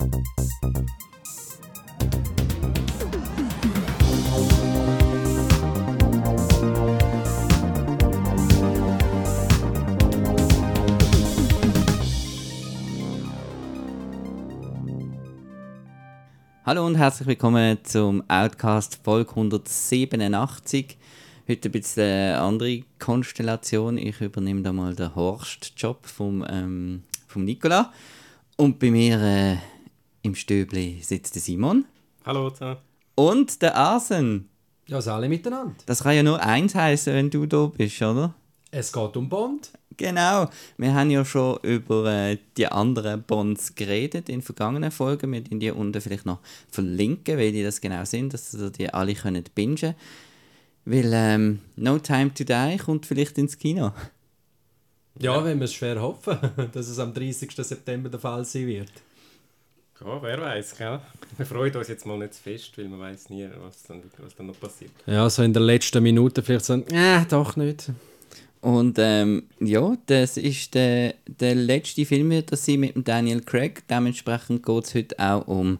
Hallo und herzlich willkommen zum Outcast Folge 187. Heute ein bisschen eine andere Konstellation. Ich übernehme da mal den Horst-Job vom, ähm, vom Nicola. Und bei mir äh, im Stöbli sitzt der Simon. Hallo zusammen. Und der Arsen. Ja, alle miteinander. Das kann ja nur eins heißen, wenn du da bist, oder? Es geht um Bond. Genau. Wir haben ja schon über äh, die anderen Bonds geredet in vergangenen Folgen. Wir werden die unten vielleicht noch verlinken, weil die das genau sind, dass ihr die alle können bingen Weil ähm, No Time to Die kommt vielleicht ins Kino. Ja, wenn wir es schwer hoffen, dass es am 30. September der Fall sein wird. Ja, wer weiß, gell? Wir freuen uns jetzt mal nicht zu fest, weil man weiß nie, was dann, was dann noch passiert. Ja, so in der letzten Minute vielleicht so, äh, doch nicht. Und ähm, ja, das ist der, der letzte Film das sein mit dem Daniel Craig. Dementsprechend geht es heute auch um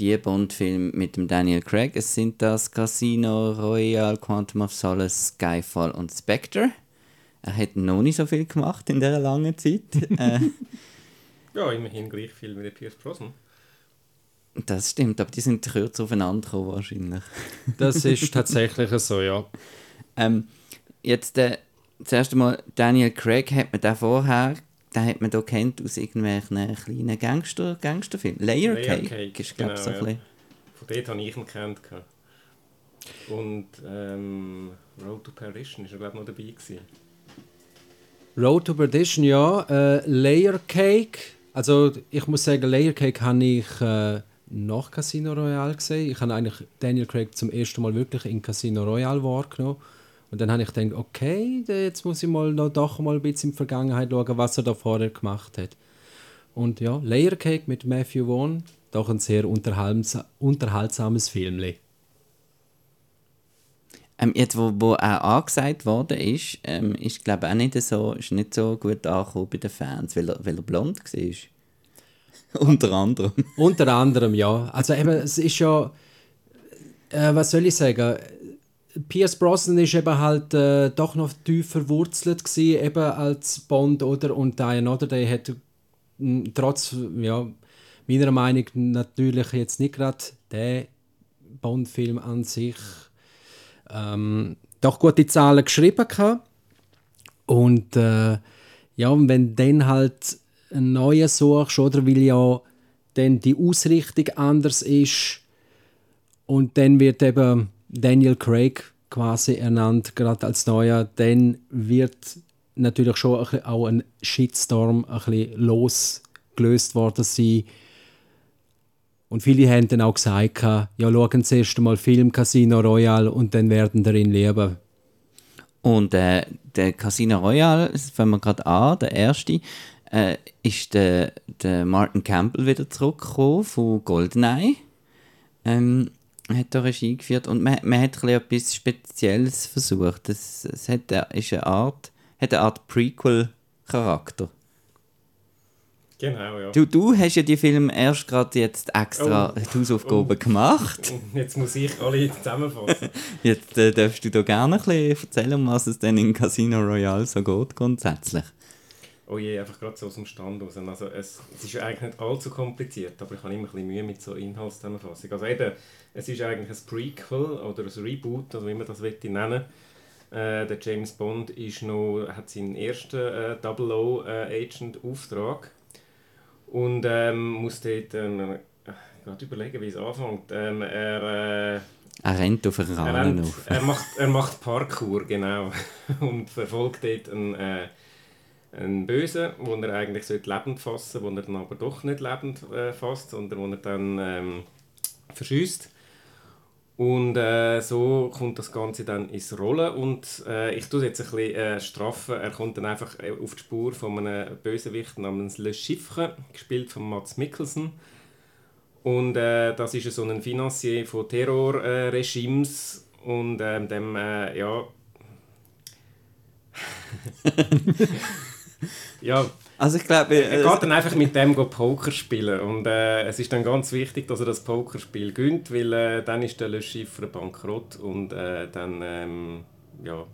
die Bond-Filme mit dem Daniel Craig. Es sind das Casino Royale, Quantum of Solace, Skyfall und Spectre. Er hat noch nicht so viel gemacht in dieser langen Zeit. äh, ja, immerhin gleich viel wie der Pierce Brosnan. Das stimmt, aber die sind kürzer aufeinander gekommen wahrscheinlich. Das ist tatsächlich so, ja. Ähm, jetzt äh, zuerst einmal, Daniel Craig hat man da vorher, den hat man da kennt aus irgendwelchen kleinen Gangster, Gangsterfilmen. Layer, Layer Cake, Cake ist glaube genau, so ein ja. Von dort habe ich ihn kennt. Und ähm, Road to Perdition ist er glaube ich noch dabei gewesen. Road to Perdition, ja. Äh, Layer Cake, also ich muss sagen, Layer Cake habe ich äh, nach Casino Royale gesehen. Ich habe eigentlich Daniel Craig zum ersten Mal wirklich in Casino Royale wahrgenommen. Und dann habe ich gedacht, okay, jetzt muss ich mal noch, doch mal ein bisschen in die Vergangenheit schauen, was er da vorher gemacht hat. Und ja, Layer Cake mit Matthew Vaughn, doch ein sehr unterhaltsames Film. Ähm, jetzt, wo, wo auch angesagt worden ist, ähm, ist glaube auch nicht so, ist nicht so gut angekommen bei den Fans, weil er, weil er blond war. Unter anderem. Unter anderem, ja. Also eben, es ist ja, äh, was soll ich sagen, Pierce Brosnan ist eben halt äh, doch noch tief verwurzelt eben als Bond oder und Diane Otherday hat trotz ja meiner Meinung natürlich jetzt nicht gerade der Bond-Film an sich ähm, doch gute Zahlen geschrieben gehabt. und äh, ja wenn dann halt ein neuer suchst oder weil ja dann die Ausrichtung anders ist und dann wird eben Daniel Craig quasi ernannt, gerade als neuer, dann wird natürlich schon auch ein Shitstorm ein bisschen losgelöst worden sein. Und viele haben dann auch gesagt, ja, schauen Sie erst einmal Film Casino Royale und dann werden darin leben. Und äh, der Casino Royale, fangen wir gerade an, der erste, äh, ist der, der Martin Campbell wieder zurückgekommen von Goldeneye. Ähm, hat da Regie geführt und man, man hat etwas Spezielles versucht. Es, es hat, ist eine Art, hat eine Art Prequel-Charakter. Genau, ja. Du, du hast ja die Film erst gerade jetzt extra oh, die Hausaufgaben oh, gemacht. Jetzt muss ich alle zusammenfassen. jetzt äh, darfst du da gerne ein bisschen erzählen, um was es denn in Casino Royale so geht grundsätzlich. Oh je, einfach gerade so aus dem Stand raus. Also es, es ist eigentlich nicht allzu kompliziert, aber ich habe immer ein bisschen Mühe mit so Inhaltszusammenfassung. Also eben, es ist eigentlich ein Prequel oder ein Reboot, also wie man das nennen äh, Der James Bond ist noch, hat seinen ersten äh, Double O äh, Agent Auftrag und ähm, muss dort ähm, gerade überlegen, wie es anfängt. Ähm, er, äh, er rennt auf einen Rahmen auf. Er macht, er macht Parkour, genau. und verfolgt dort einen äh, einen Bösen, den er eigentlich lebend fassen sollte, den er dann aber doch nicht lebend äh, fasst, sondern den er dann ähm, verschießt. Und äh, so kommt das Ganze dann ins Rollen und äh, ich tue es jetzt ein bisschen äh, straffen. Er kommt dann einfach äh, auf die Spur von einem Bösewicht namens Le Chiffre, gespielt von Mats Mikkelsen. Und äh, das ist so ein Financier von Terrorregimes und ähm, dem, ja... ja, Also ich glaube... Er geht dann einfach mit dem Poker spielen und äh, es ist dann ganz wichtig, dass er das Pokerspiel gönnt, weil äh, dann ist der Le Chiffre bankrott und äh, dann, ähm, ja...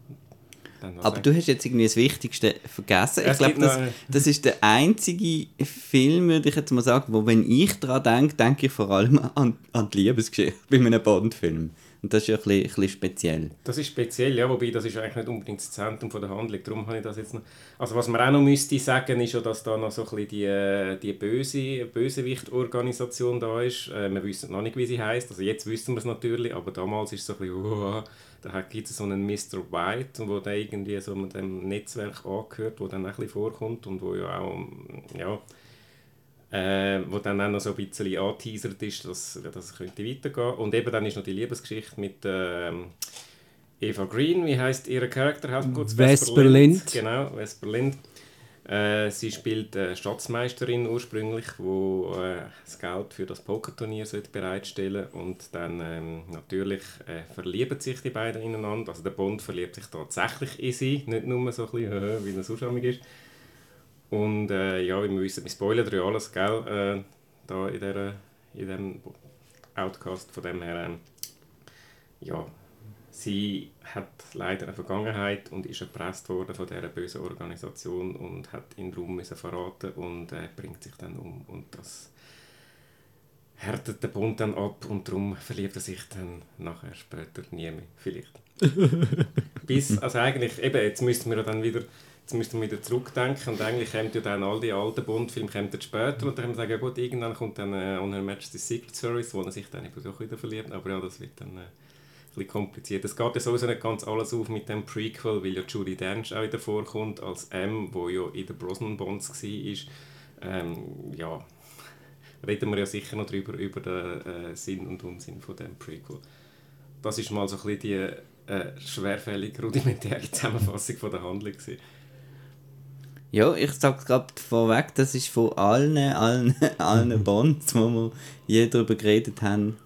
Dann Aber du hast jetzt irgendwie das Wichtigste vergessen. Ich glaube, das, das ist der einzige Film, würde ich jetzt mal sagen, wo wenn ich daran denke, denke ich vor allem an, an die Liebesgeschichte bei einem Bond-Film. Und das ist ja ein bisschen, ein bisschen, speziell. Das ist speziell, ja, wobei das ist eigentlich nicht unbedingt das Zentrum der Handlung. Darum habe ich das jetzt noch... Also was man auch noch müsste sagen, ist ja, dass da noch so ein bisschen die, äh, die böse Bösewicht-Organisation da ist. Äh, wir wissen noch nicht, wie sie heißt. Also jetzt wissen wir es natürlich, aber damals ist es so ein bisschen... Uh, da gibt es so einen Mr. White, wo der irgendwie so mit dem Netzwerk angehört, wo dann ein bisschen vorkommt und wo ja auch... Ja, äh, wo dann auch noch so ein bisschen angeteasert ist, dass, es könnte weitergehen Und eben dann ist noch die Liebesgeschichte mit äh, Eva Green, wie heißt ihre Charakter? Vesper Lind. Genau, Vesper Lind. Äh, sie spielt äh, Schatzmeisterin ursprünglich, wo äh, das Geld für das Pokerturnier bereitstellen und dann ähm, natürlich äh, verlieben sich die beiden ineinander. Also der Bond verliebt sich tatsächlich in sie, nicht nur so ein bisschen, wie er sonst ist. Und äh, ja, wie wir wissen, wir spoilern ja alles, gell, äh, da in, der, in dem Outcast von dem her. Äh, ja, sie hat leider eine Vergangenheit und ist erpresst worden von dieser bösen Organisation und hat ihn darum müssen verraten und äh, bringt sich dann um. Und das härtet der Bund dann ab und darum verliebt er sich dann nachher später nie mehr, vielleicht. Bis, also eigentlich, eben, jetzt müssten wir dann wieder jetzt müssten wir wieder zurückdenken und eigentlich kommen ja dann all die alten Bond-Filme später und dann sagen, ja gut, irgendwann kommt dann äh, On Her Majesty's Secret Service, wo er sich dann eben doch wieder verliert, aber ja, das wird dann äh, ein bisschen kompliziert. Es geht ja sowieso nicht ganz alles auf mit dem Prequel, weil ja Judy Dench auch wieder vorkommt als M, wo ja in den Brosnan Bonds war. Ähm, ja, reden wir ja sicher noch drüber, über den äh, Sinn und Unsinn von dem Prequel. Das ist mal so ein bisschen die äh, schwerfällig rudimentäre Zusammenfassung von der Handlung gewesen. Ja, ich sage gerade vorweg, das ist von allen, allen, allen Bonds, wo wir je darüber geredet haben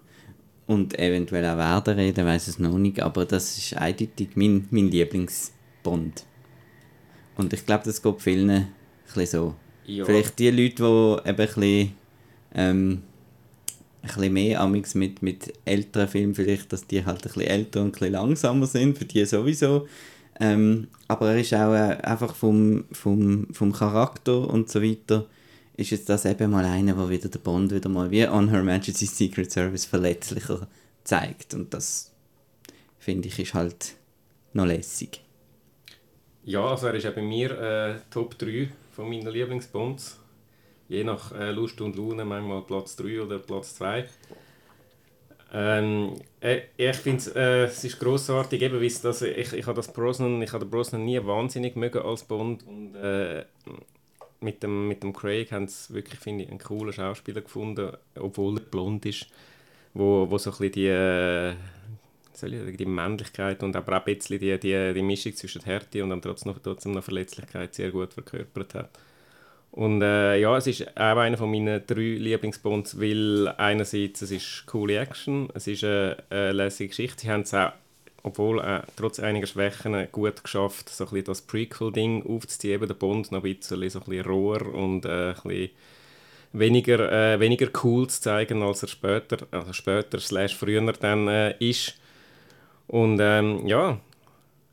und eventuell auch werden reden, weiß es noch nicht, aber das ist eindeutig mein, mein Lieblingsbond. Und ich glaube, das geht vielen ein bisschen so. Ja. Vielleicht die Leute, die eben ein bisschen, ähm, ein bisschen mehr amix mit, mit älteren Filmen, vielleicht, dass die halt ein bisschen älter und ein bisschen langsamer sind, für die sowieso. Ähm, aber er ist auch äh, einfach vom, vom, vom Charakter und so weiter, ist jetzt das eben mal einer, wo wieder der Bond wieder mal wie on Her Majesty's Secret Service verletzlicher zeigt. Und das finde ich ist halt noch lässig. Ja, also er ist auch bei mir äh, Top 3 von meinen Lieblingsbonds. Je nach äh, Lust und Laune manchmal Platz 3 oder Platz 2. Ähm, äh, ich finde äh, es ist grossartig, eben, wie das, ich, ich habe das Brosnan, ich Brosnan nie wahnsinnig mögen als Bond und äh, mit dem, mit dem Craig haben sie wirklich, ich, einen coolen Schauspieler gefunden, obwohl er blond ist, wo, wo so ein bisschen die, äh, sagen, die Männlichkeit und aber auch ein bisschen die, die, die Mischung zwischen Härte und dann trotzdem noch, trotzdem noch Verletzlichkeit sehr gut verkörpert hat. Und äh, ja, es ist auch einer von meinen drei Lieblingsbonds, weil einerseits es ist coole Action, es ist eine, eine lässige Geschichte. Sie haben es auch, obwohl äh, trotz einiger Schwächen, gut geschafft, so ein das Prequel-Ding aufzuziehen, der Bond noch ein bisschen, so ein bisschen roher und äh, ein bisschen weniger, äh, weniger cool zu zeigen, als er später, also später slash früher dann äh, ist. Und ähm, ja,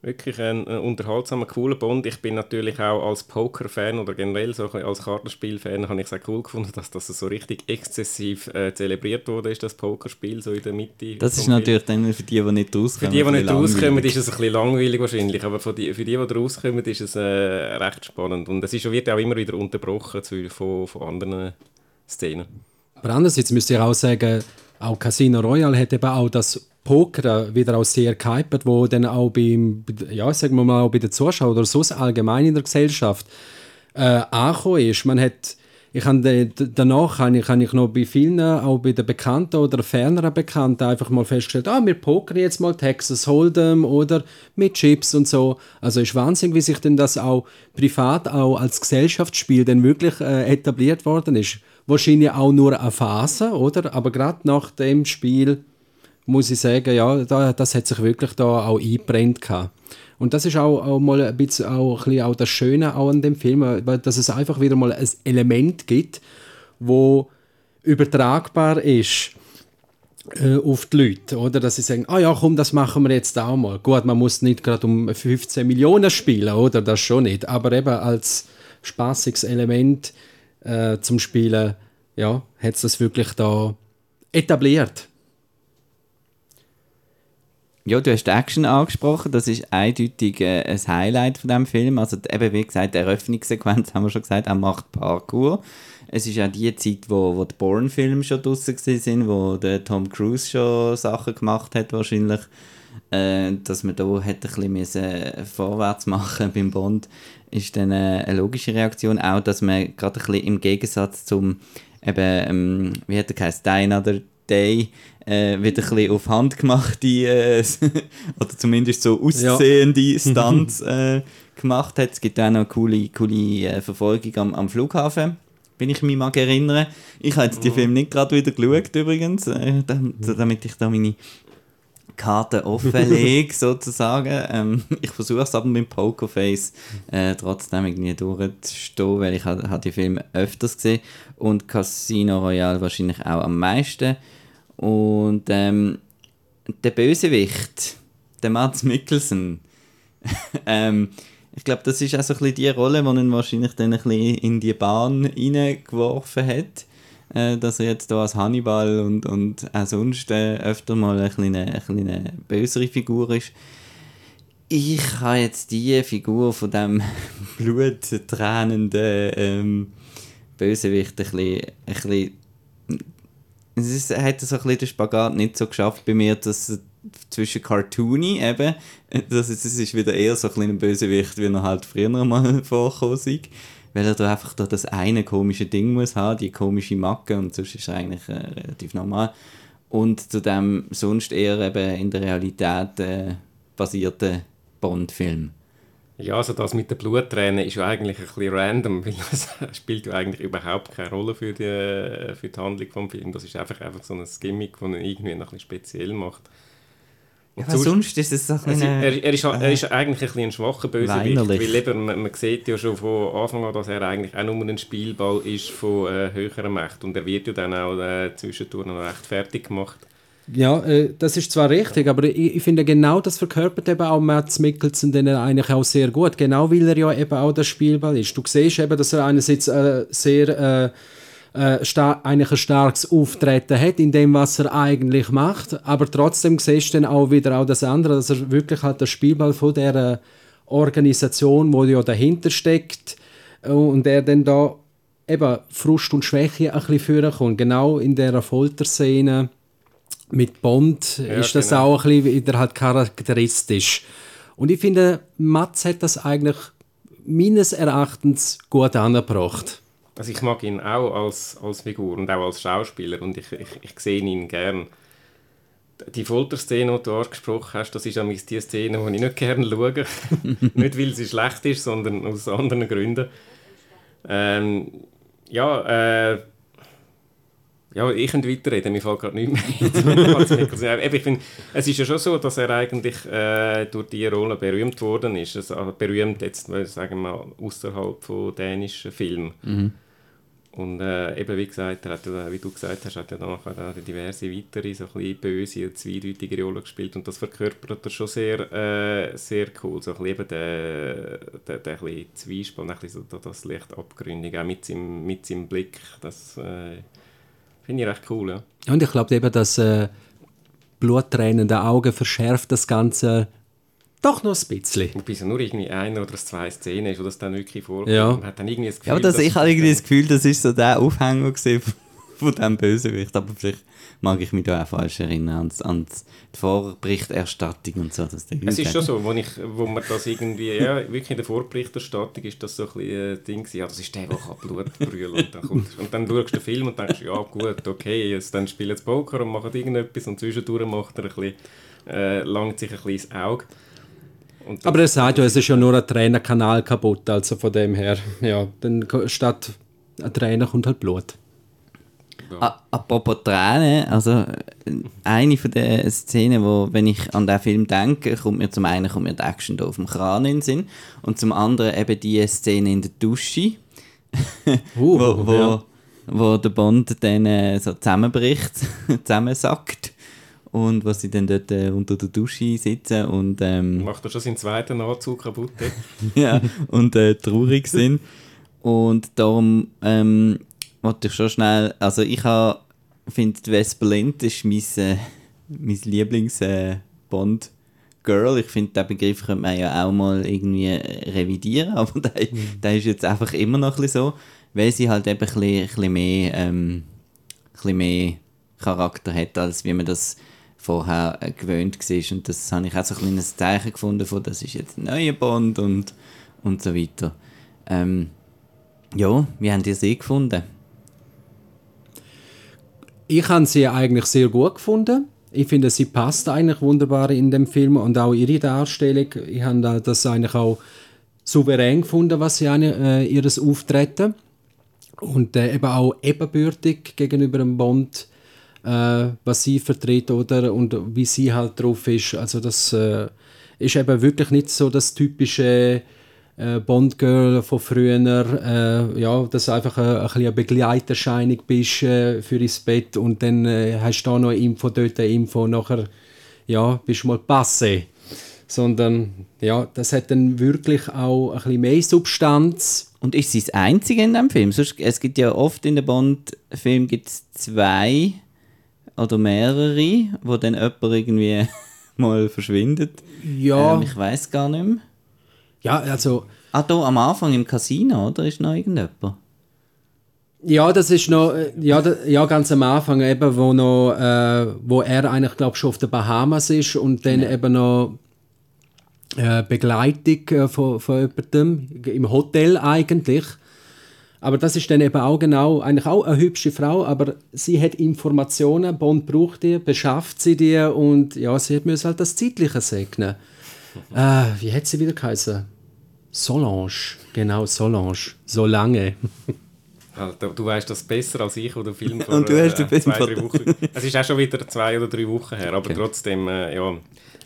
Wirklich ein, ein unterhaltsamer, cooler Bond. Ich bin natürlich auch als Poker-Fan oder generell so als Kartenspiel-Fan habe ich es auch cool gefunden, dass das so richtig exzessiv äh, zelebriert wurde, ist das Pokerspiel so in der Mitte. Das ist natürlich dann für die, die nicht rauskommen. Für die, die nicht rauskommen, ist es ein bisschen langweilig wahrscheinlich, aber für die, für die, die rauskommen, ist es äh, recht spannend. Und es ist, wird auch immer wieder unterbrochen zu, von, von anderen Szenen. Aber andererseits müsst ihr auch sagen, auch Casino Royale hat eben auch das Poker wieder auch sehr gehypt, wo dann auch beim, ja, sagen wir mal, bei den Zuschauern oder so allgemein in der Gesellschaft äh, angekommen ist. Man hat, ich habe danach habe ich, habe ich noch bei vielen, auch bei den Bekannten oder ferneren Bekannten, einfach mal festgestellt, ah, wir pokern jetzt mal Texas Hold'em oder mit Chips und so. Also ist Wahnsinn, wie sich denn das auch privat auch als Gesellschaftsspiel dann wirklich äh, etabliert worden ist. Wahrscheinlich auch nur eine Phase, oder? Aber gerade nach dem Spiel muss ich sagen, ja, da, das hat sich wirklich da auch eingebrennt gehabt. Und das ist auch, auch mal ein bisschen auch, ein bisschen auch das Schöne auch an dem Film, dass es einfach wieder mal ein Element gibt, wo übertragbar ist äh, auf die Leute, oder? Dass sie sagen, ah ja, komm, das machen wir jetzt auch mal. Gut, man muss nicht gerade um 15 Millionen spielen, oder? Das schon nicht. Aber eben als spaßiges Element äh, zum Spielen, ja, hat es das wirklich da etabliert. Ja, du hast die Action angesprochen, das ist eindeutig äh, ein Highlight von dem Film. Also eben, wie gesagt, die Eröffnungssequenz haben wir schon gesagt, er macht Parkour. Es ist auch die Zeit, wo, wo die Bourne-Filme schon draussen sind, wo der Tom Cruise schon Sachen gemacht hat wahrscheinlich. Äh, dass man da hätte ein bisschen vorwärts machen beim Bond, ist dann äh, eine logische Reaktion. Auch, dass man gerade ein bisschen im Gegensatz zum eben, ähm, wie hat er geheißen, Die Another Day, äh, wieder ein bisschen auf Hand gemachte äh, oder zumindest so aussehende ja. Stunts äh, gemacht hat. Es gibt auch noch eine coole, coole äh, Verfolgung am, am Flughafen, wenn ich mich mag erinnere. Ich habe jetzt die oh. Film nicht gerade wieder geschaut übrigens, äh, damit ich da meine Karte offenlege, sozusagen. Ähm, ich versuche es aber mit Pokerface äh, trotzdem irgendwie durchzustehen, weil ich habe die Filme öfters gesehen und Casino Royale wahrscheinlich auch am meisten. Und ähm, der Bösewicht, der Mats Mikkelsen, ähm, ich glaube, das ist auch so ein bisschen die Rolle, die ihn wahrscheinlich dann ein bisschen in die Bahn hineingeworfen hat äh, dass er jetzt hier als Hannibal und, und auch sonst äh, öfter mal eine kleine, eine kleine bösere Figur ist. Ich habe jetzt die Figur von dem bluttränenden ähm, Bösewicht ein bisschen, ein bisschen es hat so ein bisschen den Spagat nicht so geschafft bei mir, dass zwischen Cartoony eben, das ist, das ist wieder eher so ein kleiner Bösewicht, wie er halt früher mal vorkommen ist weil er da einfach da das eine komische Ding muss haben, die komische Macke und sonst ist er eigentlich äh, relativ normal. Und zu dem sonst eher eben in der Realität äh, basierten Bond-Film. Ja, also das mit den Bluttränen ist ja eigentlich ein bisschen random, weil das spielt ja eigentlich überhaupt keine Rolle für die, äh, für die Handlung des Films. Das ist einfach, einfach so ein Gimmick, das ihn irgendwie noch ein bisschen speziell macht. Ja, sonst, sonst ist es doch also, er, er, ist, er ist eigentlich ein, ein schwacher Bösewicht, weil eben, man, man sieht ja schon von Anfang an, dass er eigentlich auch nur ein Spielball ist von äh, höheren Mächten und er wird ja dann auch äh, zwischendurch noch recht fertig gemacht. Ja, äh, das ist zwar richtig, aber ich, ich, finde genau das verkörpert eben auch Mats Mikkelsen dann eigentlich auch sehr gut, genau weil er ja eben auch der Spielball ist. Du siehst eben, dass er einerseits äh, sehr äh, eigentlich ein starkes Auftreten hat in dem, was er eigentlich macht. Aber trotzdem siehst du dann auch wieder auch das andere, dass er wirklich halt der Spielball von der Organisation, wo ja dahinter steckt äh, und er dann da eben Frust und Schwäche ein bisschen führen kann. Genau in der Folterszene mit Bond ja, ist das genau. auch ein bisschen wieder halt charakteristisch. Und ich finde, Mats hat das eigentlich meines Erachtens gut angebracht. Also ich mag ihn auch als, als Figur und auch als Schauspieler und ich, ich, ich sehe ihn gern. Die Folterszene, die du angesprochen hast, das ist die Szene, die ich nicht gerne schaue. nicht, weil sie schlecht ist, sondern aus anderen Gründen. Ähm, ja, äh, ja, ich könnte weiterreden, mir fällt gerade nichts mehr ich finde, es ist ja schon so, dass er eigentlich äh, durch diese Rolle berühmt worden ist. Also berühmt jetzt, sagen wir mal, außerhalb von dänischen Filmen. Mhm. Und äh, eben wie gesagt, er hat, wie du gesagt hast, hat er dann nachher diverse weitere, so ein bisschen böse und zweideutige Rollen gespielt und das verkörpert er schon sehr, äh, sehr cool. So ein bisschen eben der, der, der ein Zwiespalt, ein bisschen so das Licht abgründig, auch mit seinem, mit seinem Blick, das äh, finde ich recht cool, ja. Und ich glaube eben, dass äh, bluttränende Augen verschärft das Ganze doch noch ein bisschen. Wobei es nur irgendwie eine oder zwei Szenen ist, wo das dann wirklich vorkommt. Ja. Man hat dann irgendwie das Gefühl, ja, aber das, ich habe irgendwie das Gefühl, das ist so der Aufhänger von diesem Bösewicht. Aber vielleicht mag ich mich da auch falsch erinnern an, an die Vorberichterstattung und so. Dass es ist schon so, wo, ich, wo man das irgendwie, ja, wirklich in der Vorberichterstattung ist das so ein bisschen ein Ding ja, das ist der, der Blut brüllen und dann, kommt, und dann schaust du den Film und denkst, ja gut, okay, jetzt, dann spielen sie Poker und machen irgendetwas und zwischendurch macht er ein bisschen, äh, langt sich ein bisschen ins Auge. Aber er sagt ja, es ist ja nur ein Trainerkanal kaputt, also von dem her, ja, dann statt ein Trainer kommt halt Blut. Apropos Tränen, also eine von den Szenen, wo, wenn ich an den Film denke, kommt mir zum einen kommt mir die Action da auf dem Kran in den Sinn und zum anderen eben die Szene in der Dusche, Uh, wo, wo, ja. wo der Bond dann äh, so zusammenbricht, zusammensackt und wo sie dann dort äh, unter der Dusche sitzen und ähm, Macht er schon seinen zweiten Anzug kaputt? ja, und äh, traurig sind. Und darum ähm, wollte ich schon schnell, also ich finde, Vesper Lind ist mein, äh, mein Lieblings-Bond-Girl. ich finde, den Begriff könnte man ja auch mal irgendwie äh, revidieren, aber der, der ist jetzt einfach immer noch ein so, weil sie halt eben ein bisschen, ein bisschen mehr, ähm, ein bisschen mehr Charakter hat, als wie man das vorher äh, gewöhnt war. Und das habe ich auch so ein kleines Zeichen gefunden von, das ist jetzt ein neuer Bond und, und so weiter. Ähm, ja, wie haben die sie gefunden? Ich habe sie eigentlich sehr gut gefunden. Ich finde, sie passt eigentlich wunderbar in dem Film und auch ihre Darstellung. Ich habe da- das eigentlich auch souverän gefunden, was sie eine, äh, ihres Auftreten und äh, eben auch ebenbürtig gegenüber dem Bond, äh, was sie vertritt oder und wie sie halt drauf ist. Also das äh, ist eben wirklich nicht so das typische äh, Bond-Girl von früher, äh, ja, dass du einfach ein bisschen eine Begleiterscheinung bist äh, für ins Bett und dann äh, hast du da noch eine Info, dort eine Info, nachher ja, bist du mal passé. Sondern ja, das hat dann wirklich auch ein bisschen mehr Substanz. Und ist sie das Einzige in dem Film? Sonst, es gibt ja oft in den Bond-Filmen gibt's zwei oder mehrere, wo dann jemand irgendwie mal verschwindet. Ja, Ähm, ich weiß gar nicht mehr. Ja also Ah, da am Anfang im Casino, oder? Ist noch irgendjemand? Ja, das ist noch, äh, ja, ja ganz am Anfang eben, wo, noch, äh, wo er eigentlich, glaube schon auf den Bahamas ist und dann eben noch äh, Begleitung äh, von, von jemandem, im Hotel eigentlich. Aber das ist dann eben auch genau, eigentlich auch eine hübsche Frau, aber sie hat Informationen, Bond braucht die, beschafft sie die und ja, sie hat müssen halt das Zeitliche segnen. wie hat sie wieder geheißen? Solange, genau, Solange, so lange. Alter, du weißt das besser als ich, oder Film vor Und du hast den äh, Film zwei, drei Wochen. Es ist auch schon wieder zwei oder drei Wochen her, aber Okay. trotzdem, äh, ja,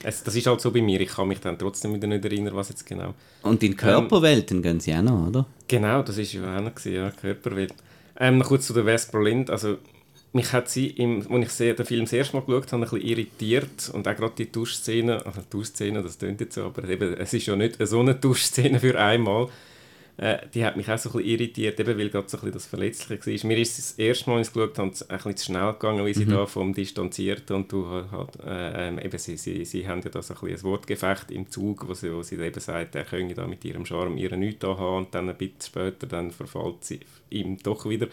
es, das ist halt so bei mir. Ich kann mich dann trotzdem wieder nicht erinnern, was jetzt genau. Und in Körperwelten gehen sie auch noch, oder? Genau, das ist ja auch noch gewesen, ja, Körperwelt. Ähm, noch kurz zu der Vesper Lind. Also, mich hat sie, im, als ich den Film das erste Mal geschaut habe, ein bisschen irritiert. Und auch gerade die Duschszene, also Duschszene, das klingt jetzt so, aber eben, es ist ja nicht so eine Duschszene für einmal. Äh, die hat mich auch so ein bisschen irritiert, eben weil gerade so ein bisschen das Verletzliche war. Mir ist es das erste Mal, als ich es geschaut habe, ein bisschen zu schnell gegangen, wie sie da vom Distanzierten und du halt, äh, eben sie, sie, sie haben ja da so ein, bisschen ein Wortgefecht im Zug, wo sie, wo sie eben sagt, er könne da mit ihrem Charme ihre nichts haben und dann ein bisschen später dann verfällt sie ihm doch wieder.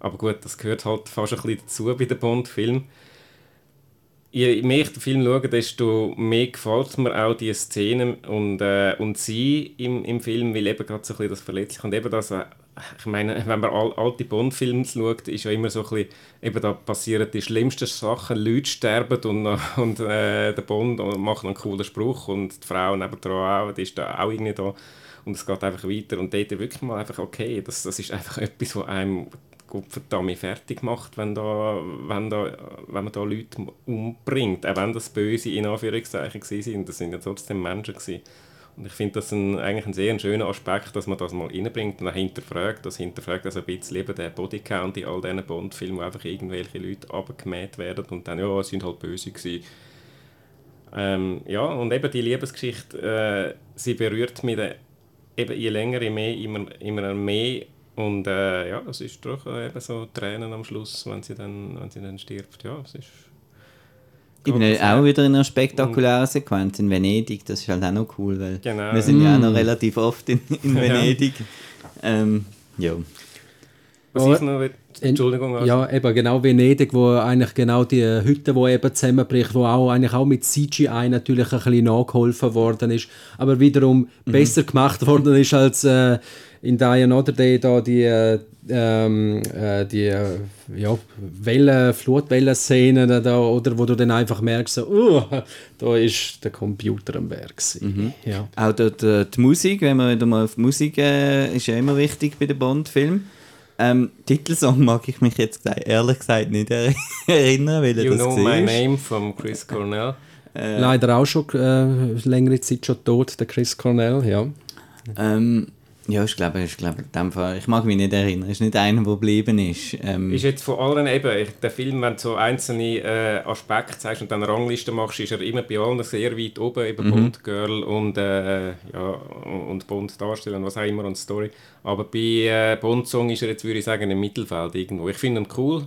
Aber gut, das gehört halt fast ein bisschen dazu bei den Bond-Filmen. Je mehr ich den Film schaue, desto mehr gefällt mir auch die Szene und, äh, und sie im, im Film, weil eben gerade so ein bisschen das Verletzliche und eben das, äh, ich meine, wenn man alte Bond-Filme schaut, ist ja immer so ein bisschen, eben da passieren die schlimmsten Sachen, Leute sterben und, und äh, der Bond macht einen coolen Spruch und die Frau nebendran auch, die ist da auch irgendwie da und es geht einfach weiter und dort wirklich mal einfach, okay, das, das ist einfach etwas, was einem Gottverdammt fertig macht, wenn, da, wenn, da, wenn man da Leute umbringt. Auch wenn das Böse in Anführungszeichen sind, das sind ja trotzdem Menschen gewesen. Und ich finde das ein, eigentlich ein sehr schöner Aspekt, dass man das mal reinbringt und auch hinterfragt. Das hinterfragt also ein bisschen eben den Bodycount in all diesen Bond-Filmen, wo einfach irgendwelche Leute abgemäht werden und dann, ja, es sind halt böse gewesen. Ähm, ja, und eben die Liebesgeschichte, äh, sie berührt mich dann eben je länger, je mehr, immer, immer mehr und äh, ja, es ist doch äh, eben so Tränen am Schluss, wenn sie dann, wenn sie dann stirbt. Ja, es ist... Ich bin Geht auch wieder in einer spektakulären Sequenz in Venedig. Das ist halt auch noch cool, weil Genau. wir sind ja auch noch relativ oft in, in Venedig. ähm, ja. Was ich noch will, Entschuldigung, also, Ja, eben genau Venedig, wo eigentlich genau die Hütte, wo eben zusammenbricht, wo auch eigentlich auch mit CGI natürlich ein bisschen nachgeholfen worden ist, aber wiederum besser gemacht worden ist als äh, in Die Another Day da die äh, ähm, äh, die äh, ja, Wellen, Flutwellenszenen da, oder wo du dann einfach merkst, so, uh, da ist der Computer am Werk gewesen. Ja. Auch dort, äh, die Musik, wenn wir wieder mal auf die Musik, äh, ist ja immer wichtig bei den Bond-Filmen. Ähm, Titelsong mag ich mich jetzt ehrlich gesagt nicht er erinnern, weil You das Know war. My Name von Chris Cornell. Leider auch schon äh, längere Zeit schon tot, der Chris Cornell, ja. Ähm, ja, ich glaube, ich glaube, in dem Fall, ich mag mich nicht erinnern. Es ist nicht einer, der geblieben ist. Ähm, Ist jetzt von allen eben, der Film, wenn du so einzelne äh, Aspekte zeigst und dann eine Rangliste machst, ist er immer bei allen sehr weit oben, eben Bond Girl und, äh, ja, und Bond darstellen und was auch immer und Story. Aber bei äh, Bond Song ist er jetzt, würde ich sagen, im Mittelfeld irgendwo. Ich finde ihn cool,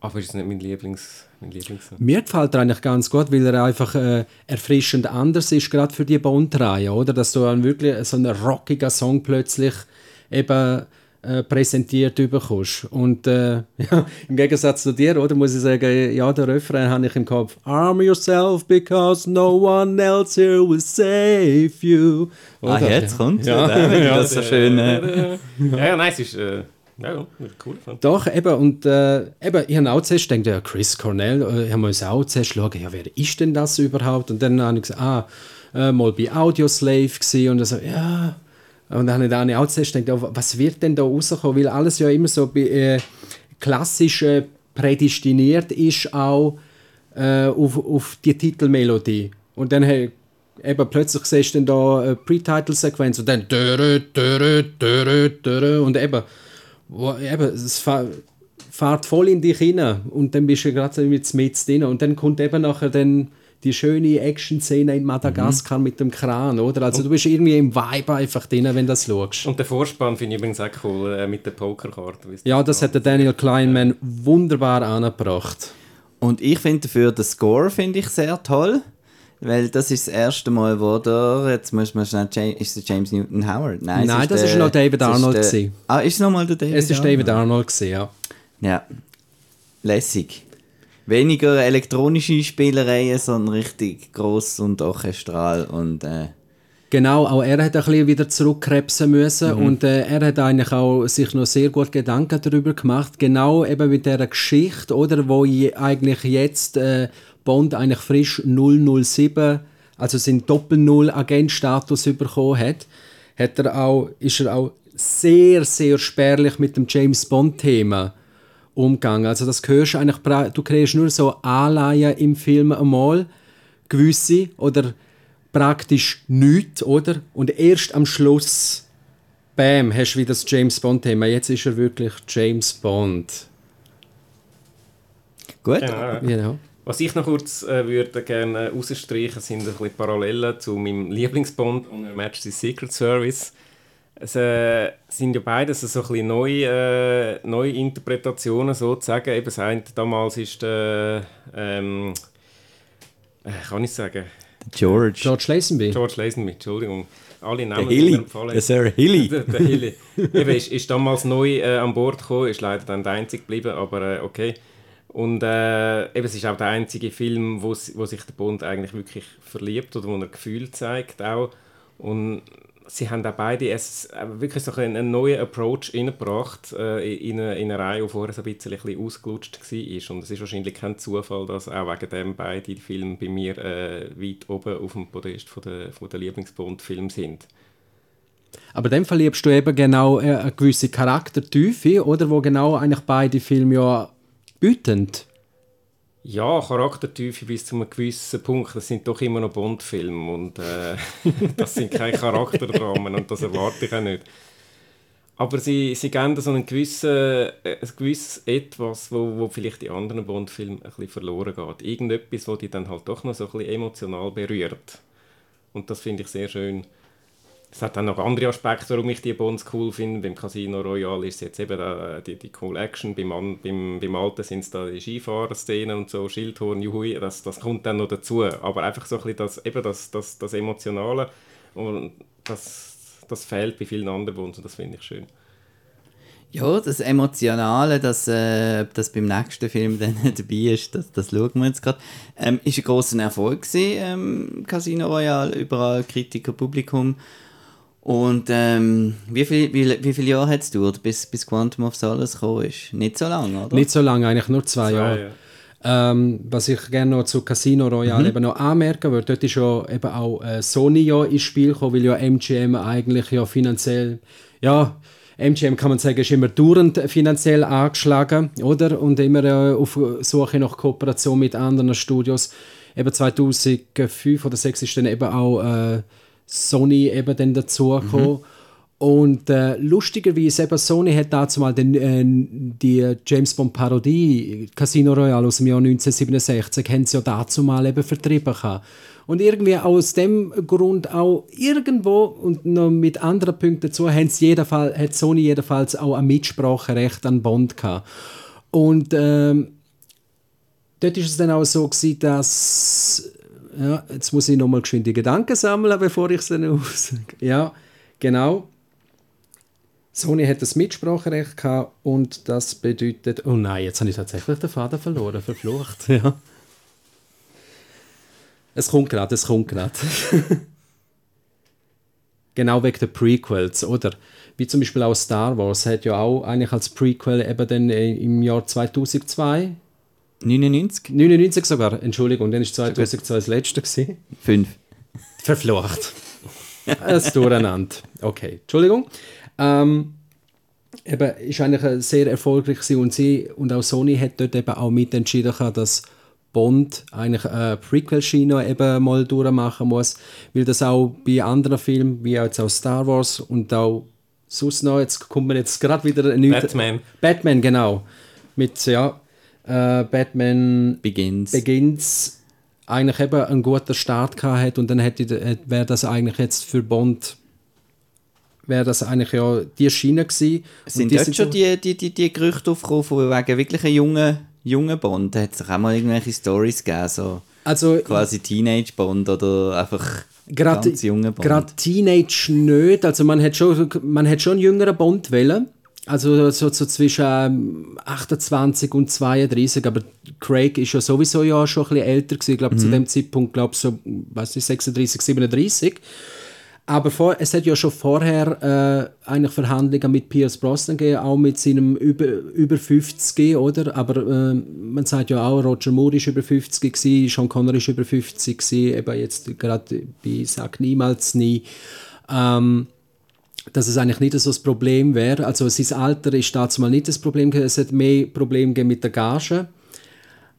aber ist nicht mein Lieblings, mein Lieblingssong. Mir gefällt er eigentlich ganz gut, weil er einfach äh, erfrischend anders ist, gerade für die Bond-Reihe, oder? Dass du dann wirklich so einen rockigen Song plötzlich eben äh, präsentiert bekommst. Und äh, ja, im Gegensatz zu dir, oder, muss ich sagen, ja, der Refrain habe ich im Kopf. Arm yourself because no one else here will save you. ah, Oder? jetzt kommt Ja. du Ja. das so schön... Äh, Ja, ja, nein, es ist, äh, ja, ja, cool. Fan. Doch, eben, und äh, eben, ich habe auch zuerst gedacht, ja, Chris Cornell, äh, ich muss auch zuerst schauen, ja, wer ist denn das überhaupt? Und dann habe ich gesagt, ah, äh, mal bei Audioslave gewesen und so, ja, und dann habe ich auch zuerst gedacht, ja, was wird denn da rauskommen? Weil alles ja immer so äh, klassisch äh, prädestiniert ist auch auf, auf die Titelmelodie. Und dann hey, eben plötzlich siehst du dann da eine Pre-Title-Sequenz und dann und eben, wo, eben es fährt voll in dich hinein und dann bist du gerade mit mit drin und dann kommt eben nachher dann die schöne Action-Szene in Madagaskar mit dem Kran, oder? Also du bist irgendwie im Vibe einfach drin, wenn du das schaust. Und der Vorspann finde ich übrigens auch cool, äh, mit der Pokerkarte. Ja, das hat der Daniel Kleinman wunderbar angebracht. Und ich finde dafür den Score finde ich sehr toll, weil das ist das erste Mal, wo der, jetzt muss man schnell, James, ist es James Newton Howard? Nein, Nein, das der- ist noch David es ist Arnold der-. Ah, ist es nochmal der David Es ist Arnold? David Arnold, gewesen, ja. Ja, lässig. Weniger elektronische Spielereien, sondern richtig gross und orchestral und äh, Genau, auch er hat ein bisschen wieder zurückkrebsen müssen und äh, er hat eigentlich auch sich noch sehr gut Gedanken darüber gemacht, genau eben mit der Geschichte, oder, wo eigentlich jetzt äh, Bond eigentlich frisch 007, also seinen Doppel-Null-Agent-Status bekommen hat, hat er auch, ist er auch sehr, sehr spärlich mit dem James Bond-Thema umgegangen. Also das hörst du eigentlich, du kriegst nur so Anleihen im Film einmal, gewisse, oder praktisch nichts, oder? Und erst am Schluss, bam, hast du wieder das James Bond-Thema. Jetzt ist er wirklich James Bond. gut. Genau. Genau. Was ich noch kurz äh, würde gerne rausstreichen, sind ein bisschen Parallelen zu meinem Lieblingsbond und Majesty's Secret Service. Es äh, sind ja beides so ein bisschen neue, äh, neue Interpretationen sozusagen. Eben das eine damals ist der, ähm, äh, kann ich sagen, George. George Lazenby. George Lazenby, Entschuldigung. Alle der Namen die Hilly. mir gefallen. Der Sir Hilly. Der, der Hilly. Eben, ist, ist damals neu äh, an Bord gekommen, ist leider dann der einzige geblieben, aber äh, okay. Und äh, eben, es ist auch der einzige Film, wo, wo sich der Bond eigentlich wirklich verliebt oder wo er Gefühl zeigt auch. Und sie haben auch beide es, äh, wirklich so einen, einen neuen Approach reingebracht äh, in, eine, in eine Reihe, die vorher so ein bisschen, ein bisschen ausgelutscht war. Und es ist wahrscheinlich kein Zufall, dass auch wegen dem beide Filme bei mir äh, weit oben auf dem Podest von der, von der Lieblingsbond-Filme sind. Aber dann verliebst du eben genau äh, eine gewisse Charaktertiefe, oder? Wo genau eigentlich beide Filme ja bieten. Ja, Charaktertiefe bis zu einem gewissen Punkt. Das sind doch immer noch Bond-Filme und äh, das sind keine Charakterdramen und das erwarte ich auch nicht. Aber sie, sie geben so einen gewissen, äh, ein gewisses Etwas, wo, wo vielleicht die anderen Bond-Filme ein bisschen verloren geht. Irgendetwas, wo die dann halt doch noch so ein bisschen emotional berührt. Und das finde ich sehr schön. Es hat dann noch andere Aspekte, warum ich die Bonds cool finde. Beim Casino Royale ist es jetzt eben äh, die, die cool Action. Beim, beim, beim Alten sind es da die Skifahrerszenen und so, Schildhorn, Juhui, das, das kommt dann noch dazu. Aber einfach so ein bisschen das, eben das, das, das Emotionale und das, das fehlt bei vielen anderen Bonds und das finde ich schön. Ja, das Emotionale, das, äh, das beim nächsten Film dann dabei ist, das, das schauen wir jetzt gerade. Ähm, ist ein grosser Erfolg gewesen, ähm, Casino Royale, überall Kritiker, Publikum. Und ähm, wie, viel, wie, wie viele Jahre hat es gedauert, bis, bis Quantum of Solace gekommen ist? Nicht so lange, oder? Nicht so lange, eigentlich nur zwei, Zwei, Jahre. Ähm, was ich gerne noch zu Casino Royale eben noch anmerken würde, dort ist ja eben auch äh, Sony ja ins Spiel gekommen, weil ja MGM eigentlich ja finanziell, ja, MGM kann man sagen, ist immer dauernd finanziell angeschlagen, oder? Und immer äh, auf Suche nach Kooperation mit anderen Studios. Eben 2005 oder 2006 ist dann eben auch äh, Sony eben dann dazugekommen. Mhm. Und äh, lustigerweise, eben Sony hat dazu mal den, äh, die James Bond Parodie Casino Royale aus dem Jahr 1967 haben sie ja dazu mal eben vertrieben gehabt. Und irgendwie aus dem Grund auch irgendwo und noch mit anderen Punkten dazu haben sie jedenfalls, hat Sony jedenfalls auch ein Mitspracherecht an Bond gehabt. Und ähm, dort ist es dann auch so gewesen, dass ja, jetzt muss ich nochmal geschwind die Gedanken sammeln, bevor ich es dann aus... Ja, genau. Sony hat das Mitspracherecht gehabt und das bedeutet. Oh nein, jetzt habe ich tatsächlich den Faden verloren, verflucht. Ja. Es kommt gerade, es kommt gerade. genau wegen der Prequels, oder? Wie zum Beispiel auch Star Wars hat ja auch eigentlich als Prequel eben dann äh, im Jahr 2002 99? 99 sogar, Entschuldigung, dann war 2002 das letzte. Gewesen. Fünf. Verflucht. Es durcheinander. Okay, Entschuldigung. Ähm, eben, ist eigentlich sehr erfolgreich und sie und auch Sony hat dort eben auch mitentschieden, dass Bond eigentlich eine Prequel-Schiene eben mal durchmachen muss, weil das auch bei anderen Filmen, wie jetzt auch Star Wars und auch sonst noch, jetzt kommt man jetzt gerade wieder... Batman. Batman, genau. Mit, ja, äh, Batman Begins. Begins eigentlich eben einen guten Start gehabt hat und dann hätte wäre das eigentlich jetzt für Bond wäre das eigentlich ja die Schiene gewesen. Sind dort schon die, die, die, die Gerüchte aufgekommen, von wegen wirklich einen jungen, jungen Bond? Da hat es auch mal irgendwelche Stories gegeben, so also, quasi Teenage-Bond oder einfach grad, ganz junge Bond? Gerade Teenage nicht, also man hat schon, man hat schon einen jüngeren Bond wählen. Also so, so zwischen 28 ähm, und 32, aber Craig ist ja sowieso ja schon ein bisschen älter gewesen, ich glaube mhm. zu dem Zeitpunkt, glaube so, weiß ich, 36, 37. Aber vor, es hat ja schon vorher äh, eigentlich Verhandlungen mit Pierce Brosnan gegeben, auch mit seinem über, über 50, oder? Aber äh, man sagt ja auch, Roger Moore ist über 50 gewesen, Sean Connery ist über 50 gewesen, eben jetzt gerade bei «Sag niemals nie». Ähm, dass es eigentlich nicht so das Problem wäre. Also sein Alter ist dazu mal nicht das Problem, es hat mehr Probleme mit der Gage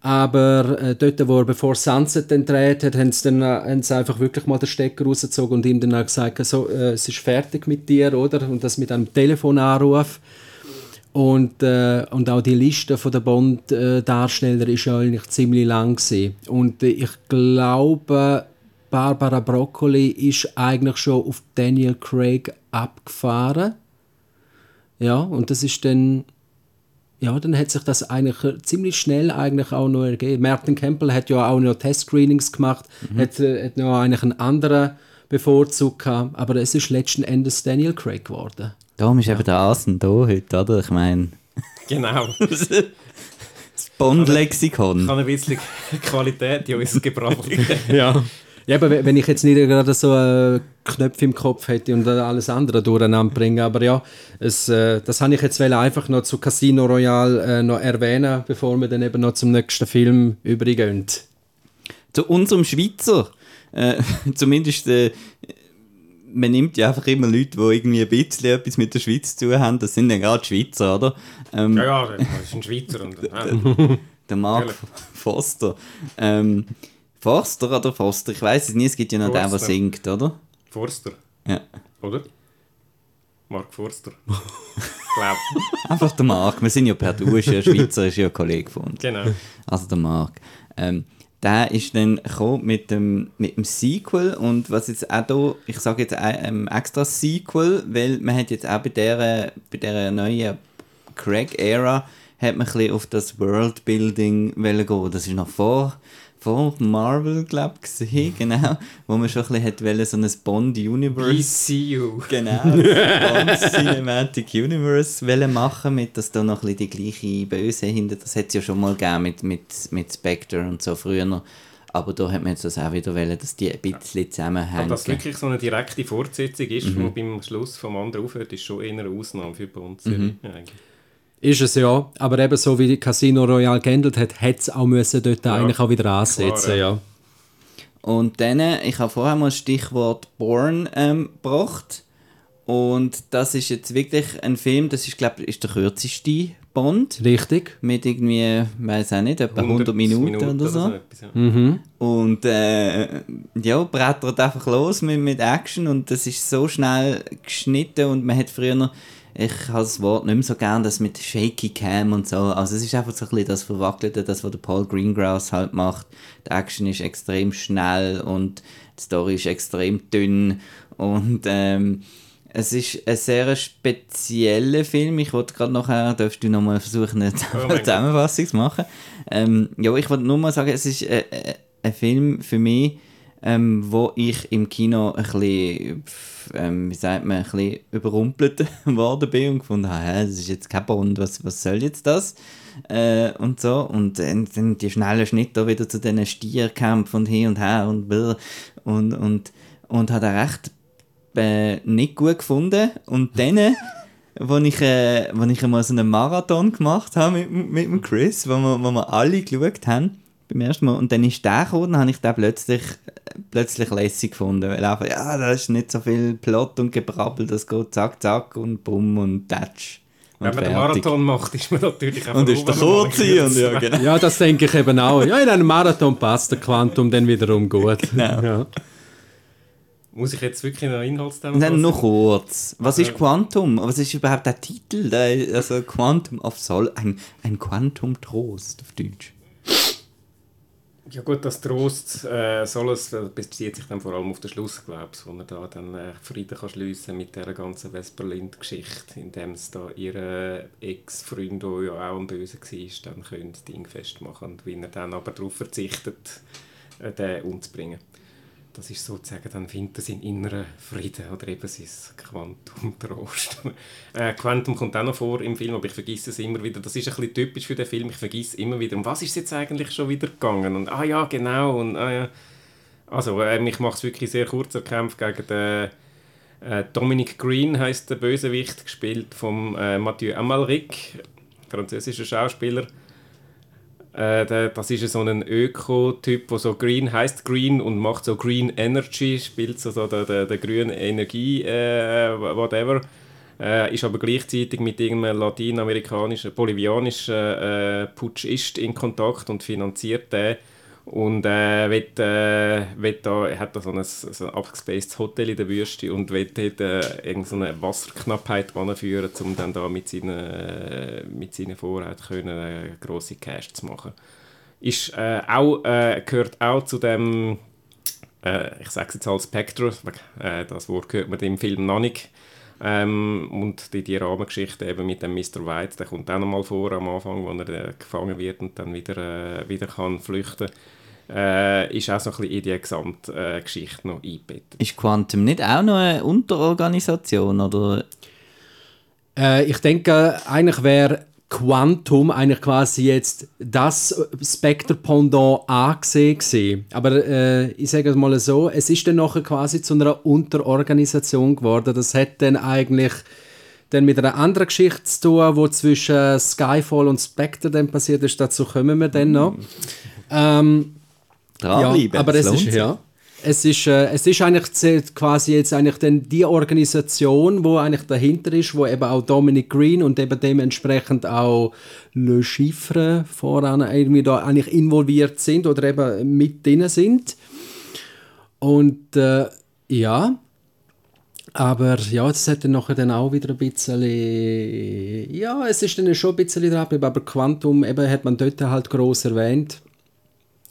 aber äh, dort, wo er bevor Sunset dann dreht hat, haben sie, dann, äh, haben sie einfach wirklich mal den Stecker rausgezogen und ihm dann auch gesagt, so, äh, es ist fertig mit dir, oder? Und das mit einem Telefonanruf. Und, äh, und auch die Liste von der Bond-Darsteller ist ja eigentlich ziemlich lang gewesen. Und äh, ich glaube, Barbara Broccoli ist eigentlich schon auf Daniel Craig abgefahren. Ja, und das ist dann ja, dann hat sich das eigentlich ziemlich schnell eigentlich auch noch ergeben. Martin Campbell hat ja auch noch Test-Screenings gemacht, mhm. hat, äh, hat noch eigentlich einen anderen bevorzugt gehabt, aber es ist letzten Endes Daniel Craig geworden. Darum ist ja. eben der Asen da heute, oder? Ich meine... Genau. das Bond-Lexikon. Ich habe ein bisschen Qualität in uns gebracht. ja. Ja, aber wenn ich jetzt nicht gerade so äh, Knöpfe im Kopf hätte und alles andere durcheinander bringe, aber ja, es, äh, das habe ich jetzt einfach noch zu Casino Royale äh, noch erwähnen, bevor wir dann eben noch zum nächsten Film übergehen. Zu unserem Schweizer, äh, zumindest äh, man nimmt ja einfach immer Leute, die irgendwie ein bisschen etwas mit der Schweiz zu tun haben. Das sind dann gerade Schweizer, oder? Ähm, ja, ja, das ist ein Schweizer. Und, der, der Mark Foster. Ähm, Forster oder Foster? Ich weiß es nicht, es gibt ja noch Forster. den, der singt, oder? Forster. Ja. Oder? Mark Forster. Glaub. Einfach der Mark. Wir sind ja per Du, ist ja Schweizer, ist ja ein Kollege von uns. Genau. Also der Mark. Ähm, der ist dann mit dem, mit dem Sequel und was jetzt auch da, ich sage jetzt ähm, extra Sequel, weil man hat jetzt auch bei dieser, bei dieser neuen Craig-Ära hat man ein bisschen auf das Worldbuilding gehen. Das ist noch vor von Marvel, glaube ich, gesehen, genau, wo man schon ein bisschen wollte, so ein Bond-Universe... ECU. Genau, Bond Cinematic Universe machen, mit, dass da noch ein bisschen die gleiche Böse hinter... Das hat es ja schon mal gegeben mit, mit, mit Spectre und so früher aber da hat man jetzt das auch wieder wollen, dass die ein bisschen zusammenhängen. Aber dass wirklich so eine direkte Fortsetzung ist, mhm. die beim Schluss vom anderen aufhört, ist schon eher eine Ausnahme für Bond. Mhm. Ja, ist es ja, aber eben so wie Casino Royale gehandelt hat, hätte es auch müssen dort ja. eigentlich auch wieder ansetzen, Klar, ja. ja. Und dann, ich habe vorher mal das Stichwort Born ähm, gebracht. Und das ist jetzt wirklich ein Film, das ist, glaube ich, der kürzeste Bond. Richtig. Mit irgendwie, weiß auch nicht, etwa 100, Minuten, oder so. etwas, ja. Mhm. Und äh, ja, brettert einfach los mit, mit Action und das ist so schnell geschnitten und man hat früher, ich habe das Wort nicht mehr so gern, das mit Shaky Cam und so. Also es ist einfach so ein bisschen das Verwackelte, das, was der Paul Greengrass halt macht. Die Action ist extrem schnell und die Story ist extrem dünn und ähm, es ist ein sehr spezieller Film. Ich wollte gerade nachher, darfst du nochmal versuchen, eine Oh Zusammenfassung zu machen. Ähm, ja, ich wollte nur mal sagen, es ist äh, äh, ein Film für mich, ähm, wo ich im Kino ein bisschen, ähm, wie sagt man, ein bisschen überrumpelt worden bin und gefunden habe, das ist jetzt kein Bond, was, was soll jetzt das? Äh, und so. Und dann, dann die schnellen Schnitte wieder zu diesen Stierkämpfen und hin und her und brr. und, und, und hat er recht äh, nicht gut gefunden. Und dann, wo ich, äh, wo ich einmal so einen Marathon gemacht habe mit, mit Chris, wo wir, wo wir alle geschaut haben, beim ersten Mal, und dann ist der gekommen, dann habe ich den plötzlich, plötzlich lässig gefunden, weil einfach, ja, da ist nicht so viel Plot und Gebrabbel, das geht zack, zack und bumm und tatsch. Und Wenn man den. Marathon macht, ist man natürlich auch Und ist der kurze und ja, genau. Ja, das denke ich eben auch. Ja, in einem Marathon passt der Quantum dann wiederum gut. Genau. Ja. Muss ich jetzt wirklich noch Inhaltsthema Dann noch kurz. Was ist Quantum? Was ist überhaupt der Titel? Also Quantum of Soul, ein, ein Quantum Trost auf Deutsch. Ja gut, das Trost äh, soll es, äh, bezieht sich dann vor allem auf den Schluss, glaube ich, wo er da dann äh, Frieden kann schliessen mit dieser ganzen Vesperlind-Geschichte, indem es da ihre Ex-Freund, der ja auch ein Böse war, dann das Ding festmachen und wie er dann aber darauf verzichtet, äh, den umzubringen. Das ist sozusagen, dann findet er seinen Frieden oder eben sein Quantum-Trost. äh, Quantum kommt auch noch vor im Film, aber ich vergesse es immer wieder. Das ist ein bisschen typisch für den Film. Ich vergesse immer wieder, um was ist jetzt eigentlich schon wieder gegangen? Und ah ja, genau. Und, ah, ja. Also, ähm, ich mache es wirklich sehr kurz. Er kämpft gegen den äh, Dominic Green, heißt der Bösewicht, gespielt von äh, Mathieu Amalric, französischer Schauspieler. Äh, das ist so ein Öko-Typ, der so green heißt green und macht so Green Energy, spielt so, so der, der, der grüne Energie, äh, whatever. Äh, ist aber gleichzeitig mit irgendeinem lateinamerikanischen, bolivianischen äh, Putschist in Kontakt und finanziert den. Und äh, will, äh, will da, er hat da so ein, so ein abgespacedes Hotel in der Wüste und will dort äh, irgendeine so Wasserknappheit anführen, um dann da mit seinen, äh, mit seinen Vorräten können, äh, grosse Cash zu machen. Ist, äh, auch, äh, gehört auch zu dem, äh, ich sage es jetzt als Spectre, das Wort hört man im Film noch nicht. Ähm, und die, die Rahmengeschichte eben mit dem Mr. White, der kommt auch noch mal vor am Anfang, wo er äh, gefangen wird und dann wieder, äh, wieder kann flüchten äh, ist auch so ein bisschen in die gesamte äh, Geschichte noch eingebettet. Ist Quantum nicht auch noch eine Unterorganisation? Oder? Äh, ich denke, eigentlich wäre Quantum eigentlich quasi jetzt das Spectre-Pendant angesehen. Aber äh, ich sage es mal so, es ist dann nachher quasi zu einer Unterorganisation geworden. Das hat dann eigentlich dann mit einer anderen Geschichte zu tun, wo zwischen Skyfall und Spectre dann passiert ist. Dazu kommen wir dann noch. Ähm, ja, aber es ist, ja, es ist, äh, es ist eigentlich quasi jetzt eigentlich dann die Organisation, wo eigentlich dahinter ist, wo eben auch Dominic Green und eben dementsprechend auch Le Chiffre voran irgendwie da eigentlich involviert sind oder eben mit drin sind. Und äh, ja, aber ja, das hat dann nachher dann auch wieder ein bisschen, ja, es ist dann schon ein bisschen dran, aber Quantum eben hat man dort halt gross erwähnt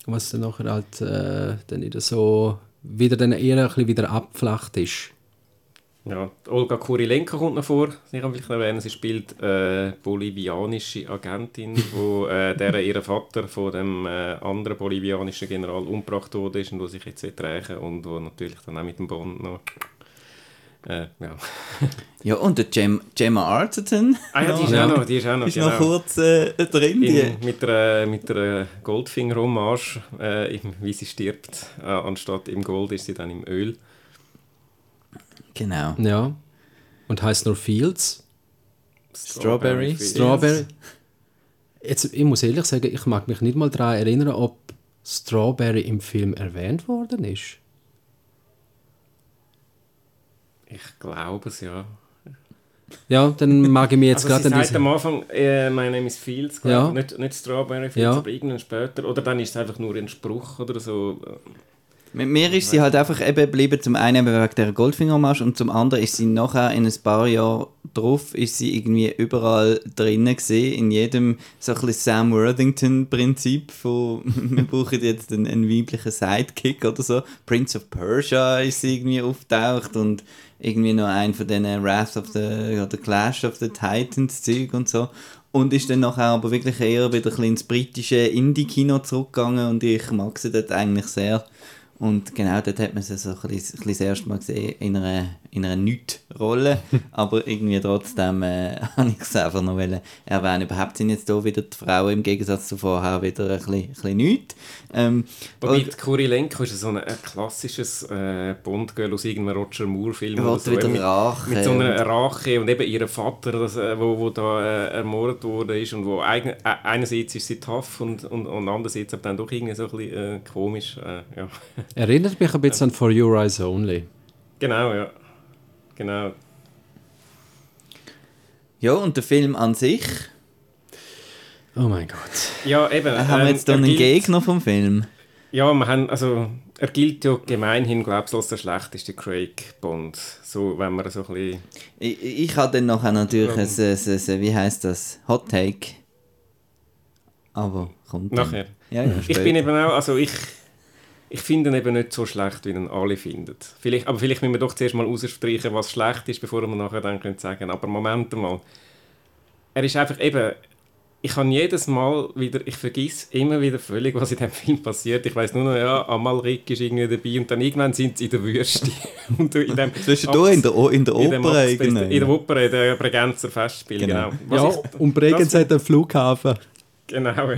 was dann nachher halt äh, dann wieder so wieder dann eher ein bisschen wieder abflacht ist. Ja, Olga Kurilenko kommt noch vor, ich kann vielleicht erwähnen, sie spielt äh, bolivianische Agentin, wo äh, deren ihr Vater von dem äh, anderen bolivianischen General umgebracht wurde und wo sich jetzt rächen und wo natürlich dann auch mit dem Bond noch äh, ja. Ja, und der Gem Gemma Arterton. Ah ja, die ist auch noch, die ist auch noch, ist genau. noch kurz äh, drin. Die. In, mit der, mit der Goldfinger-Hommage, äh, wie sie stirbt, äh, anstatt im Gold ist sie dann im Öl. Genau. Ja. Und heißt nur Fields. Strawberry. Fields. Strawberry. Jetzt, ich muss ehrlich sagen, ich mag mich nicht mal daran erinnern, ob Strawberry im Film erwähnt worden ist. Ich glaube es, ja. Ja, dann mag ich mir jetzt Also sie gerade sagt am Anfang, äh, My name is Fields, Ja. ich. nicht, nicht Strawberry Fields, Ja. aber irgendwann später. Oder dann ist es einfach nur ein Spruch oder so. Mit mir ist sie halt einfach eben geblieben, zum einen wegen der Goldfingermarsch und zum anderen ist sie nachher in ein paar Jahren drauf, ist sie irgendwie überall drinnen gesehen, in jedem so ein bisschen Sam Worthington-Prinzip von, wir brauchen jetzt einen, einen weiblichen Sidekick oder so. Prince of Persia ist sie irgendwie auftaucht und irgendwie noch ein von diesen Wrath of the, oder Clash of the Titans Zeug und so. Und ist dann nachher aber wirklich eher wieder ein bisschen ins britische Indie-Kino zurückgegangen und ich mag sie dort eigentlich sehr. Und genau dort hat man sie so ein bisschen, ein bisschen das erste Mal gesehen, in einer, in einer Nicht-Rolle. Aber irgendwie trotzdem äh, habe ich es einfach noch wollen erwähnen. Überhaupt sind jetzt hier wieder die Frauen im Gegensatz zu vorher wieder ein bisschen, ein bisschen nichts. Ähm, Wobei, und- Kurilenko ist so ein, ein klassisches äh, Bond-Girl aus irgendeinem Roger Moore-Film. Oder so, wieder mit, Rache Mit so einer Rache und eben ihrem Vater, das, äh, wo, wo da äh, ermordet wurde ist und wo eigen, äh, einerseits ist sie tough und, und, und andererseits aber dann doch irgendwie so ein bisschen äh, komisch. Äh, ja. Erinnert mich ein bisschen an For Your Eyes Only. genau, ja. Genau. ja, und der Film an sich, Oh mein Gott. Ja, eben. äh, haben wir ähm, jetzt da er einen gilt- Gegner vom Film? Ja, wir haben, also, er gilt ja gemeinhin, glaube ich, als der schlechteste Craig Bond. So, wenn man so ein bisschen... Ich, ich habe dann nachher natürlich ein, ein, ein, wie heißt das, Hot Take. Aber kommt dann. Nachher. Ja, ja, Ich bin eben auch, also ich, ich finde ihn eben nicht so schlecht, wie ihn alle finden. Vielleicht, aber vielleicht müssen wir doch zuerst mal rausstreichen, was schlecht ist, bevor wir nachher dann können sagen Aber Moment mal. Er ist einfach eben... Ich kann jedes Mal wieder... Ich vergiss immer wieder völlig, was in diesem Film passiert. Ich weiß nur noch, ja, Amalrik ist irgendwie dabei und dann irgendwann sind sie in der Wüste. und in dem Zwischendurch in der, O- in der in Oper irgendwie. In der Oper, in der Bregenzer Festspiel, Genau. genau. Was Ja, ich- und Bregenz hat einen Flughafen. Genau.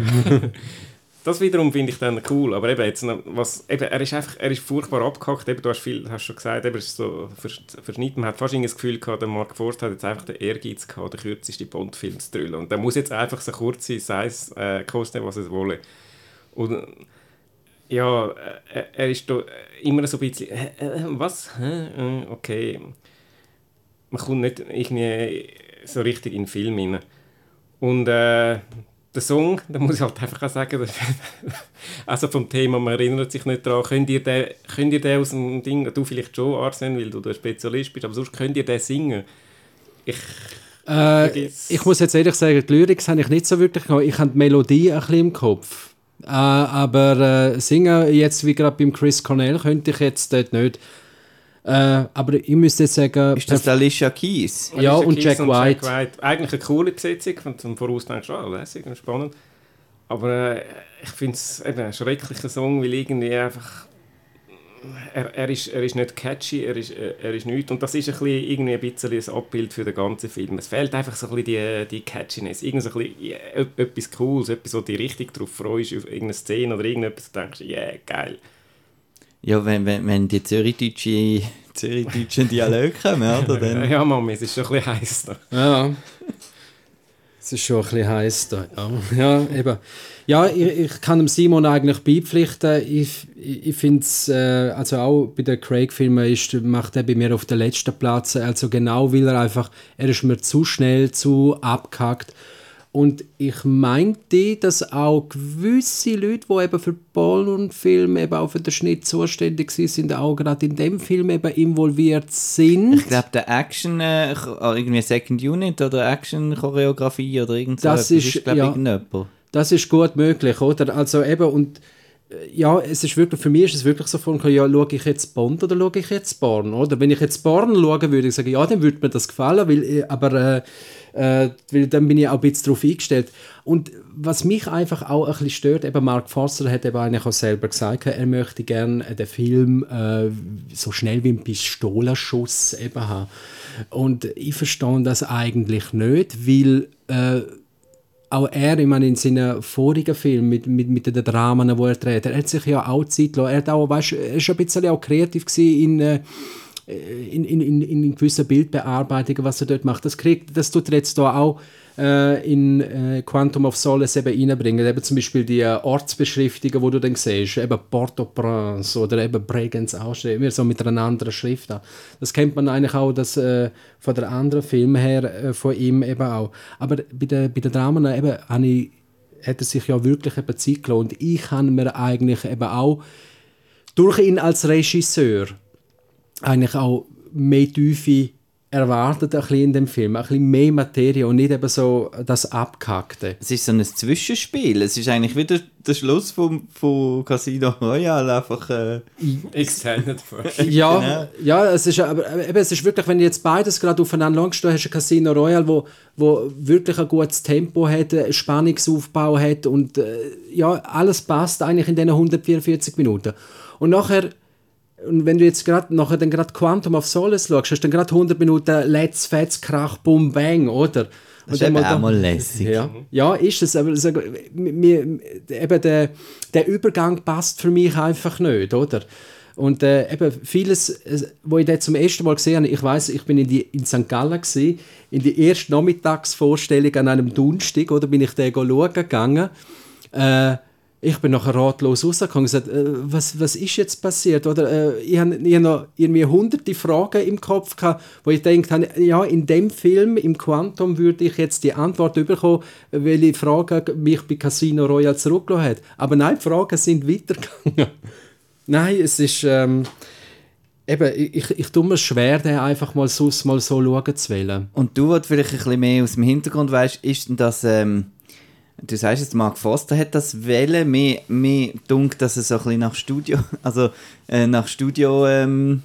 das wiederum finde ich dann cool. Aber eben, jetzt, was, eben, er ist einfach, er ist furchtbar abgehackt. Eben, du hast viel, hast schon gesagt, eben, ist so vers- verschnitten. Man hat fast das Gefühl gehabt, der Mark Forst hat jetzt einfach den Ehrgeiz gehabt, den kürzesten Bond-Film zu drüllen. Und der muss jetzt einfach so kurz sein, sei es äh, kosten, was es wolle. Und äh, ja, äh, er ist da immer so ein bisschen, äh, äh, was? Hä? Äh, okay. Man kommt nicht irgendwie so richtig in den Film rein. Und äh, der Song, da muss ich halt einfach auch sagen, also vom Thema, man erinnert sich nicht daran, könnt ihr den, könnt ihr den aus dem Ding, du vielleicht schon, Arsene, weil du der Spezialist bist, aber sonst könnt ihr den singen. Ich, Äh, ich muss jetzt ehrlich sagen, die Lyrics habe ich nicht so wirklich gehabt. Ich habe die Melodie ein bisschen im Kopf. Äh, aber äh, singen jetzt wie gerade beim Chris Cornell könnte ich jetzt dort nicht. Äh, aber ich müsste jetzt sagen, Ist das Alicia Keys? Ja, Alicia und Keys Jack White. Eigentlich eine coole Besetzung, von zum Voraus denkst du, ah, lässig und spannend. Aber äh, ich finde es eben ein schrecklicher Song, weil irgendwie einfach... Er, er, ist, er ist nicht catchy, er ist, äh, er ist nichts. Und das ist ein bisschen, irgendwie ein bisschen ein Abbild für den ganzen Film. Es fehlt einfach so ein bisschen die, die Catchiness. Irgend so ein bisschen, ja, e- etwas Cooles, etwas, wo du dich richtig drauf freust, auf irgendeine Szene oder irgendetwas, du denkst, yeah, geil. Ja, wenn, wenn, wenn die zürichdeutschen zürichdeutschen Dialoge kommen, oder? Dann, Ja, Mami, es ist schon ein bisschen heiß da. Ja. Es ist schon ein bisschen heiß da. Ja, ja eben. Ja, ich, ich kann dem Simon eigentlich beipflichten. Ich, ich, ich finde es, äh, also auch bei den Craig-Filmen ist, macht er bei mir auf den letzten Platz. Also genau, weil er einfach, er ist mir zu schnell, zu abgehackt. Und ich meinte, dass auch gewisse Leute, die eben für Pornfilm, eben auch für den Schnitt zuständig sind, auch gerade in dem Film eben involviert sind. ich glaube, der Action, äh, Cho- irgendwie Second Unit oder Action-Choreografie oder irgend so Das etwas ist- glaube ja. irgendjemand. Das ist gut möglich, oder? Also eben, und äh, ja, es ist wirklich, für mich ist es wirklich so von, ja, schaue ich jetzt Bond oder schaue ich jetzt Born, oder? Wenn ich jetzt Born schaue, würde ich sagen, ja, dann würde mir das gefallen, weil, äh, aber äh, äh, weil dann bin ich auch ein bisschen darauf eingestellt. Und was mich einfach auch ein bisschen stört, eben Mark Forster hat eben eigentlich auch selber gesagt, er möchte gerne den Film äh, so schnell wie ein Pistolenschuss eben haben. Und ich verstehe das eigentlich nicht, weil äh, auch er, ich meine, in seinen vorigen Filmen mit, mit, mit den Dramen, die er dreht, er hat sich ja auch Zeit gelassen. Er, hat auch, weißt, er ist ein bisschen auch kreativ gewesen in, äh, in, in, in, in gewissen Bildbearbeitungen, was er dort macht. Das, kriegt, das tut er jetzt da auch äh, in äh, Quantum of Solace eben reinbringen. Eben zum Beispiel die äh, Ortsbeschriftungen, die du dann siehst, eben Port-au-Prince oder eben Bregenz ausstehen, immer so mit einer anderen Schrift. An. Das kennt man eigentlich auch das, äh, von der anderen Film her, äh, von ihm eben auch. Aber bei den, bei den Dramen eben, habe ich, hat er sich ja wirklich eben Zeit gelohnt. Ich habe mir eigentlich eben auch durch ihn als Regisseur eigentlich auch mehr Tiefe erwartet ein bisschen in dem Film, ein bisschen mehr Materie und nicht eben so das Abgehackte. Es ist so ein Zwischenspiel. Es ist eigentlich wieder der Schluss von, von Casino Royale einfach... Äh, Extended Version. Ja, genau. ja es, ist, aber, eben, es ist wirklich, wenn du jetzt beides gerade aufeinander langst, du hast ein Casino Royale, wo, wo wirklich ein gutes Tempo hat, einen Spannungsaufbau hat und äh, ja, alles passt eigentlich in diesen 144 Minuten. Und nachher und wenn du jetzt gerade nachher dann gerade Quantum of Solace schaust, hast du dann gerade 100 Minuten Let's Fetz Krach Bum Bang, oder? Und das ist eben auch mal lässig. Ja, ja ist es, aber also, mir, eben der, der Übergang passt für mich einfach nicht, oder? Und äh, eben vieles, äh, wo ich das zum ersten Mal gesehen habe, ich weiß, ich bin in, die, in St. Gallen gewesen, in die erste Nachmittagsvorstellung an einem Donnerstag, oder bin ich da schauen gegangen. Äh, ich bin nachher ratlos rausgekommen und gesagt, äh, was, was ist jetzt passiert? Oder, äh, ich habe hab noch irgendwie hunderte Fragen im Kopf gehabt, wo ich denke, ja, in dem Film, im Quantum, würde ich jetzt die Antwort bekommen, welche Frage mich bei Casino Royale zurückgelassen hat. Aber nein, die Fragen sind weitergegangen. nein, es ist... Ähm, Eben, ich, ich tue mir schwer, den einfach mal so, mal so schauen zu wollen. Und du, was vielleicht ein bisschen mehr aus dem Hintergrund weißt, ist denn das... Ähm Du sagst jetzt, Mark Foster hat das wählen. Mir, mir dunkt, dass es so ein bisschen nach Studio, also äh, nach Studio ähm,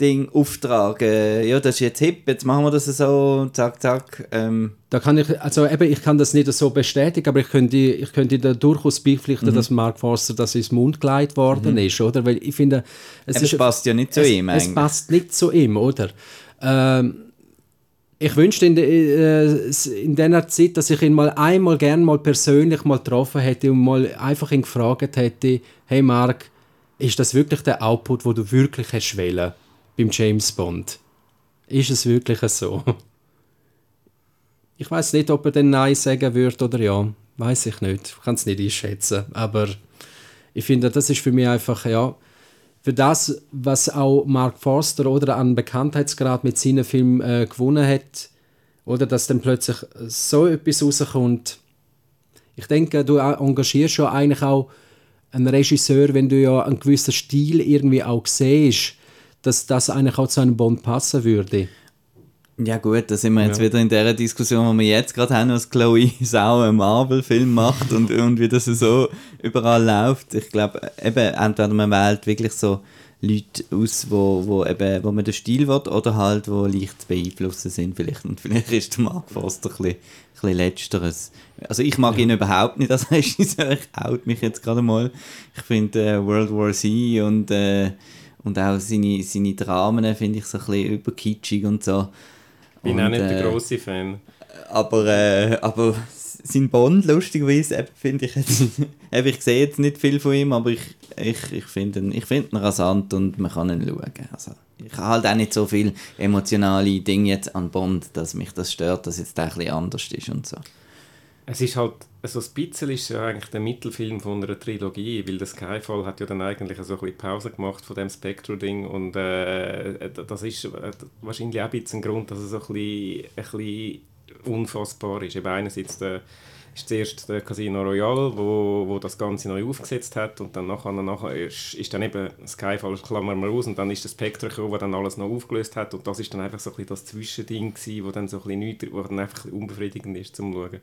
Ding Auftrag. Äh, ja, das ist jetzt hip, jetzt machen wir das so, zack, zack. Ähm. Da kann ich, also eben, ich kann das nicht so bestätigen, aber ich könnte, ich könnte da durchaus beipflichten, mhm. dass Mark Foster das ins Mund geleitet worden mhm. ist, oder? Weil ich finde, es, ist, passt ja nicht zu es, ihm eigentlich. Es passt nicht zu ihm, oder? Ähm, ich wünschte in, äh, in dieser Zeit, dass ich ihn mal einmal gerne mal persönlich mal getroffen hätte und mal einfach ihn gefragt hätte, hey Mark, ist das wirklich der Output, wo du wirklich hast wählen beim James Bond? Ist es wirklich so? Ich weiß nicht, ob er dann Nein sagen würde oder ja. Weiß ich nicht. Ich kann es nicht einschätzen. Aber ich finde, das ist für mich einfach, ja, für das, was auch Mark Forster oder an Bekanntheitsgrad mit seinen Filmen äh, gewonnen hat, oder dass dann plötzlich so etwas rauskommt. Ich denke, du engagierst schon eigentlich auch einen Regisseur, wenn du ja einen gewissen Stil irgendwie auch siehst, dass das eigentlich auch zu einem Bond passen würde. Ja gut, da sind wir jetzt ja. wieder in der Diskussion, wo wir jetzt gerade haben, was Chloe Sau einen Marvel-Film macht und, und wie das so überall läuft. Ich glaube, eben, entweder man wählt wirklich so Leute aus, wo, wo, eben, wo man den Stil will oder halt, wo leicht zu beeinflussen sind vielleicht. Und vielleicht ist der Mark Foster ein bisschen, ein bisschen Letzteres. Also ich mag ja. ihn überhaupt nicht als Regisseur, ich haut mich jetzt gerade mal. Ich finde äh, World War Z und, äh, und auch seine, seine Dramen finde ich so ein bisschen überkitschig und so. Bin und, auch nicht der äh, große Fan. Aber, äh, aber sein Bond, lustigerweise, finde ich jetzt, ich sehe jetzt nicht viel von ihm, aber ich, ich, ich finde ihn, find ihn rasant und man kann ihn schauen. Also, ich habe halt auch nicht so viele emotionale Dinge jetzt an Bond, dass mich das stört, dass jetzt der ein bisschen anders ist und so. Es ist halt, also ein bisschen ist ja eigentlich der Mittelfilm von einer Trilogie, weil der Skyfall hat ja dann eigentlich so ein bisschen Pause gemacht von dem Spectre-Ding und äh, das ist äh, wahrscheinlich auch ein bisschen ein Grund, dass es so ein bisschen, ein bisschen unfassbar ist. Eben einerseits der, ist zuerst der Casino Royale, wo, wo das Ganze neu aufgesetzt hat und dann nachher, nachher ist, ist dann eben Skyfall, klammern wir aus, und dann ist das Spectre gekommen, das dann alles noch aufgelöst hat und das ist dann einfach so ein bisschen das Zwischending gewesen, wo dann so ein bisschen, nichts, wo dann einfach ein unbefriedigend ist zum Schauen.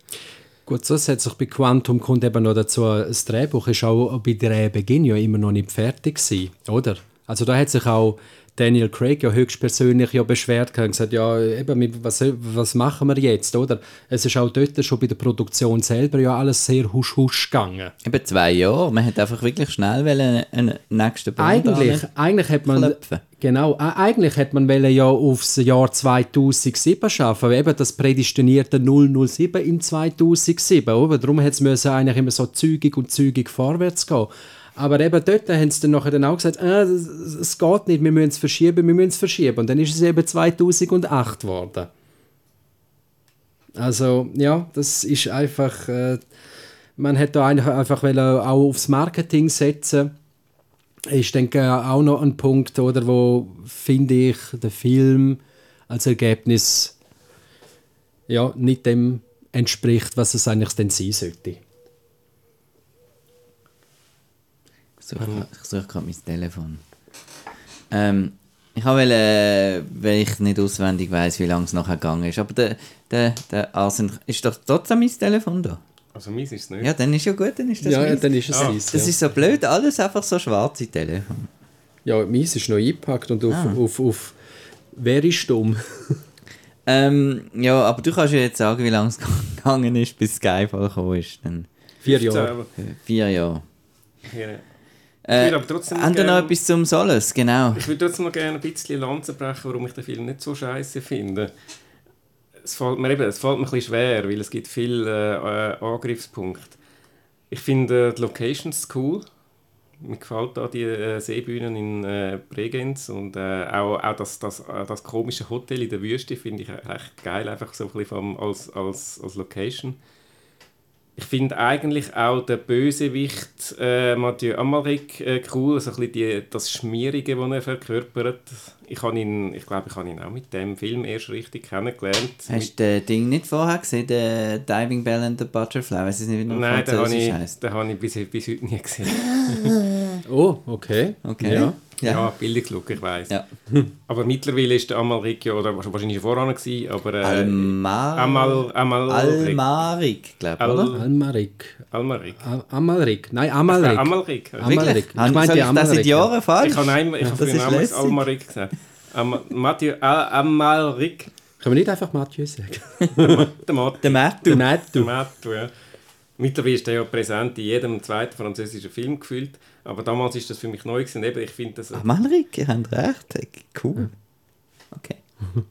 Gut, zusätzlich bei Quantum kommt eben noch dazu, das Drehbuch ist auch bei Drehbeginn ja immer noch nicht fertig gewesen, oder? Also da hat sich auch Daniel Craig ja höchstpersönlich ja beschwert und gesagt, ja, eben, was, was machen wir jetzt, oder? Es ist auch dort schon bei der Produktion selber ja alles sehr husch-husch gegangen. Eben zwei Jahre, man hat einfach wirklich schnell einen nächsten Band Eigentlich, eigentlich hat man... Klopfen. Genau, eigentlich hätte man ja aufs Jahr 2007 schaffen, eben das prädestinierte 007 in 2007, oder? Darum hätte es eigentlich immer so zügig und zügig vorwärts gehen. Aber eben dort haben sie dann nachher dann auch gesagt, äh, es geht nicht, wir müssen es verschieben, wir müssen es verschieben. Und dann ist es eben 2008 geworden. Also, ja, das ist einfach. Äh, man hätte einfach auch aufs Marketing setzen. Ist, denke ich, auch noch ein Punkt, oder, wo, finde ich, der Film als Ergebnis ja, nicht dem entspricht, was es eigentlich denn sein sollte. Ich suche, ich suche gerade mein Telefon. Ähm, ich wollte, äh, weil ich nicht auswendig weiß, wie lange es nachher gegangen ist. Aber der, der, der Arsene, ist doch trotzdem mein Telefon da? Also meins ist es nicht. Ja, dann ist ja gut, dann ist das Ja, meins. dann ist es Ah. eins, Das ja. ist so blöd, alles einfach so schwarze Telefon. ja, meins ist noch eingepackt und auf, Ah. auf, auf Wer ist stumm? Ähm, ja, aber du kannst ja jetzt sagen, wie lange es gegangen ist, bis Skyfall gekommen ist. Dann Vier 15, Jahre. aber- äh, vier Jahre. Äh, würde aber trotzdem haben wir noch etwas zum Solace? Genau. Ich würde trotzdem noch gerne ein bisschen Lanze brechen, warum ich den Film nicht so scheiße finde. Es fällt mir eben, es fällt mir ein bisschen schwer, weil es gibt viele äh, Angriffspunkte. Ich finde äh, die Locations cool. Mir gefällt da die äh, Seebühnen in äh, Bregenz und äh, auch, auch das, das, äh, das komische Hotel in der Wüste finde ich echt geil, einfach so ein bisschen vom, als, als, als Location. Ich finde eigentlich auch den Bösewicht äh, Mathieu Amalric äh, cool, so ein bisschen die, das Schmierige, das er verkörpert. Ich, habe ihn, ich glaube, ich habe ihn auch mit dem Film erst richtig kennengelernt. Hast du das Ding nicht vorher gesehen, den Diving Bell and the Butterfly? Weiß ich nicht, wie Nein, den habe ich, den habe ich bis, bis heute nie gesehen. Oh, okay. Okay. Ja. Ja, Bildungslook, ich weiß. Ja. Aber mittlerweile ist der Amalric ja, oder wahrscheinlich schon voran gewesen, aber... Äh, Almar Amal, Amalric. Almarik, glaube ich, Al- oder? Almarik. Almaric. Am- Amalrik. Nein, Amalrik. Amalric. Amalric. Wirklich? Ich meinte ich das Amalrik, seit Jahren falsch? Ich habe einmal, ich Ja, habe lässig. Almaric gesagt. Am, Mathieu Al- Amalric. Können wir nicht einfach Mathieu sagen? Der Mathieu. Der Matt, Der. Mathieu, ja. Mittlerweile ist er ja präsent in jedem zweiten französischen Film gefühlt. Aber damals ist das für mich neu gewesen. Eben, ich finde das... Amalrik, ihr habt recht. Cool. Okay.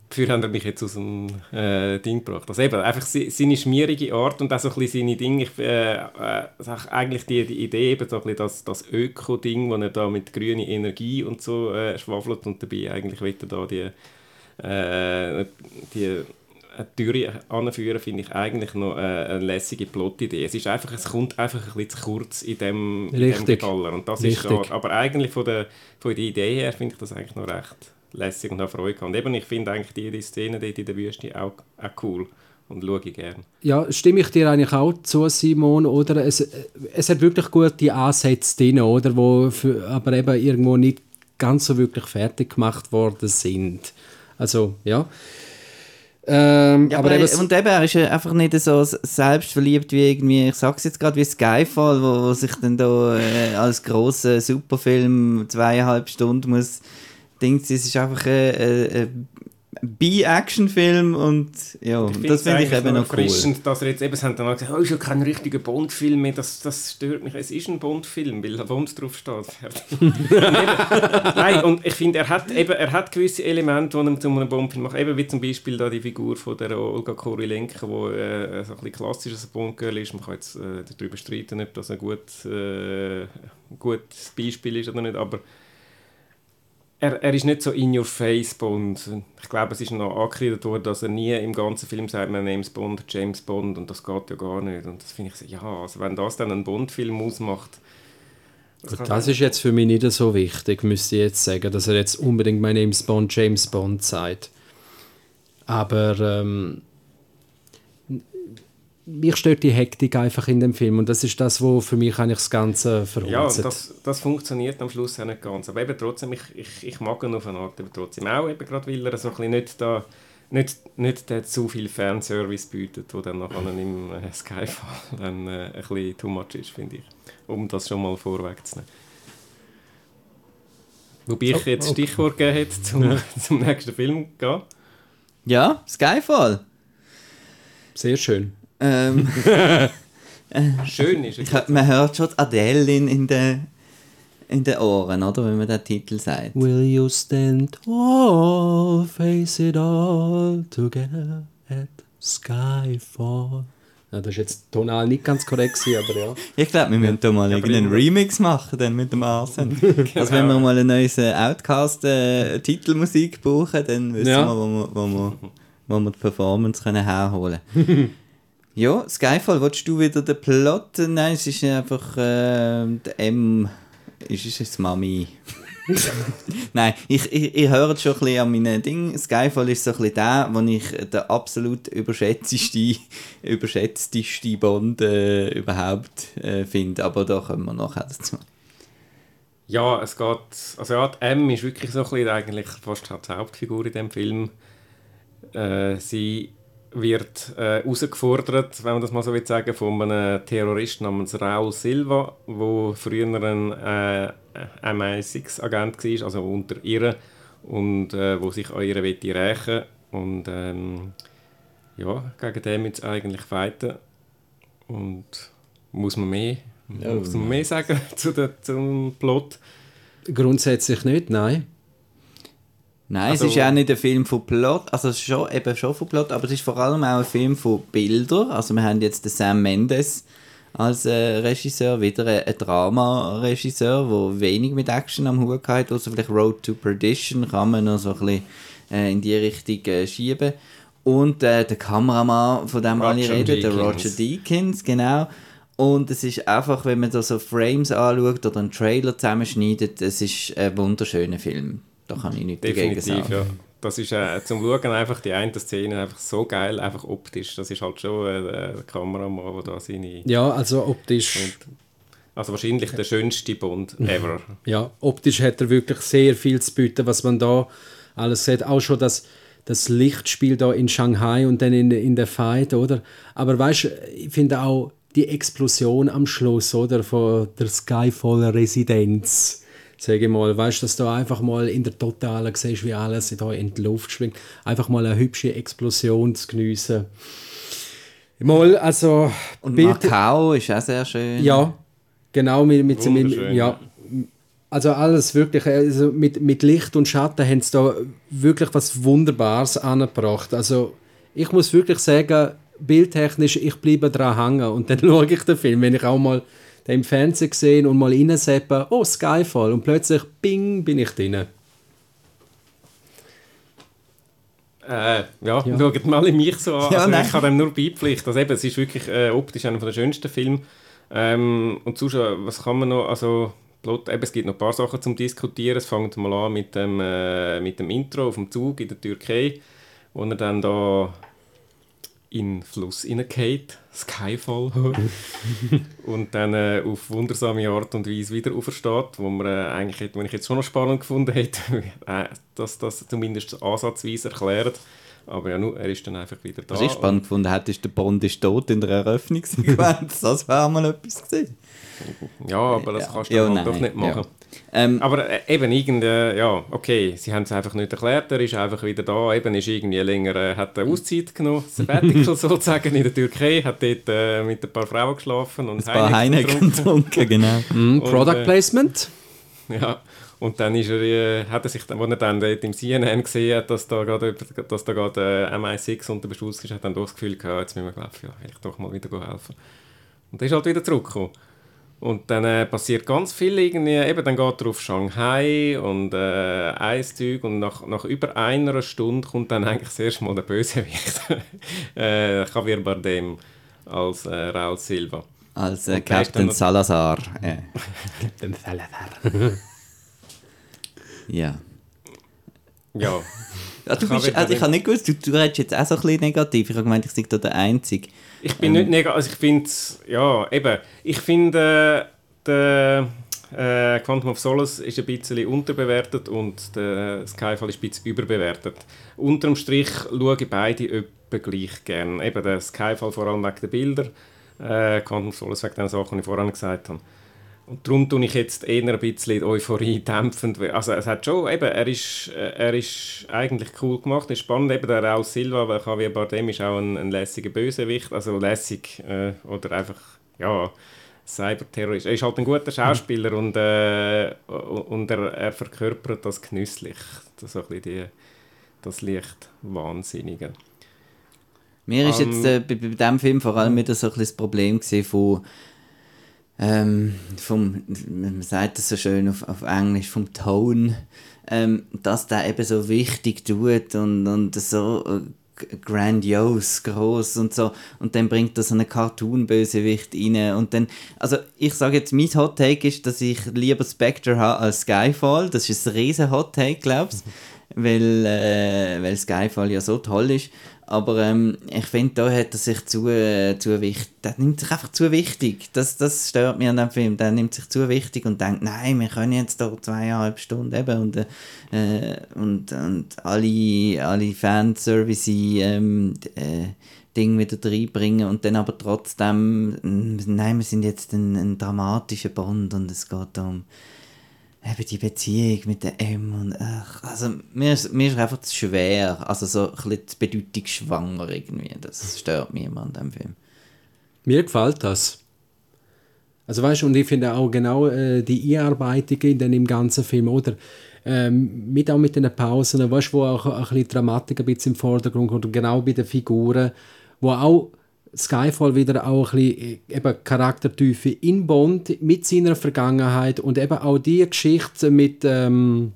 Dafür haben er mich jetzt aus dem äh, Ding gebracht. Also eben, einfach se- seine schmierige Art und auch so ein bisschen seine Dinge. Ich, äh, äh, sag eigentlich die, die Idee, eben so ein bisschen das, das Öko-Ding, wo er da mit grüner Energie und so äh, schwafelt und dabei eigentlich will er da die, äh, die Türe anführen, finde ich eigentlich noch äh, eine lässige Plotidee. Es ist einfach, es kommt einfach ein bisschen zu kurz in dem, in dem Richtig. Geballer und das Richtig. ist. Aber eigentlich von der, von der Idee her finde ich das eigentlich noch recht lässig und habe Freude gehabt. Und eben, ich finde eigentlich die, die Szene dort in der Wüste auch, auch cool und schaue gerne. Ja, stimme ich dir eigentlich auch zu, Simon, oder? Es, es hat wirklich gute Ansätze drin, oder? Wo für, aber eben irgendwo nicht ganz so wirklich fertig gemacht worden sind. Also, ja. Ähm, Ja, aber aber und eben, er ist ja einfach nicht so selbstverliebt wie irgendwie, ich sag's jetzt gerade, wie Skyfall, wo, wo sich dann da äh, als grosser Superfilm zweieinhalb Stunden muss, Dings, es ist einfach ein, ein, ein B-Action-Film und ja, das finde ich eben noch cool. dass er jetzt eben, haben dann gesagt, oh, ist ja kein richtiger Bond-Film mehr, das, das stört mich. Es ist ein Bond-Film, weil Bond drauf steht. Fertig. Und eben, Nein, und ich finde, er hat, eben, er hat gewisse Elemente, die er zu einem Bond-Film macht. Eben wie zum Beispiel da die Figur von der Olga Kurilenko, die äh, so ein bisschen klassisches Bond-Girl ist. Man kann jetzt äh, darüber streiten, ob das ein gut, äh, gutes Beispiel ist oder nicht, aber er, er ist nicht so in your face Bond. Ich glaube, es ist noch angekreidet worden, dass er nie im ganzen Film sagt, man James Bond, James Bond und das geht ja gar nicht. Und das finde ich so, ja, also wenn das dann einen Bond-Film ausmacht. Gut, das ist jetzt für mich nicht so wichtig, müsste ich jetzt sagen, dass er jetzt unbedingt mein James Bond, James Bond sagt. Aber ähm, mich stört die Hektik einfach in dem Film und das ist das, wo für mich eigentlich das Ganze Ja, verhunzt. das, das funktioniert am Schluss auch nicht ganz. Aber eben trotzdem, ich, ich, ich mag ihn auf eine Art, aber trotzdem auch, eben gerade weil er so ein bisschen nicht da nicht, nicht der zu viel Fanservice bietet, wo dann nachher im äh, Skyfall dann äh, ein bisschen too much ist, finde ich. Um das schon mal vorwegzunehmen. Wobei ich Oh, jetzt oh. Stichwort gegeben hätte, zum, zum nächsten Film zu gehen. Ja, Skyfall. Sehr schön. Ähm, Schön ist es. man hört schon Adele in, in den in den Ohren, oder, wenn man den Titel sagt. Will you stand tall, face it all together at Skyfall? Ja, das ist jetzt tonal nicht ganz korrekt, aber ja. Ich glaube, wir müssen da mal Ja, irgendeinen Remix machen dann mit dem Arsen. Also wenn wir mal eine neue Outcast-Titelmusik brauchen, dann wissen Ja. wir, wo wir, wo wir wo wir die Performance können herholen Ja, Skyfall, willst du wieder den Plot? Nein, es ist einfach äh, der M. Ist es jetzt Mami? Nein, ich, ich, ich höre es schon ein bisschen an meinen Dingen. Skyfall ist so ein bisschen der, wo ich der absolut überschätzteste, überschätzteste Bond äh, überhaupt äh, finde. Aber da kommen wir nachher dazu. Ja, es geht. Also ja, die M ist wirklich so ein bisschen eigentlich fast die Hauptfigur in dem Film. Äh, sie wird äh, herausgefordert, wenn man das mal so will sagen, von einem Terroristen namens Raul Silva, wo früher ein äh, MI6-Agent war, also unter ihr, und äh, wo sich an ihr rächen rächen Und ähm, ja, gegen den jetzt eigentlich fighten. Und muss man mehr, ja. muss man mehr sagen zu der, zum Plot? Grundsätzlich nicht, nein. Nein, also, es ist auch nicht ein Film von Plot, also es ist schon, eben schon von Plot, aber es ist vor allem auch ein Film von Bildern. Also wir haben jetzt den Sam Mendes als äh, Regisseur, wieder ein, ein Drama-Regisseur, der wenig mit Action am Hut hat, also vielleicht Road to Perdition kann man noch so ein bisschen äh, in die Richtung äh, schieben. Und äh, der Kameramann, von dem Roger alle reden, Deakins. der Roger Deakins, genau. Und es ist einfach, wenn man da so Frames anschaut oder einen Trailer zusammenschneidet, es ist ein wunderschöner Film. Da kann ich nicht Definitiv, dagegen sagen. Ja. Das ist äh, zum Schauen einfach die eine Szene einfach so geil, einfach optisch. Das ist halt schon äh, der Kameramann, der da seine... Ja, also optisch... Und, also wahrscheinlich der schönste Bond ever. Ja, optisch hat er wirklich sehr viel zu bieten, was man da alles sieht. Auch schon das, das Lichtspiel da in Shanghai und dann in, in der Fight, oder? Aber weißt du, ich finde auch die Explosion am Schluss, oder? Von der Skyfall-Residenz sage ich mal, weißt du, dass du einfach mal in der Totalen siehst, wie alles da in die Luft schwingt. Einfach mal eine hübsche Explosion zu geniessen. Mal, also... Und Bild, Macau ist auch sehr schön. Ja, genau. Mit, mit, mit, ja, also alles wirklich, also mit, mit Licht und Schatten haben sie da wirklich was Wunderbares angebracht. Also ich muss wirklich sagen, bildtechnisch, ich bleibe dran hängen und dann schaue ich den Film, wenn ich auch mal im Fernsehen gesehen und mal reinseppen, oh, Skyfall. Und plötzlich, bing, bin ich drin. Äh, ja, ja. schaut mal in mich so an. Ja, also, ich kann dem nur beipflichten. Also, eben, es ist wirklich äh, optisch einer der schönsten Filme. Ähm, und sonst, was kann man noch, also Plot, eben, es gibt noch ein paar Sachen zum Diskutieren. Es fängt mal an mit dem, äh, mit dem Intro auf dem Zug in der Türkei, wo er dann da in den Fluss hineingeht, Skyfall, und dann äh, auf wundersame Art und Weise wieder aufersteht, wo man äh, eigentlich, wenn ich jetzt schon noch spannend gefunden hätte, äh, dass das zumindest ansatzweise erklärt. Aber ja, nur, er ist dann einfach wieder da. Was ich spannend gefunden hätte, ist, der Bond ist tot in der Eröffnungssequenz. das wäre mal etwas gesehen. Ja, aber das kannst du ja, halt doch nicht machen. Ja. Ähm, aber äh, eben irgendwie, ja, okay, sie haben es einfach nicht erklärt, er ist einfach wieder da, eben ist irgendwie länger, äh, hat eine Auszeit genommen, Sabbatical sozusagen in der Türkei, hat dort äh, mit ein paar Frauen geschlafen und ein paar Heineken getrunken, genau. Mm, Product und, Placement. Ja, und dann ist er, äh, hat er sich, als er dann dort im CNN gesehen hat, dass da gerade, dass da gerade äh, MI6 unter Beschuss ist, hat dann doch das Gefühl gehabt, jetzt müssen wir, glaube ich, ja, ich doch mal wieder helfen. Und dann ist halt wieder zurückgekommen. Und dann äh, passiert ganz viel irgendwie, eben dann geht er auf Shanghai und äh, Eiszeug und nach, nach über einer Stunde kommt dann eigentlich das erste Mal der Bösewicht, äh, Javier Bardem als äh, Raul Silva. Als äh, Captain Salazar. Captain Salazar. ja. Ja. ja du bist, also ich habe nicht gewusst, du, du redest jetzt auch so ein bisschen negativ. Ich habe gemeint, ich sei da der Einzige. Ich bin ähm. nicht negativ, also ich finde ja, eben, ich finde, der äh, Quantum of Solace ist ein bisschen unterbewertet und der Skyfall ist ein bisschen überbewertet. Unterm Strich schaue ich beide etwa gleich gerne. Eben der Skyfall vor allem wegen der Bilder, äh, Quantum of Solace wegen den Sachen, die ich vorhin gesagt habe. Und darum tue ich jetzt eher ein bisschen die Euphorie dämpfend. Also es hat schon, eben, er ist, er ist eigentlich cool gemacht, ist spannend. Eben der Raul Silva, weil Javier Bardem ist auch ein, ein lässiger Bösewicht, also lässig äh, oder einfach, ja, Cyberterrorist. Er ist halt ein guter Schauspieler mhm. und, äh, und er, er verkörpert das genüsslich. Das, so ein bisschen die, das Licht Wahnsinnige. Mir ist um, jetzt äh, bei, bei diesem Film vor allem wieder so ein bisschen das Problem von ähm, vom, man sagt das so schön auf, auf Englisch, vom Ton, ähm, dass der eben so wichtig tut und, und so äh, grandios, groß und so. Und dann bringt er so einen Cartoon-Bösewicht rein. Und dann, also ich sage jetzt, mein Hot Take ist, dass ich lieber Spectre habe als Skyfall. Das ist ein riesen Hot Take, glaubst weil, äh, weil Skyfall ja so toll ist. Aber ähm, ich finde, da hat er sich zu, äh, zu wichtig, der nimmt sich einfach zu wichtig. Das, das stört mich an dem Film. Der nimmt sich zu wichtig und denkt, nein, wir können jetzt da zweieinhalb Stunden eben und, äh, und, und alle, alle Fanservice ähm, äh, Ding wieder reinbringen und dann aber trotzdem, nein, wir sind jetzt ein, ein dramatischer Bond und es geht um eben die Beziehung mit der M und ach, also mir ist, mir ist einfach zu schwer, also so ein bisschen bedeutungsschwanger irgendwie, das stört mich immer an dem Film. Mir gefällt das. Also weißt du, und ich finde auch genau äh, die Einarbeitung in dem ganzen Film, oder? Ähm, mit auch mit den Pausen, weißt du, wo auch ein bisschen Dramatik ein bisschen im Vordergrund kommt genau bei den Figuren, wo auch Skyfall wieder auch ein bisschen äh, eben Charaktertiefe in Bond mit seiner Vergangenheit und eben auch die Geschichte mit ähm,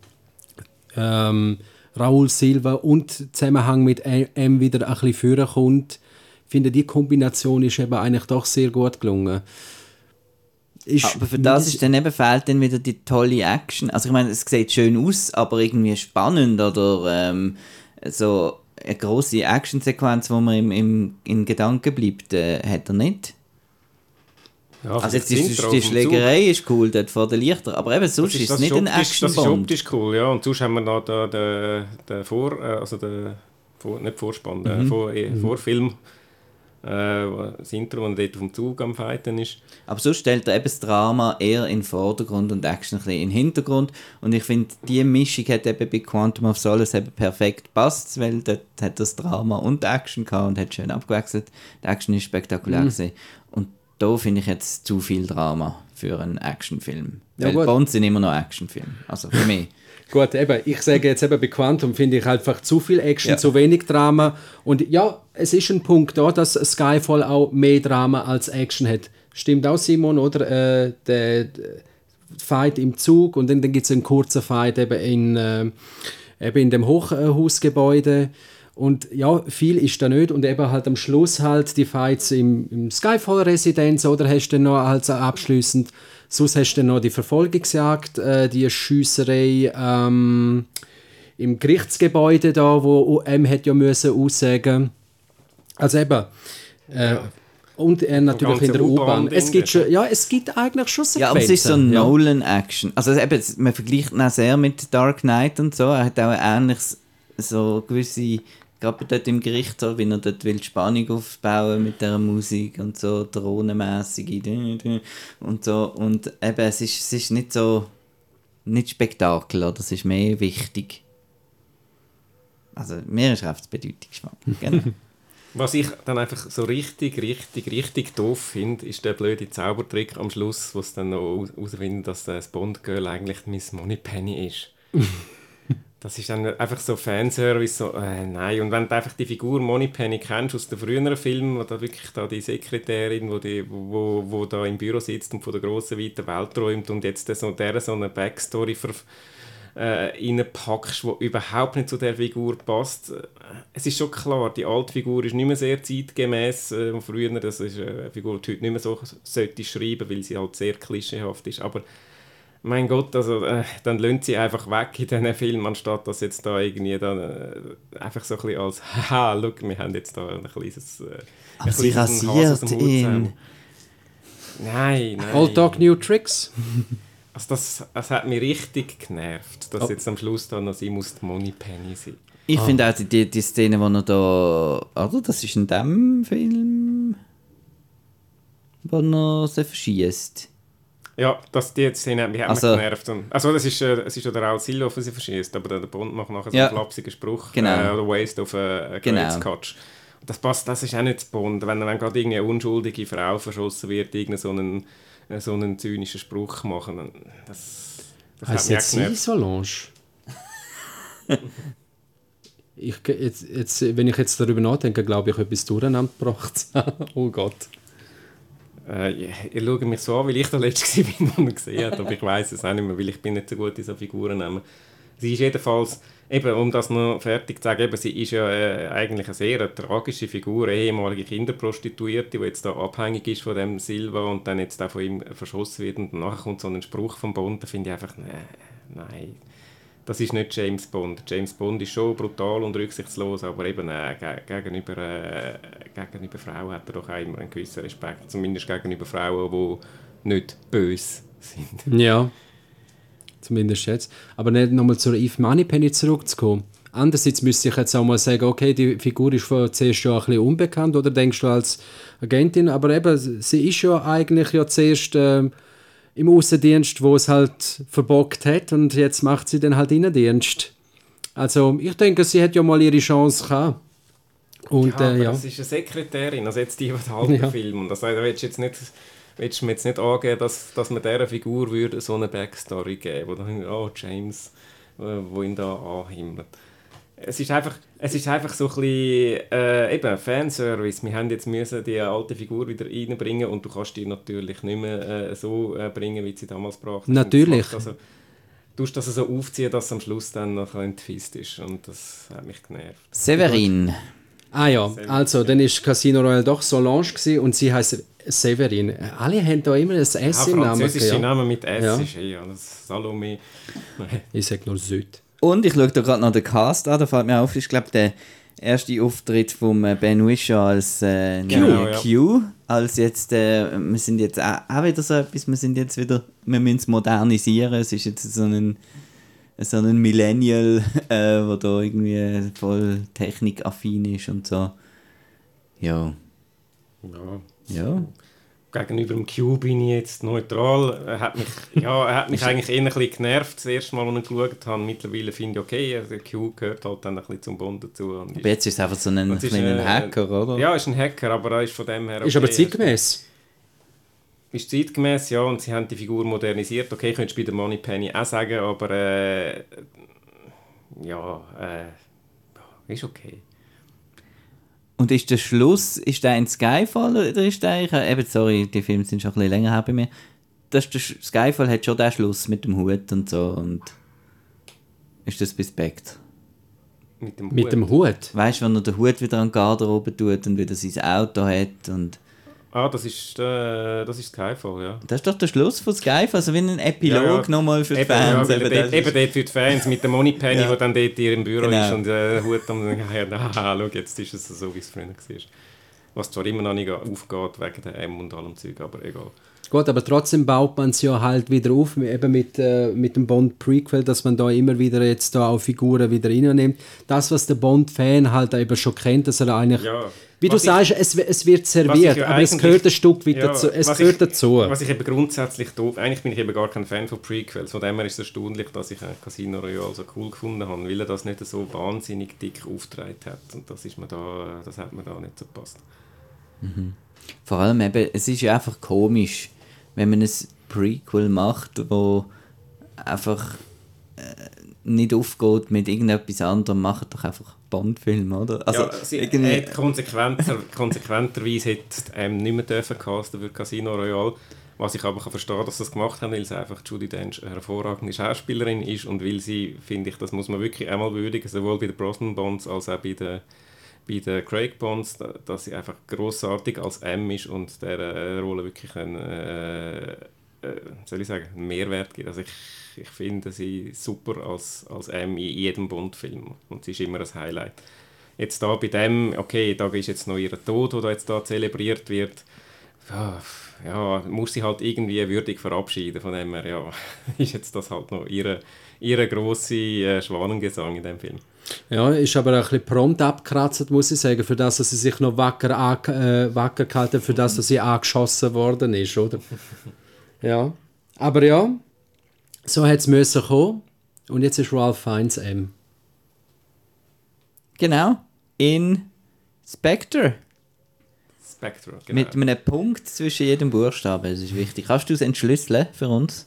ähm, Raul Silva und Zusammenhang mit M wieder ein bisschen führen kommt. Ich finde, die Kombination ist eben eigentlich doch sehr gut gelungen. Ist aber für das ist dann eben fehlt dann wieder die tolle Action. Also ich meine, es sieht schön aus, aber irgendwie spannend oder ähm, so eine große Actionsequenz, wo man im, im, in Gedanken bleibt, äh, hat er nicht. Ja, also jetzt ist die Schlägerei ist cool dort vor den Lichtern, aber eben sonst ist, ist es nicht ein action Das ist optisch cool, ja. Und sonst haben wir noch den, den, den Vor, äh, also den, Vor, nicht Vorspann, den mhm. Vor, äh, mhm. Vorfilm äh, das Intro, das dort auf dem Zug am Fighten ist. Aber so stellt er eben das Drama eher in den Vordergrund und Action ein bisschen in den Hintergrund. Und ich finde, diese Mischung hat eben bei Quantum of Solace eben perfekt gepasst, weil dort hat das Drama und Action gehabt und hat schön abgewechselt. Die Action ist spektakulär mhm. Gewesen. Und da finde ich jetzt zu viel Drama für einen Actionfilm. Weil ja, Bond sind immer noch Actionfilme, also für mich. Gut, eben, ich sage jetzt eben bei Quantum finde ich einfach zu viel Action, ja. zu wenig Drama. Und ja, es ist ein Punkt da, dass Skyfall auch mehr Drama als Action hat. Stimmt auch, Simon, oder? Äh, der, Fight im Zug und dann, dann gibt es einen kurzen Fight eben in, äh, eben in dem Hochhausgebäude. Und ja, viel ist da nicht. Und eben halt am Schluss halt die Fights im, im Skyfall-Residenz oder hast du dann noch so abschließend Sonst hast du noch die Verfolgungsjagd, äh, die Schiesserei ähm, im Gerichtsgebäude da, wo M hat ja müssen aussagen. Also eben. Äh, ja. Und er natürlich in der U-Bahn. Es gibt schon, ja, es gibt eigentlich schon Sequenzen. Ja, aber es ist so ein Nolan-Action. Also eben, man vergleicht ihn auch sehr mit Dark Knight und so. Er hat auch ein ähnliches, so gewisse gerade dort im Gericht, wie er dort will Spannung aufbauen mit der Musik und so drohnenmässige und so und eben es ist, es ist nicht so nicht Spektakel, oder es ist mehr wichtig. Also mir ist einfach das Bedeutungsschwamm. Genau. Was ich dann einfach so richtig, richtig, richtig doof finde, ist der blöde Zaubertrick am Schluss, wo es dann noch herausfindet, dass das Bond-Girl eigentlich Miss Moneypenny ist. das ist dann einfach so Fanservice, so, äh, nein. Und wenn du einfach die Figur Moneypenny kennst aus den früheren Filmen, wo da wirklich da die Sekretärin, wo, die, wo, wo da im Büro sitzt und von der grossen, weiten Welt träumt und jetzt so, der so eine Backstory ver, äh, reinpackst, die überhaupt nicht zu der Figur passt. Es ist schon klar, die alte Figur ist nicht mehr sehr zeitgemäß. Äh, früher, das ist eine Figur, die heute nicht mehr so sollte schreiben, weil sie halt sehr klischeehaft ist. Aber mein Gott, also äh, dann lönt sie einfach weg in diesen Film, anstatt dass jetzt da irgendwie dann äh, einfach so ein bisschen als haha, look, wir haben jetzt da ein kleines äh, ein Aber sie rasiert ihn. Nein, nein. Old Dog New Tricks. Also das, das hat mich richtig genervt, dass oh. jetzt am Schluss dann noch sie muss die Money Penny sein. Ich ah. finde auch die, die Szene, wo er da, oder das ist in dem Film, wo er sie verschießt. Ja, das, die Szene hat mich also, genervt. Und, also das ist, äh, es ist ja der Raul Silva, der sie verschießt, aber der, Bond macht nachher so ja. einen flapsigen Spruch. Genau. Äh, oder Waste of a, a genau. Scotch. Das passt, das ist auch nicht Bond. Wenn, wenn gerade irgendeine unschuldige Frau verschossen wird, irgendeinen so einen, äh, so einen zynischen Spruch machen, das, das heißt hat mich jetzt genervt. Solange? ich, jetzt, jetzt, wenn ich jetzt darüber nachdenke, glaube ich, etwas durcheinander gebracht. oh Gott. Äh, ihr schaut mich so an, weil ich der Letzte war, der ihn gesehen hat, aber ich weiß es auch nicht mehr, weil ich bin nicht so gut in so Figuren nehmen. sie ist jedenfalls, eben, um das noch fertig zu sagen, eben, sie ist ja äh, eigentlich eine sehr tragische Figur, eine ehemalige Kinderprostituierte, die jetzt da abhängig ist von dem Silva und dann jetzt auch von ihm verschossen wird und nachher kommt so ein Spruch vom Bond, da finde ich einfach, nee, nein, das ist nicht James Bond. James Bond ist schon brutal und rücksichtslos, aber eben äh, gegenüber, äh, gegenüber Frauen hat er doch auch immer einen gewissen Respekt, zumindest gegenüber Frauen, die nicht böse sind. Ja, zumindest jetzt. Aber nicht nochmal zur Eve Moneypenny zurückzukommen. Andererseits müsste ich jetzt auch mal sagen, okay, die Figur ist vor zuerst ja ein bisschen unbekannt, oder denkst du als Agentin, aber eben, sie ist ja eigentlich ja zuerst... Äh, im Außendienst, wo es halt verbockt hat und jetzt macht sie dann halt Innendienst. Also ich denke, sie hat ja mal ihre Chance gehabt. Und, ja, äh, ja. das ist eine Sekretärin, also jetzt die, die den halben ja. Film. Und das also, willst du jetzt nicht, willst du mir jetzt nicht angeben, dass, dass man dieser Figur würde so eine Backstory geben würde, dann, oh James, äh, wo ihn da anhimmelt es ist einfach, es ist einfach so ein bisschen äh, eben Fanservice. Wir haben jetzt müssen die alte Figur wieder reinbringen und du kannst die natürlich nicht mehr äh, so äh, bringen, wie sie damals gebracht haben. Natürlich. Also, du musst das so aufziehen, dass es am Schluss dann noch entfisst ist und das hat mich genervt. Severin. Ah ja, Severin. also dann ist Casino Royale doch Solange und sie heißt Severin. Alle haben da immer ein S ja, im Namen. Französische ja. Namen mit S ja. ist eh, ja, das Salome. ich sage nur Süd. Und ich schaue da gerade noch den Cast an, da fällt mir auf, ich glaube, der erste Auftritt von äh, Ben Wishaw als äh, genau, Q, ja. als jetzt, äh, wir sind jetzt auch, auch, wieder so etwas, wir sind jetzt wieder, wir müssen es modernisieren, es ist jetzt so ein so ein Millennial, äh, der da irgendwie voll technikaffin ist und so. Ja. Ja. Ja gegenüber dem Q bin ich jetzt neutral. Er hat mich, ja, er hat mich eigentlich eher ein bisschen genervt, das erste Mal, als ich ihn geschaut habe. Mittlerweile finde ich, okay, also der Q gehört halt dann ein bisschen zum Bond dazu. Und aber jetzt ist es einfach so ein, ein, ein Hacker, oder? Ja, ist ein Hacker, aber er ist von dem her okay. Ist aber zeitgemäß. Ist zeitgemäß, ja, und sie haben die Figur modernisiert. Okay, könntest du bei der Money Penny auch sagen, aber äh, ja, äh, ist okay. Und ist der Schluss, ist der ein Skyfall oder ist der eigentlich, eben, sorry, die Filme sind schon ein bisschen länger her bei mir, das der Skyfall hat schon den Schluss mit dem Hut und so und ist das Respekt? Mit dem Hut? Mit dem Hut? Weißt du, wenn er den Hut wieder an den Garderobe tut und wieder sein Auto hat und Ah, das ist, äh, das ist Skyfall, ja. Das ist doch der Schluss von Skyfall, also wie ein Epilog ja, ja. nochmal für die eben, Fans. Ja, eben, dort, eben dort für die Fans mit der Moneypenny, ja. die dann dort hier im Büro genau. ist und äh, Hut am ja, schau, jetzt ist es so, wie es früher war. Was zwar immer noch nicht aufgeht wegen der M und allem Zeug, aber egal. Gut, aber trotzdem baut man es ja halt wieder auf, eben mit, äh, mit dem Bond Prequel, dass man da immer wieder jetzt da auch Figuren wieder reinnimmt. Das, was der Bond-Fan halt eben schon kennt, dass er eigentlich ja wie du ich, sagst, es, es wird serviert, ja aber es gehört ein Stück weit ja, dazu. Es gehört ich, dazu. Was ich eben grundsätzlich doof, eigentlich bin ich eben gar kein Fan von Prequels, von dem her ist es erstaunlich, dass ich Casino Royale so cool gefunden habe, weil er das nicht so wahnsinnig dick aufgetragen hat und das ist mir da, das hat mir da nicht so gepasst. Mhm. Vor allem eben, es ist ja einfach komisch, wenn man ein Prequel macht, wo einfach äh, nicht aufgeht mit irgendetwas anderem, macht doch einfach Bond-Film, oder? Also, ja, sie irgendwie... hat konsequenter, konsequenterweise hat, ähm, nicht mehr dürfen casten für Casino Royale. Was ich aber kann verstehen, dass sie das gemacht haben, weil sie einfach Judy Dench eine hervorragende Schauspielerin ist und weil sie, finde ich, das muss man wirklich einmal würdigen, sowohl bei den Brosnan Bonds als auch bei den, bei den Craig Bonds, dass sie einfach großartig als M ist und der äh, Rolle wirklich einen, äh, äh, soll ich sagen, einen Mehrwert gibt. Also ich ich finde sie super als, als M in jedem Bond-Film. Und sie ist immer ein Highlight. Jetzt da bei dem, okay, da ist jetzt noch ihr Tod, der jetzt da zelebriert wird. Ja, ja, muss sie halt irgendwie würdig verabschieden. Von dem her, ja, ist jetzt das halt noch ihre, ihre grosse äh, Schwanengesang in dem Film. Ja, ist aber ein bisschen prompt abgekratzt, muss ich sagen, für das, dass sie sich noch wacker, äh, wacker gehalten für das, dass sie angeschossen worden ist, oder? ja. Aber ja, so hat es müssen kommen. Und jetzt ist Ralph Fiennes M. Genau. In Spectre. Spectre, genau. Mit einem Punkt zwischen jedem Buchstaben. Das ist wichtig. Kannst du es entschlüsseln für uns?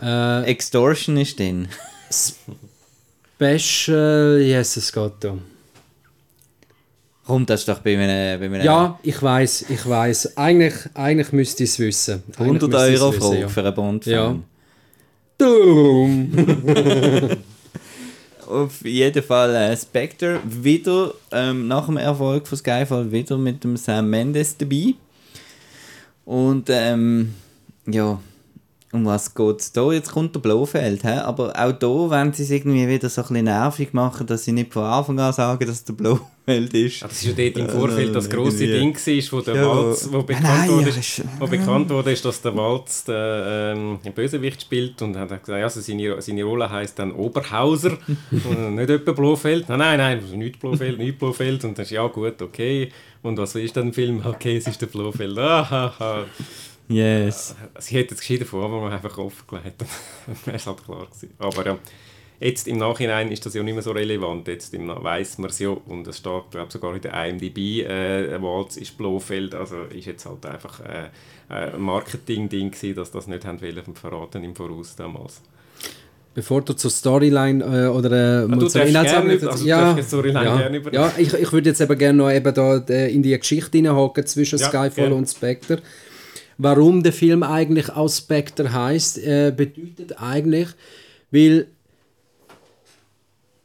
Äh, Extortion ist drin. Special, yes, es geht da. Kommt das doch bei einem... Bei einem ja, ich weiß, ich weiß. Eigentlich, eigentlich müsste ich es wissen. 100 Euro wissen, ja. für einen Bond-Film. Ja. Auf jeden Fall äh, Spectre wieder ähm, nach dem Erfolg von Skyfall wieder mit dem Sam Mendes dabei. Und ähm, ja, um was geht es da? Jetzt kommt der Blofeld, he? aber auch da wenn sie es irgendwie wieder so ein bisschen nervig machen, dass sie nicht von Anfang an sagen, dass der Blofeld ist. Das war ja dort im Vorfeld das grosse Irgendwie. Ding, war, wo, der Ja, Walz, wo, bekannt nein, wurde, ja, ist- wo bekannt wurde, ist, dass der Walz der ähm, Bösewicht spielt und hat gesagt, also seine, seine Rolle heisst dann Oberhauser und nicht etwa Blofeld. Nein, nein, nein, nicht Blofeld, nicht Blofeld. Und dann ist ja gut, okay. Und was ist dann im Film? Okay, es ist der Blofeld. Ah, Yes. Sie hätten es gescheiter vor, aber man einfach offengelegt. Dann wäre es halt klar gewesen. Aber ja, jetzt im Nachhinein ist das ja nicht mehr so relevant. Jetzt weiß man es ja und es steht, glaube ich, sogar in der IMDb, äh, Walz ist Blofeld. Also ist jetzt halt einfach äh, ein Marketing-Ding gewesen, dass das nicht haben wollen verraten im Voraus damals. Bevor du zur Storyline äh, oder äh, du zur darfst Inhaltsangabe- gerne über- also du ja, gerne über- ja ich, ich würde jetzt eben gerne noch eben da äh, in die Geschichte hineinhaken zwischen Ja, Skyfall gerne. und Spectre. Warum der Film eigentlich Spectre heißt, äh, bedeutet eigentlich, weil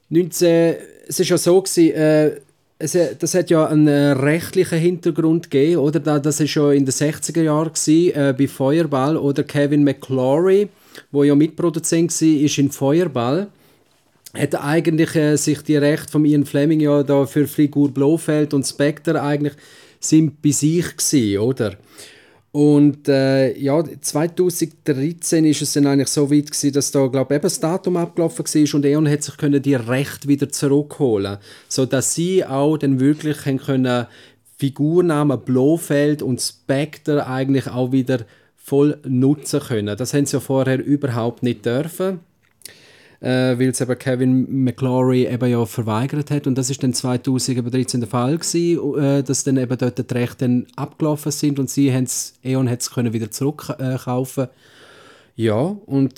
19, es ist ja so gewesen, äh, es, das hat ja einen äh, rechtlichen Hintergrund gegeben, oder? Da, das ist ja in den 60er Jahren gewesen, äh, bei Feuerball oder Kevin McClory, wo ja Mitproduzent war, ist in Feuerball hat eigentlich äh, sich die Rechte von Ian Fleming ja da für Figur Blofeld und Spectre eigentlich sind bei sich gewesen, oder? Und äh, ja, 2013 ist es dann eigentlich so weit gewesen, dass da glaube eben das Datum abgelaufen war und Eon hat sich können die Rechte wieder zurückholen, so dass sie auch dann wirklich können Figurnamen Blofeld und Spectre eigentlich auch wieder voll nutzen können. Das haben sie ja vorher überhaupt nicht dürfen äh, weil es eben Kevin McClory eben ja verweigert hat und das ist dann 2013 der Fall gewesen, äh, dass dann eben dort die Rechte dann abgelaufen sind und sie Eon hat es wieder zurückkaufen äh, ja und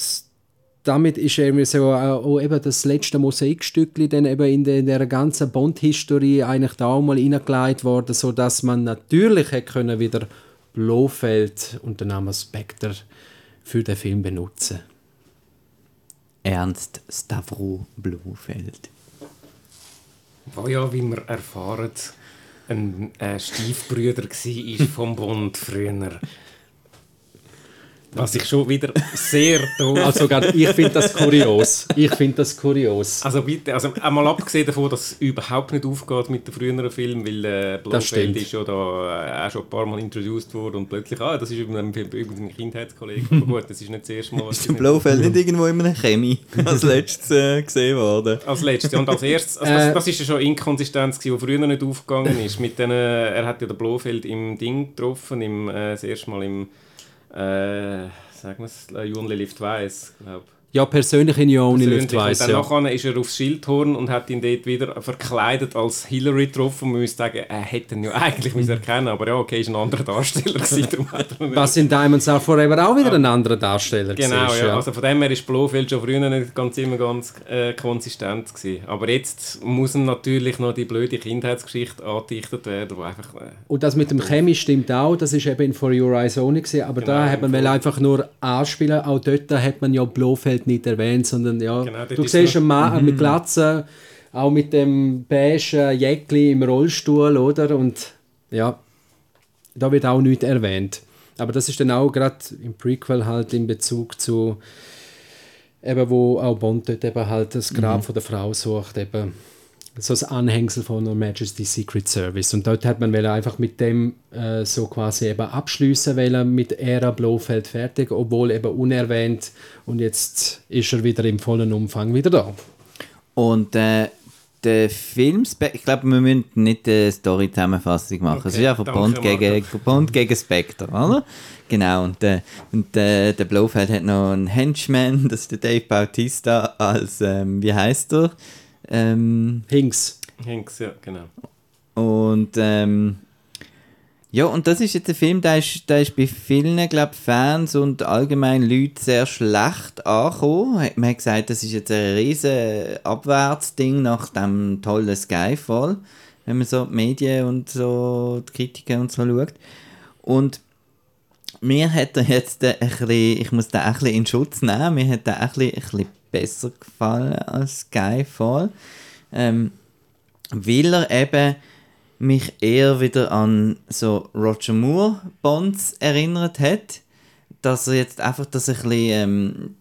damit ist irgendwie so auch, auch eben das letzte Mosaikstückchen dann eben in, der, in der ganzen Bond-Historie eigentlich da auch mal reingelegt worden, so dass man natürlich hätte können wieder Blofeld und den Namen Spectre für den Film benutzen. Ernst Stavro Blofeld. Wo ja, wie wir erfahren, ein Stiefbrüder war vom Bond früher. Was ich schon wieder sehr doof Also ich finde das kurios. Ich finde das kurios. Also bitte, also einmal abgesehen davon, dass es überhaupt nicht aufgeht mit den früheren Filmen, weil äh. Blofeld ist ja da äh, auch schon ein paar Mal introduced worden und plötzlich, ah, das ist über einen Kindheitskollegen. Aber gut, das ist nicht das erste Mal. Ist Blofeld nicht irgendwo in einem Chemie als letztes äh, gesehen worden? Als letztes und als erstes, also das, das ist ja schon Inkonsistenz, gewesen, die früher nicht aufgegangen ist. Mit den, äh, er hat ja den Blofeld im Ding getroffen, im, äh, das erste Mal im, äh, sagen wir es, äh, Only Live Twice, glaube Ja, persönlich in You Only Live dann Ja. nachher ist er aufs Schildhorn und hat ihn dort wieder verkleidet als Hillary getroffen. Man müsste sagen, er hätte ihn ja eigentlich müssen erkennen aber ja, okay, ist ein anderer Darsteller gewesen. Was in Diamonds Are Forever auch wieder ein anderer Darsteller Genau, war, ja. Also von dem her ist Blofeld schon früher nicht ganz immer ganz äh, konsistent gewesen. Aber jetzt muss ihm natürlich noch die blöde Kindheitsgeschichte angedichtet werden, wo einfach... Äh, Und das mit dem Chemie stimmt auch, das ist eben in For Your Eyes nicht gewesen, aber da Genau, hat man einfach nur anspielen, auch dort hat man ja Blofeld nicht erwähnt, sondern ja, Genau, du siehst einen Mann mit Glatze, auch mit dem beige Jäckli im Rollstuhl, oder? Und ja, da wird auch nichts erwähnt. Aber das ist dann auch gerade im Prequel halt in Bezug zu eben wo auch Bond dort eben halt das Grab von der Frau sucht, eben so das Anhängsel von Her Majesty's Secret Service. Und dort hat man einfach mit dem äh, so quasi eben abschließen wollen, mit Ära Blofeld fertig, obwohl eben unerwähnt. Und jetzt ist er wieder im vollen Umfang wieder da. Und äh, der Film, ich glaube, wir müssen nicht eine Story-Zusammenfassung machen. es ist einfach Bond gegen, Bond gegen Spectre, oder? Genau, und, äh, und äh, der Blofeld hat noch einen Henchman, das ist der Dave Bautista, als, ähm, wie heißt er? Ähm, Hinks. Hinks, ja, genau. und ähm, ja, und das ist jetzt ein Film, der ist, der ist bei vielen, glaube Fans und allgemein Leuten sehr schlecht angekommen. Man hat gesagt, das ist jetzt ein riesen Abwärtsding nach dem tollen Skyfall, wenn man so die Medien und so die Kritiken und so schaut. Und mir hat er jetzt ein bisschen, ich muss den ein bisschen in Schutz nehmen, mir hat der ein bisschen, ein bisschen besser gefallen als Skyfall. Ähm, weil er eben mich eher wieder an so Roger Moore Bonds erinnert hat, dass er jetzt einfach das ein bisschen, ähm,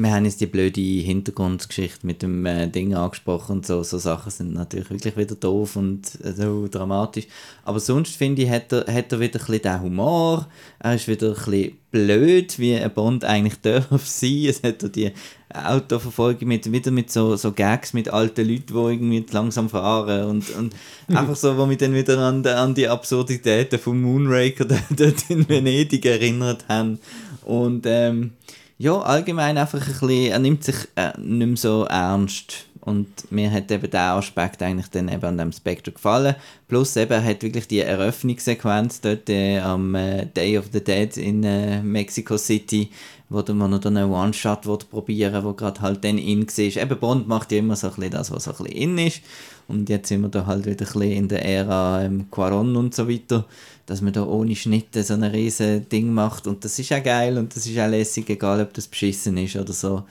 wir haben jetzt die blöde Hintergrundgeschichte mit dem äh, Ding angesprochen und so, so Sachen sind natürlich wirklich wieder doof und äh, so dramatisch. Aber sonst finde ich, hat er, hat er wieder ein bisschen den Humor, er ist wieder ein bisschen blöd, wie ein Bond eigentlich darf sein. Es hat die Autoverfolgung mit, wieder mit so, so Gags mit alten Leuten, die irgendwie langsam fahren und, und einfach so, wo mich dann wieder an, an die Absurditäten von Moonraker dort in Venedig erinnert haben. Und ähm, ja, allgemein einfach ein bisschen, er nimmt sich äh, nicht mehr so ernst. Und mir hat eben der Aspekt eigentlich dann eben an dem Spectre gefallen. Plus eben, er hat wirklich die Eröffnungssequenz dort äh, am äh, Day of the Dead in äh, Mexico City, wo man noch einen One-Shot probieren wo gerade halt dann in war. Eben Bond macht ja immer so ein bisschen das, was so ein bisschen in ist. Und jetzt sind wir da halt wieder ein bisschen in der Ära ähm, Quaron und so weiter dass man da ohne Schnitte so ein riesen Ding macht und das ist auch geil und das ist auch lässig, egal ob das beschissen ist oder so.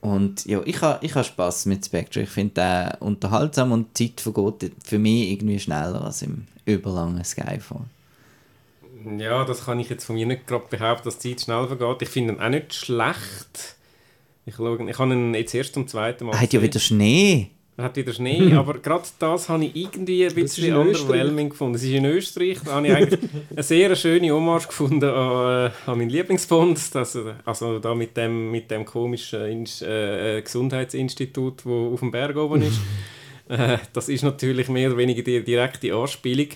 Und ja, ich habe ich ha Spass mit Spectre. Ich finde den unterhaltsam und die Zeit vergeht für mich irgendwie schneller als im überlangen Skyfall. Ja, das kann ich jetzt von mir nicht gerade behaupten, dass die Zeit schnell vergeht. Ich finde ihn auch nicht schlecht. Ich, schaue, ich habe ihn jetzt erst zum zweiten Mal Er hat ja wieder Schnee. Er hat wieder Schnee, aber gerade das habe ich irgendwie ein bisschen underwhelming gefunden. Es ist in Österreich, da habe ich eigentlich eine sehr schöne Hommage gefunden an, äh, an meinen Lieblingsbond, das, also da mit dem, mit dem komischen Inst äh, Gesundheitsinstitut, das auf dem Berg oben ist. äh, das ist natürlich mehr oder weniger die direkte Anspielung.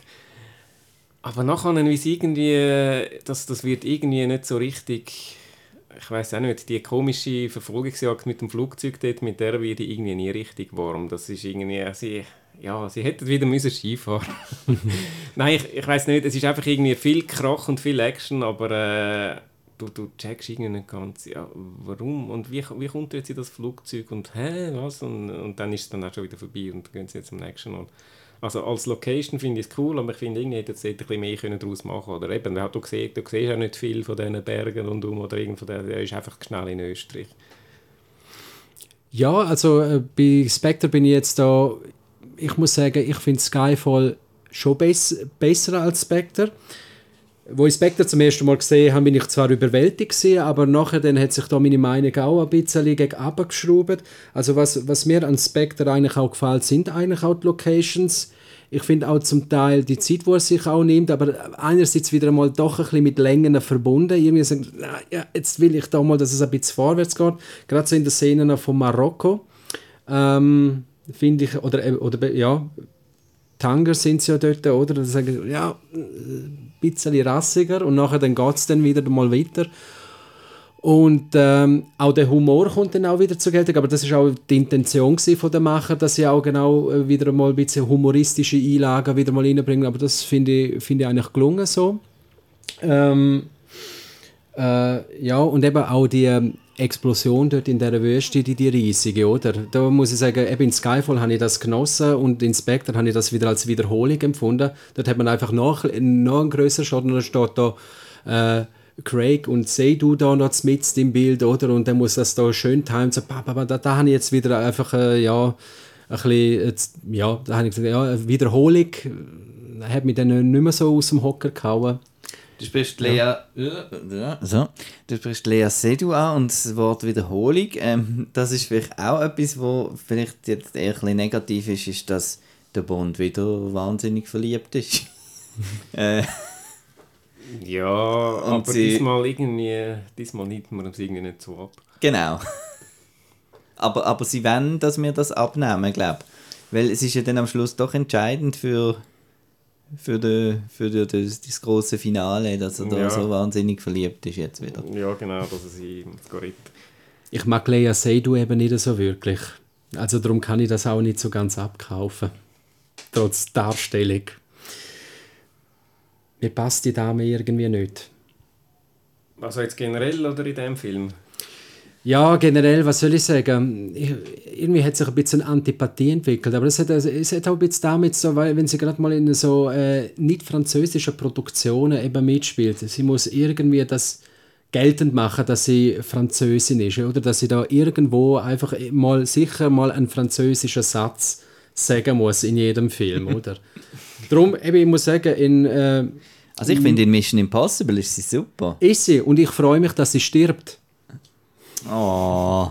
Aber nachher, wie es irgendwie, äh, das, das wird irgendwie nicht so richtig ich weiß auch nicht, die komische Verfolgungsjagd mit dem Flugzeug dort, mit der werde ich irgendwie nie richtig warm. Das ist irgendwie, sie, ja, sie hätten wieder müssen Skifahren Nein, ich, ich weiß nicht, es ist einfach irgendwie viel Krach und viel Action, aber äh, du, du checkst irgendwie nicht ganz, ja, warum und wie, wie kommt jetzt in das Flugzeug und hä, was? Und, und dann ist es dann auch schon wieder vorbei und gehen sie jetzt zum nächsten und also als Location finde ich es cool, aber ich finde, irgendwie hätte jetzt ein bisschen mehr können daraus machen Oder eben, du, siehst, du siehst auch nicht viel von diesen Bergen und um oder irgend von der, der ist einfach schnell in Österreich. Ja, also äh, bei Spectre bin ich jetzt da, ich muss sagen, ich finde Skyfall schon bess besser als Spectre. Wo ich Spectre zum ersten Mal gesehen habe, bin ich zwar überwältigt gewesen, aber nachher dann hat sich da meine Meinung auch ein bisschen gegen abgeschraubt. Also was, was mir an Spectre eigentlich auch gefällt, sind eigentlich auch die Locations. Ich finde auch zum Teil die Zeit, wo er sich auch nimmt, aber einerseits wieder einmal doch ein bisschen mit Längen verbunden. Irgendwie sagen, ja, jetzt will ich da mal, dass es ein bisschen vorwärts geht. Gerade so in den Szenen von Marokko. Ähm, finde ich, oder, oder ja, Tanger sind sie ja dort, oder? Da sagen, ja, ein bisschen rassiger und nachher geht es dann wieder mal weiter. Und ähm, auch der Humor kommt dann auch wieder zur Geltung, aber das ist auch die Intention von der Macher, dass sie auch genau äh, wieder mal ein bisschen humoristische Einlagen wieder mal reinbringen, aber das finde ich, find ich eigentlich gelungen so. Ähm, äh, ja, und eben auch die ähm, Explosion dort in der Wüste, die, die riesige, oder? Da muss ich sagen, eben in Skyfall habe ich das genossen und in Spectre habe ich das wieder als Wiederholung empfunden. Dort hat man einfach noch, noch einen größeren Shot und da steht da äh, Craig und Seydu da noch mit im Bild, oder? Und dann muss das da schön timen, so, da, da habe ich jetzt wieder einfach, äh, ja, ein bisschen, jetzt, ja, da habe ich gesagt, ja, eine Wiederholung, hat mich dann nicht mehr so aus dem Hocker gehauen. Du sprichst Lea, ja. Ja, so. du sprichst Lea Seydoux an und das Wort Wiederholung, ähm, das ist vielleicht auch etwas, wo vielleicht jetzt eher ein bisschen negativ ist, ist, dass der Bond wieder wahnsinnig verliebt ist. äh, ja, aber sie, diesmal irgendwie, diesmal nimmt man es irgendwie nicht so ab. Genau. aber, aber sie wollen, dass wir das abnehmen, glaube ich. Weil es ist ja dann am Schluss doch entscheidend für, für, die, für die, das, das große Finale, dass er da ja. so wahnsinnig verliebt ist jetzt wieder. Ja, genau, dass er sie ins Ich mag Lea Seydoux eben nicht so wirklich. Also darum kann ich das auch nicht so ganz abkaufen. Trotz Darstellung. Mir passt die Dame irgendwie nicht. Also jetzt generell oder in dem Film? Ja, generell, was soll ich sagen? Irgendwie hat sich ein bisschen Antipathie entwickelt, aber es hat, also, es hat auch ein bisschen damit so, weil wenn sie gerade mal in so äh, nicht französischen Produktionen eben mitspielt, sie muss irgendwie das geltend machen, dass sie Französin ist, oder dass sie da irgendwo einfach mal sicher mal einen französischen Satz sagen muss in jedem Film, oder? Darum, eben, ich muss sagen, in... Äh, also ich finde in Mission Impossible ist sie super. Ist sie und ich freue mich, dass sie stirbt. Oh.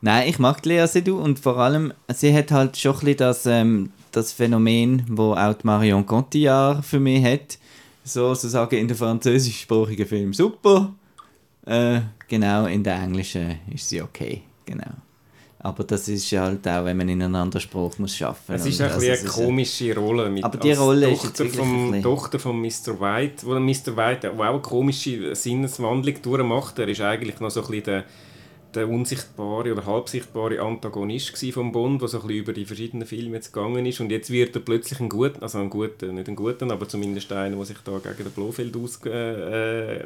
Nein, ich mag Lea Seydoux und vor allem, sie hat halt schon ein bisschen das, ähm, das Phänomen, wo auch Marion Cotillard für mich hat, so sozusagen in den französischsprachigen Film super, äh, genau, in der englischen ist sie okay, genau. Aber das ist halt auch, wenn man in einem anderen Spruch muss schaffen muss. Es ist ein also, eine komische Rolle. Mit aber die Rolle Tochter ist vom, Tochter von Mr. White, wo Mr. White auch eine komische Sinneswandlung durchmacht. Er ist eigentlich noch so ein bisschen der, der unsichtbare oder halbsichtbare Antagonist vom Bond, der so ein bisschen über die verschiedenen Filme jetzt gegangen ist. Und jetzt wird er plötzlich ein guter, also ein guter, nicht ein guter, aber zumindest einer, der sich da gegen den Blofeld aus... Äh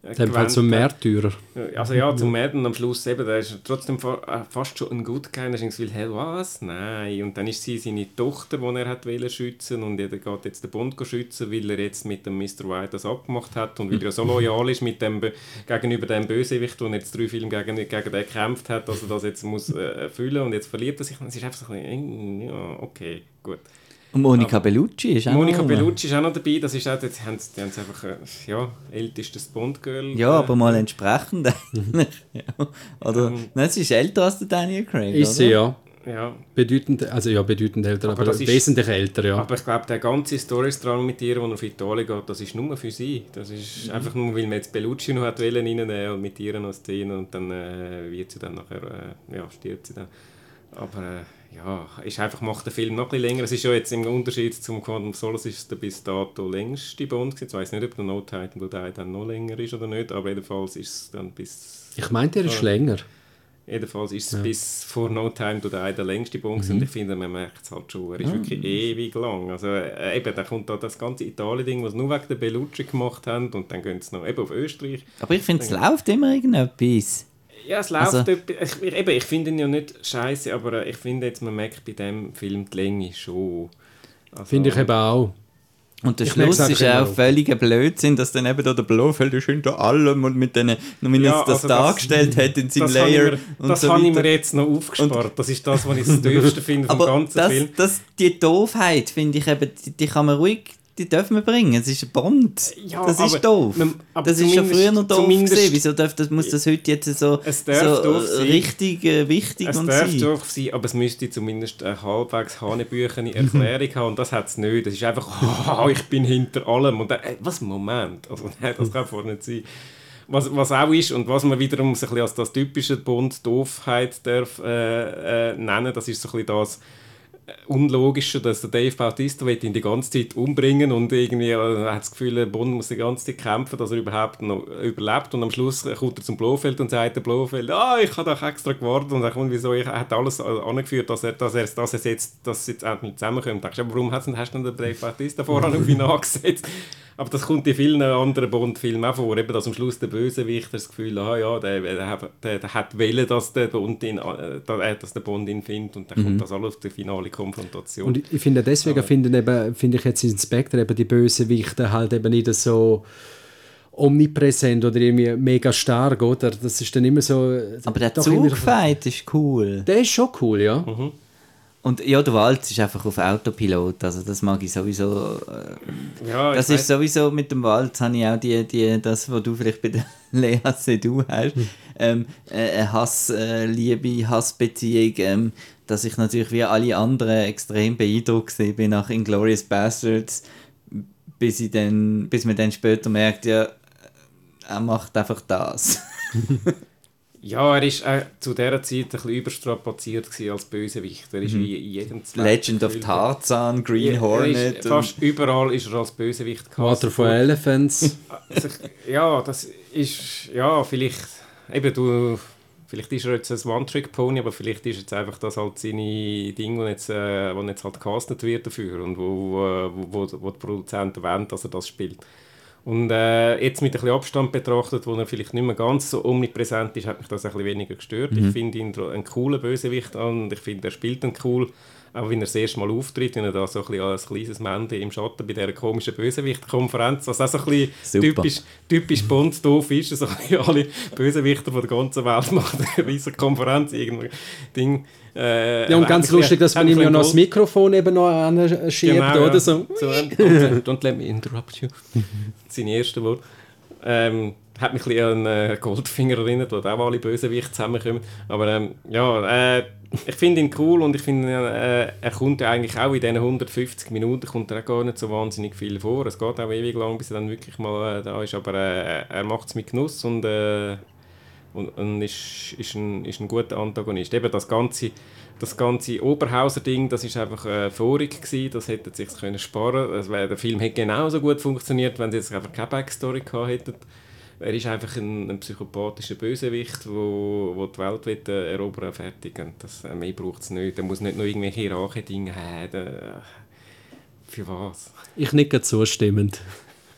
in dem Fall zum Märtyrer. Also ja, zum Märtyrer am Schluss eben, da ist trotzdem äh, fast schon ein Good Guy. Da ist hey, was? Nein. Und dann ist sie seine Tochter, die er hat schützen und er geht jetzt den Bund schützen, weil er jetzt mit dem Mr. White das abgemacht hat und weil er so loyal ist mit dem, gegenüber dem Bösewicht, der jetzt drei Filme gegen, gegen den gekämpft hat, dass er das jetzt muss äh, erfüllen und jetzt verliert er sich. Und es ist einfach so ein bisschen, ja, okay, gut. Und Monika Bellucci ist auch Monika noch Bellucci ist auch noch dabei. Das ist auch, die haben, die haben einfach, äh, ja, ältestes Bond-Girl. Ja, aber mal entsprechend ja. Oder, ähm, nein, sie ist älter als der Daniel Craig, Ist sie, ja. Ja. Bedeutend, also ja, bedeutend älter, aber, aber ist, wesentlich älter, ja. Aber ich glaube, der ganze Storystrang mit ihr, der auf Italien geht, das ist nur für sie. Das ist mhm. einfach nur, weil man jetzt Bellucci noch hat reinnehmen und mit ihr noch Szene und dann äh, wird sie dann nachher, äh, ja, stirbt sie dann. Aber äh, ja, ist einfach, macht der Film noch ein bisschen länger. Es ist ja jetzt im Unterschied zum Quantum Solace ist der bis dato längste Bond. Ich weiß nicht, ob der No Time to Die dann noch länger ist oder nicht, aber jedenfalls ist es dann bis... Ich meinte, er ist äh, länger. Jedenfalls ist es ja. bis vor No Time to Die der längste Bond mhm. und ich finde, man merkt es halt schon. Er ist ja. wirklich ewig lang. Also äh, eben, da kommt da das ganze Italien-Ding, was nur wegen der Bellucci gemacht haben und dann gehen sie noch eben auf Österreich. Aber ich finde, es läuft immer irgendetwas. Ja, es läuft. Also, ich, ich, ich finde ihn ja nicht scheiße, aber ich finde jetzt, man merkt bei dem Film die Länge schon. Also, finde ich eben auch. Und der ich Schluss ist auch völliger Blödsinn, dass dann eben da der Blofeld ist hinter allem und mit denen, wie ja, das also dargestellt das, hat in seinem Layer. Mir, das so habe ich mir jetzt noch aufgespart. Und, das ist das, was ich das Dürfste finde vom ganzen das, Film. Das, die Doofheit, finde ich eben, die, die kann man ruhig die dürfen wir bringen. Es ist ein Bond. Ja, das ist doof. Man, das ist ja früher noch doof gewesen. Wieso darf das, muss das heute jetzt so, so richtig äh, wichtig es und sein? Es darf doof sein, aber es müsste zumindest eine halbwegs hanebüchene Erklärung haben. Und das hat es nicht. Das ist einfach, oh, ich bin hinter allem. Und dann, äh, was, Moment. Also, nein, das kann vorne nicht sein. Was, was auch ist und was man wiederum so ein bisschen als das typische Bond-Doofheit darf äh, äh, nennen, das ist so ein bisschen das unlogischer, dass der Dave Bautista ihn die ganze Zeit umbringen und irgendwie äh, hat das Gefühl, Bond muss die ganze Zeit kämpfen, dass er überhaupt noch überlebt und am Schluss kommt er zum Blofeld und sagt der Blofeld, ah, ich habe doch extra gewartet und sagt, wieso, ich hat alles angeführt, dass er, dass er, dass er jetzt, dass jetzt endlich zusammenkommt. Denkst, aber warum hast du denn den Dave Bautista vorher auf ihn angesetzt? Aber das kommt in vielen anderen Bond-Filmen auch vor, eben, dass am Schluss der Bösewicht das Gefühl hat, ah, ja, der, der, der, der hat Welle, dass der Bond ihn, äh, dass der Bond ihn findet und dann mhm. kommt das alles auf die finale Konfrontation. Und ich finde deswegen finde, finde ich jetzt in Spectre eben die Bösewichte halt eben nicht so omnipräsent oder irgendwie mega stark, oder? Das ist dann immer so... Aber der Zugfight ist cool. Der ist schon cool, ja. Mhm. Und ja, der Wald ist einfach auf Autopilot, also das mag ich sowieso. Äh, ja, das ist sowieso mit dem Wald, habe ich auch die, die, das, was du vielleicht bei der Lea Seydoux hast, hm. ähm, äh, eine Hass, äh, Liebe, Hassbeziehung, ähm, dass ich natürlich wie alle anderen extrem beeindruckt bin nach Inglourious Bastards, bis, ich dann, bis man dann später merkt, ja, er macht einfach das. Ja, er war äh, zu dieser Zeit ein bisschen überstrapaziert als Bösewicht. Er ist mhm. in jedem Legend of Tarzan, Green ja, Hornet. Ist, fast überall ist er als Bösewicht Water for Elephants. Also, ja, das ist... Ja, vielleicht... Eben, du... Vielleicht ist er jetzt ein One-Trick-Pony, aber vielleicht ist jetzt einfach das halt seine Dinge, die jetzt, äh, jetzt halt castet wird dafür und wo, wo, wo, wo die Produzenten wollen, dass er das spielt. Und äh, jetzt mit ein bisschen Abstand betrachtet, wo er vielleicht nicht mehr ganz so omnipräsent ist, hat mich das ein bisschen weniger gestört. Ich finde ihn einen coolen Bösewicht an und ich finde, er spielt ihn cool. Auch wenn er das erste Mal auftritt, wenn er da so ein bisschen als kleines Mende im Schatten bei dieser komischen Bösewicht-Konferenz, was auch so ein bisschen Super. typisch, typisch Bond doof ist, so ein bisschen alle Bösewichter von der ganzen Welt machen eine riesige Konferenz, irgendein Ding. Äh, Ja, und ganz lustig, dass man ihm ja noch das Mikrofon eben noch anschiebt, Genau, oder ja. so. so don't, don't let me interrupt you. Seine ersten Worte. Ähm, hat mich ein bisschen an äh, Goldfinger erinnert, wo auch alle Bösewichte zusammenkommen. Aber ähm, ja, äh, ich finde ihn cool und ich finde, äh, er kommt ja eigentlich auch in diesen 150 Minuten kommt er auch gar nicht so wahnsinnig viel vor. Es geht auch ewig lang, bis er dann wirklich mal äh, da ist, aber äh, er macht es mit Genuss und, äh, und, und ist, ist, ein, ist ein guter Antagonist. Eben das ganze, das ganze Oberhauser-Ding, das ist einfach äh, vorig gewesen, das hätten sie sich können sparen wär, Der Film hätte genauso gut funktioniert, wenn sie jetzt einfach keine Backstory gehabt hätten. Er ist einfach ein, ein psychopathischer Bösewicht, wo, wo die Welt will, äh, erobern fertig. Und das, äh, mehr braucht es nicht. Er muss nicht noch irgendwelche Rache-Dinge haben. Äh, für was? Ich nicke zustimmend.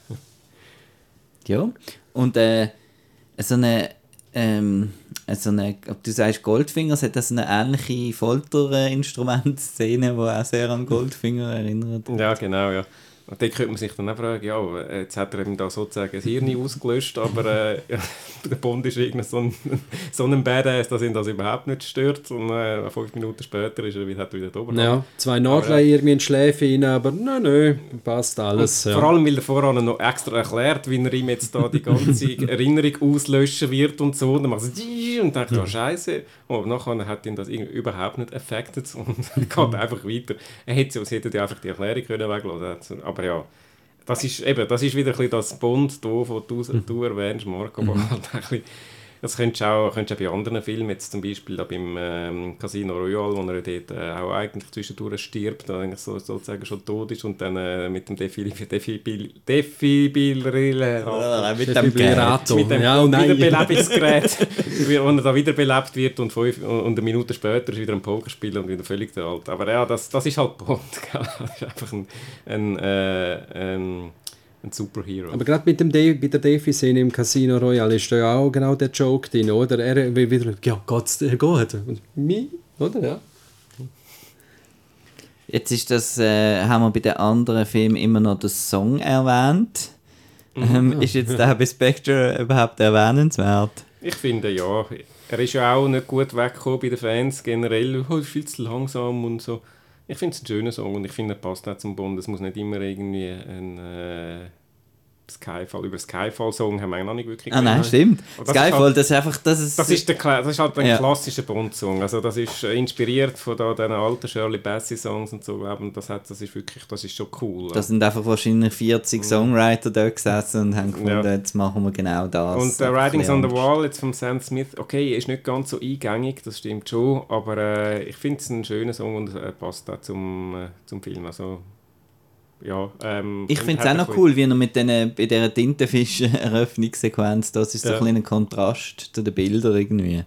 Ja. Und äh, so eine, ähm, so eine, ob du sagst Goldfinger, hat das eine ähnliche Folterinstrumentszene, die auch sehr an Goldfinger erinnert. Ja, genau, ja. Und dort könnte man sich dann auch fragen, ja, jetzt hat er eben da sozusagen das Hirn ausgelöscht, aber äh, der Bond ist irgendwie so ein, so ein Badass, dass ihn das überhaupt nicht stört. Und äh, fünf Minuten später ist er wieder, hat er wieder drüber. Ja, zwei Nadeln irgendwie in die Schläfe rein, aber nein, nein, passt alles. Vor Ja. allem, weil er voran noch extra erklärt, wie er ihm jetzt da die ganze Erinnerung auslöschen wird und so. Und dann macht er und denkt, oh Scheiße. Und nachher hat ihn das irgendwie überhaupt nicht affected und geht einfach weiter. Er hätte, sie hätte ja einfach die Erklärung können weglassen Aber ja, das ist, eben, das ist wieder ein bisschen das Bond, das du, du erwähnst, Marco. Aber halt ein bisschen, das könntest du auch, könntest du auch bei anderen Filmen, jetzt zum Beispiel da beim ähm, Casino Royale, wo er dort äh, auch eigentlich zwischendurch stirbt, eigentlich so, sozusagen schon tot ist und dann äh, mit dem Defibril... Defibril... Defibril... mit Defibrillator. Mit dem ja, nein. Wiederbelebungsgerät, wie- wo er da wiederbelebt wird und, fünf, und eine Minute später ist wieder ein Pokerspieler und wieder völlig der Alte. Aber ja, das, das ist halt Bond. Das ist einfach ein, ein, äh, ein, ein Superhero. Aber gerade mit dem Dave, bei der Davy-Szene im Casino Royale ist da ja auch genau der Joke drin, oder? Er will wieder, ja, geht's dir gut? Und Mi, oder? Ja. Jetzt ist das, äh, haben wir bei den anderen Filmen immer noch den Song erwähnt. Ähm, ist jetzt der bei Spectre überhaupt erwähnenswert? Ich finde ja. Er ist ja auch nicht gut weggekommen bei den Fans generell. Oh, ist viel zu langsam und so. Ich finde es ein schöner Song und ich finde, er passt auch zum Bond. Es muss nicht immer irgendwie ein äh, Skyfall, über Skyfall-Song haben wir noch nicht wirklich Ah nein, stimmt. Das ist Skyfall, halt- das ist einfach, das ist... Das ist, der, das ist halt ein Ja. klassischer Bond-Song. Also das ist äh, inspiriert von da, diesen alten Shirley Bassey-Songs und so. Und das, hat, das ist wirklich, das ist schon cool. da sind einfach wahrscheinlich 40 Songwriter da gesessen und haben gefunden, Ja. jetzt machen wir genau das. Und der Einfach Writings on the Wall jetzt von Sam Smith, okay, ist nicht ganz so eingängig, das stimmt schon, aber äh, ich finde es einen schönen Song und äh, passt auch zum, äh, zum Film. Also, ja, ähm, Ich finde es auch noch cool, wie er mit bei dieser Tintenfisch-Eröffnungssequenz, das ist so Ja. ein, bisschen ein Kontrast zu den Bildern irgendwie.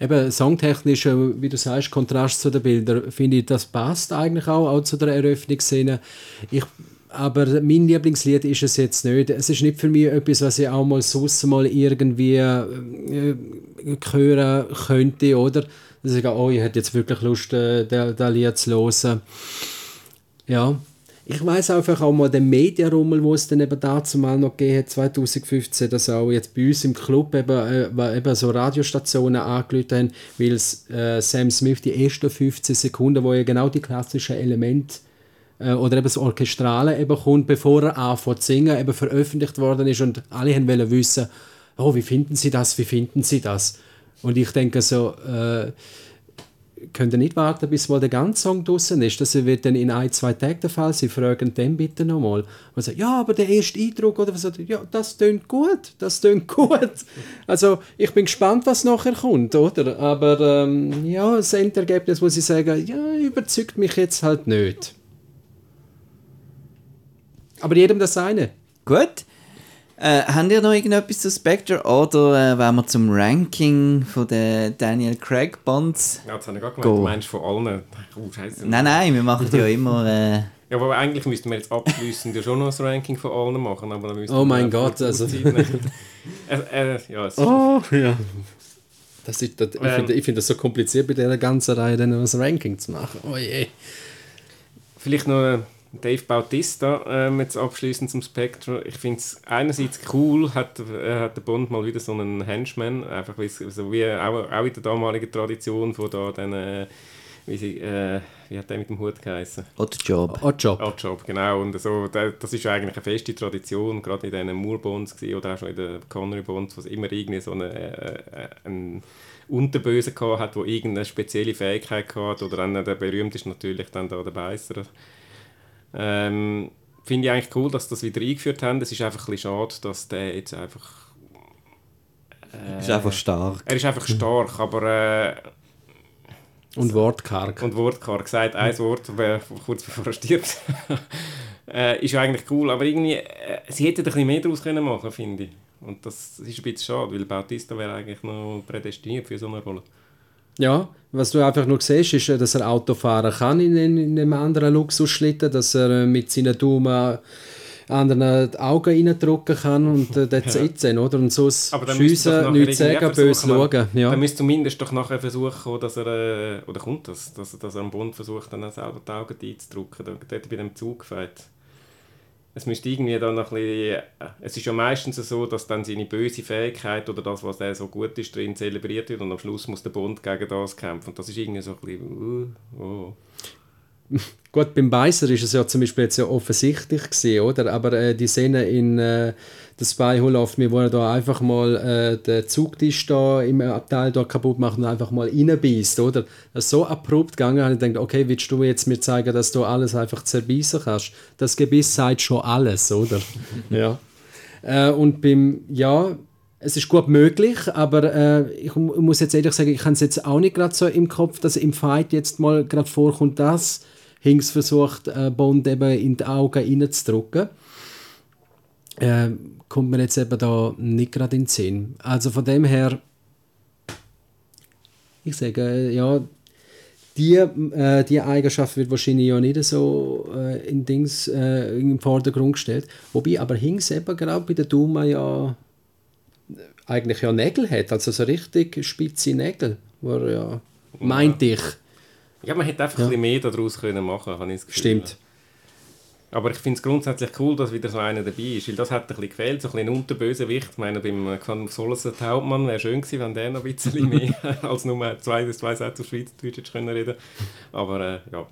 Eben, songtechnisch, äh, wie du sagst, Kontrast zu den Bildern, finde ich, das passt eigentlich auch, auch zu der Eröffnungsszene. Ich, aber mein Lieblingslied ist es jetzt nicht. Es ist nicht für mich etwas, was ich auch mal sonst mal irgendwie äh, hören könnte, oder? Dass ich sage, oh, ich hätte jetzt wirklich Lust, äh, das Lied zu hören. Ja. Ich weiß einfach auch mal den Medienrummel, wo es dann eben dazu mal noch gegeben hat, 2015, dass auch jetzt bei uns im Club eben, äh, eben so Radiostationen angelötet haben, weil äh, Sam Smith die ersten 15 Sekunden, wo ja genau die klassischen Elemente äh, oder eben das Orchestrale eben kommt, bevor er anfängt zu singen, eben veröffentlicht worden ist und alle haben wollen wissen, oh, wie finden Sie das, wie finden Sie das? Und ich denke so, äh, könnt ihr nicht warten, bis mal der ganze Song draußen ist. Das wird dann in ein, zwei Tagen der Fall sein. Fragen dann bitte nochmal. Und sagen, ja, aber der erste Eindruck, oder was, ja, das tönt gut, das tönt gut. Also, ich bin gespannt, was nachher kommt, oder? Aber, ähm, ja, das Endergebnis, muss ich sagen, ja, überzeugt mich jetzt halt nicht. Aber jedem das seine. Gut. Äh, habt ihr noch irgendetwas zu Spectre oder äh, wenn wir zum Ranking von den Daniel Craig Bonds? Ja, jetzt habe ich gerade gemeint, du meinst von allen. Oh, Scheiße. Nein, nein, wir machen ja immer äh, Ja, aber eigentlich müssten wir jetzt abschließend ja schon noch das Ranking von allen machen, aber dann Oh wir mein Gott, also- äh, äh, ja, es ist Oh, ja. Das ist, das, ich Ähm. finde ich find das so kompliziert, bei dieser ganzen Reihe dann noch ein Ranking zu machen. Oh je. Vielleicht noch äh, Dave Bautista ähm, jetzt abschließend zum Spectre. Ich finde es einerseits cool, hat, äh, hat der Bond mal wieder so einen Henchman, einfach wie, so wie auch, auch in der damaligen Tradition von da den, äh, wie, sie, äh, wie hat der mit dem Hut geheißen? Oder Job. Oddjob. Oddjob, genau. Und so, da- das ist eigentlich eine feste Tradition, gerade in diesen Moore-Bonds gewesen oder auch schon in den Connery-Bonds, wo es immer irgendwie so eine, äh, einen Unterböse gehabt hat, der irgendeine spezielle Fähigkeit hat oder dann der berühmteste natürlich dann da der Beißer. Ähm, Finde ich eigentlich cool, dass sie das wieder eingeführt haben. Es ist einfach ein bisschen schade, dass der jetzt einfach... Äh, Ist einfach stark. er ist einfach stark, aber... Äh, Und wortkarg. und wortkarg gesagt, ein Wort, kurz bevor er stirbt. äh, ist eigentlich cool, aber irgendwie, äh, sie hätten ein bisschen mehr daraus können machen finde ich. Und das ist ein bisschen schade, weil Bautista wäre eigentlich noch prädestiniert für so eine Rolle. Ja, was du einfach nur siehst, ist, äh, dass er Auto fahren kann in, in, in einem anderen Luxusschlitten, dass er äh, mit seinen Daumen anderen die Augen reindrücken kann und äh, that's Ja. it oder? Und so das Aber dann müsste Schiessen, nichts sagen, böse schauen. Ja. Dann müsste zumindest doch nachher versuchen, dass er, äh, oder kommt das, dass, dass er am Bund versucht, dann selber die Augen einzudrücken, dort bei dem Zug gefällt. Es müsste irgendwie dann noch ein bisschen, äh, es ist ja meistens so, dass dann seine böse Fähigkeit oder das, was er so gut ist, drin zelebriert wird und am Schluss muss der Bund gegen das kämpfen. Und das ist irgendwie so ein bisschen, uh, oh. Gut, beim Beißer ist es ja zum Beispiel jetzt ja offensichtlich gewesen, oder? Aber äh, die Szene in äh, Spy Who Loved Me, wo er da einfach mal äh, den Zugtisch da im Abteil da kaputt macht und einfach mal reinbeißt, oder? Das ist so abrupt gegangen, habe ich gedacht, okay, willst du jetzt mir zeigen, dass du alles einfach zerbeißen kannst? Das Gebiss sagt schon alles, oder? ja. Äh, und beim, ja, es ist gut möglich, aber äh, ich mu- muss jetzt ehrlich sagen, ich habe es jetzt auch nicht gerade so im Kopf, dass im Fight jetzt mal gerade vorkommt, dass Hinks versucht, äh, Bond eben in die Augen reinzudrücken. Äh, kommt mir jetzt eben da nicht gerade in den Sinn. Also von dem her, ich sage, äh, ja, die, äh, die Eigenschaft wird wahrscheinlich ja nicht so äh, in Dings, äh, im Vordergrund gestellt. Wobei aber Hinks eben gerade bei der Duma ja eigentlich ja Nägel hat, also so richtig spitze Nägel, wo er ja, meinte ich. Ja, man hätte einfach ein bisschen mehr daraus können machen habe ich das Gefühl. Stimmt. Aber ich finde es grundsätzlich cool, dass wieder so einer dabei ist, weil das hat ein bisschen gefehlt, so ein bisschen ein Unterbösewicht. Ich meine, beim äh, Solace, der Hauptmann, wäre schön gewesen, wenn der noch ein bisschen mehr als nur zwei, zwei Sätze auf Schweizerdeutsch hätte können reden Aber äh, ja.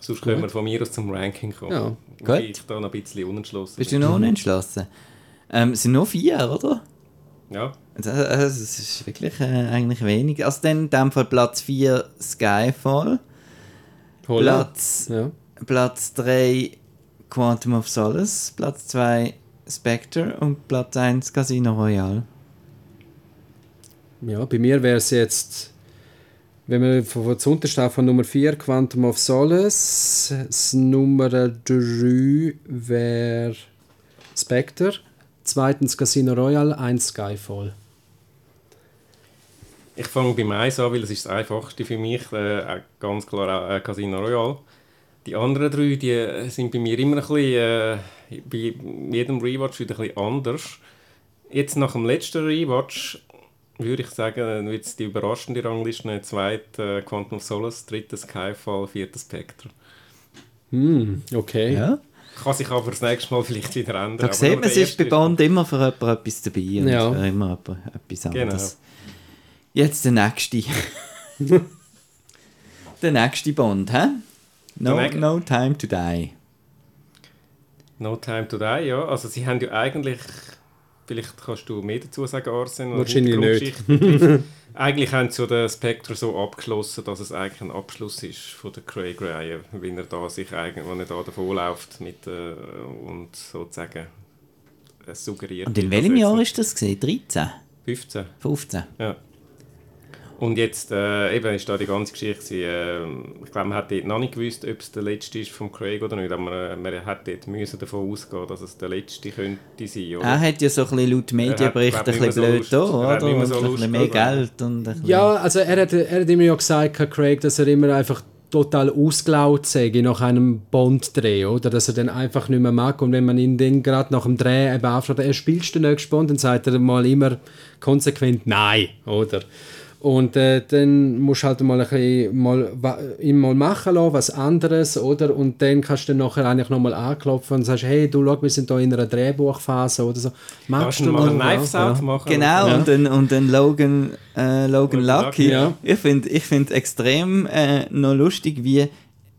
Sonst können wir von mir aus zum Ranking kommen. Ja. Gut. ich da noch ein bisschen unentschlossen Bist du noch unentschlossen? Ähm, es sind nur vier, oder? Ja. Also, also, es ist wirklich äh, eigentlich wenig. Also dann in dem Fall Platz 4 Skyfall, Holla. Platz, Ja. Platz 3 Quantum of Solace, Platz 2 Spectre und Platz 1 Casino Royale. ja, bei mir wäre es jetzt, wenn wir von, von zuuntersten von Nummer 4 Quantum of Solace, das Nummer 3 wäre Spectre, zweitens Casino Royale, eins Skyfall. Ich fange beim Eis an, weil es ist das einfachste für mich. Äh, ganz klar äh, Casino Royale. Die anderen drei die äh, sind bei mir immer ein bisschen, äh, bei jedem Rewatch wieder ein bisschen anders. Jetzt nach dem letzten Rewatch würde ich sagen, wird es die überraschende Rangliste. Zweite äh, Quantum of Solace, dritte Skyfall, vierte Spectre. Hm, okay. Ja. Kann sich aber das nächste Mal vielleicht wieder ändern. Da aber sieht man, es der ist bei Bond immer für jemanden etwas dabei und Ja. für immer jemand etwas Genau. anderes. Jetzt der nächste. der nächste Bond, hä? No, no Time to Die. No Time to Die, ja. Also sie haben ja eigentlich, vielleicht kannst du mehr dazu sagen, Arsen. oder Wahrscheinlich Hintergrundgeschichten. eigentlich haben sie ja den Spectre so abgeschlossen, dass es eigentlich ein Abschluss ist von der Craig-Reihe, wenn er da sich eigentlich, wenn er da davonläuft mit äh, und sozusagen äh, suggeriert. Und in welchem Jahr ist das? Gewesen? 13? 15. 15? Ja. Und jetzt äh, eben ist da die ganze Geschichte. Äh, ich glaube, man hat dort noch nicht gewusst, ob es der letzte ist vom Craig oder nicht. Aber äh, man hat dort müssen davon ausgehen, dass es der letzte könnte sein. Oder? Er hat ja so ein bisschen laut Medienbericht glaub, ein bisschen so blöd da, Er hat oder? nicht mehr Und so ein bisschen mehr Geld und ein bisschen... Ja, also er hat, er hat immer ja gesagt, Craig, dass er immer einfach total ausgelaugt sage nach einem Bond-Dreh, oder? Dass er dann einfach nicht mehr mag. Und wenn man ihn dann gerade nach dem Dreh eben aufschaut, er spielst den nächsten Bond, dann sagt er mal immer konsequent Nein, oder? Und äh, dann musst du halt mal ein bisschen mal, ihn mal machen lassen, was anderes, oder? Und dann kannst du dann nachher eigentlich nochmal anklopfen und sagst, hey, du schau, wir sind da in einer Drehbuchphase oder so. Magst du mal einen Knives ja. Machen? Genau, ja. und dann, und dann Logan, äh, Logan Lucky. Ja. Ich finde ich find extrem äh, noch lustig, wie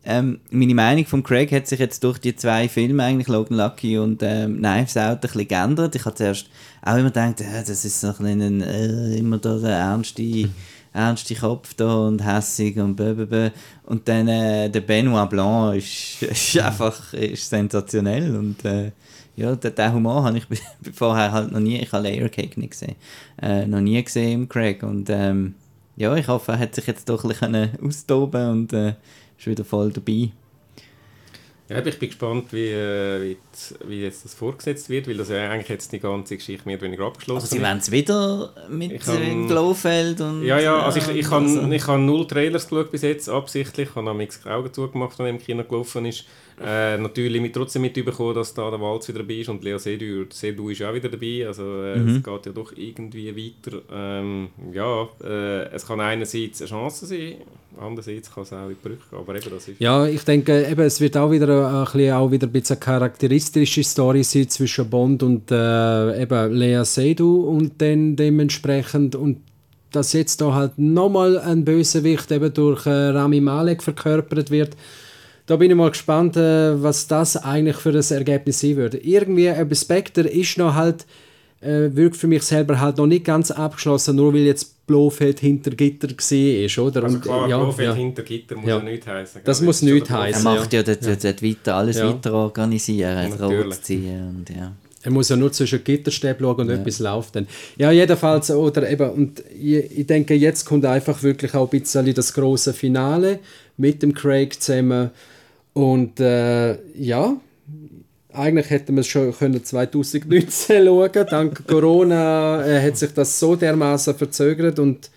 ähm, meine Meinung von Craig hat sich jetzt durch die zwei Filme, eigentlich Logan Lucky und ähm, Knives Out, ein bisschen geändert. Ich habe zuerst auch immer gedacht, äh, das ist noch ein, äh, immer da der ernste, ernste Kopf da und hässig und blablabla. Und dann äh, der Benoit Blanc ist, ist einfach ist sensationell und äh, ja, den, den Humor habe ich vorher halt noch nie, ich habe Layer Cake nicht gesehen, äh, noch nie gesehen im Craig und ähm, ja, ich hoffe, er hat sich jetzt doch ein bisschen austoben und äh, ist wieder voll dabei. Ja, ich bin gespannt, wie, äh, wie, wie, jetzt das vorgesetzt wird, weil das ja eigentlich jetzt die ganze Geschichte mehr oder weniger abgeschlossen ist. Aber sie wollen es wieder mit ich Glofeld und... Ja, ja, also ich, ich, habe, also. ich habe null Trailers geschaut bis jetzt, absichtlich. Ich habe am Augen zugemacht, er im Kino gelaufen ist. Äh, natürlich mit, trotzdem mitbekommen, dass da der Walz wieder dabei ist und Lea Seydoux, Seydoux ist auch wieder dabei. Also äh, mhm. es geht ja doch irgendwie weiter. Ähm, ja, äh, es kann einerseits eine Chance sein, andererseits kann es auch in Brüche aber eben das ist... Ja, ich denke, eben, es wird auch wieder ein, bisschen, auch wieder ein bisschen eine charakteristische Story sein zwischen Bond und äh, eben Lea Seydoux und dann dementsprechend und dass jetzt da halt nochmal ein Bösewicht eben durch äh, Rami Malek verkörpert wird, da bin ich mal gespannt, äh, was das eigentlich für das Ergebnis sein würde. Irgendwie, ein Spectre ist noch halt, äh, wirkt für mich selber halt noch nicht ganz abgeschlossen, nur weil jetzt Blofeld hinter Gitter war, oder? Also klar, ja, Blofeld ja. hinter Gitter muss ja, ja nichts heißen. Das muss nichts heißen. Er macht ja, dort, ja. Dort weiter, alles weiter organisieren, ziehen und ja. Er muss ja nur zwischen Gitterstäben schauen und ja. etwas läuft dann. Ja, jedenfalls, oder eben, und ich, ich denke, jetzt kommt einfach wirklich auch ein bisschen das große Finale mit dem Craig zusammen und äh, ja, eigentlich hätten wir es schon können 2019 schauen Dank Corona äh, hat sich das so dermaßen verzögert und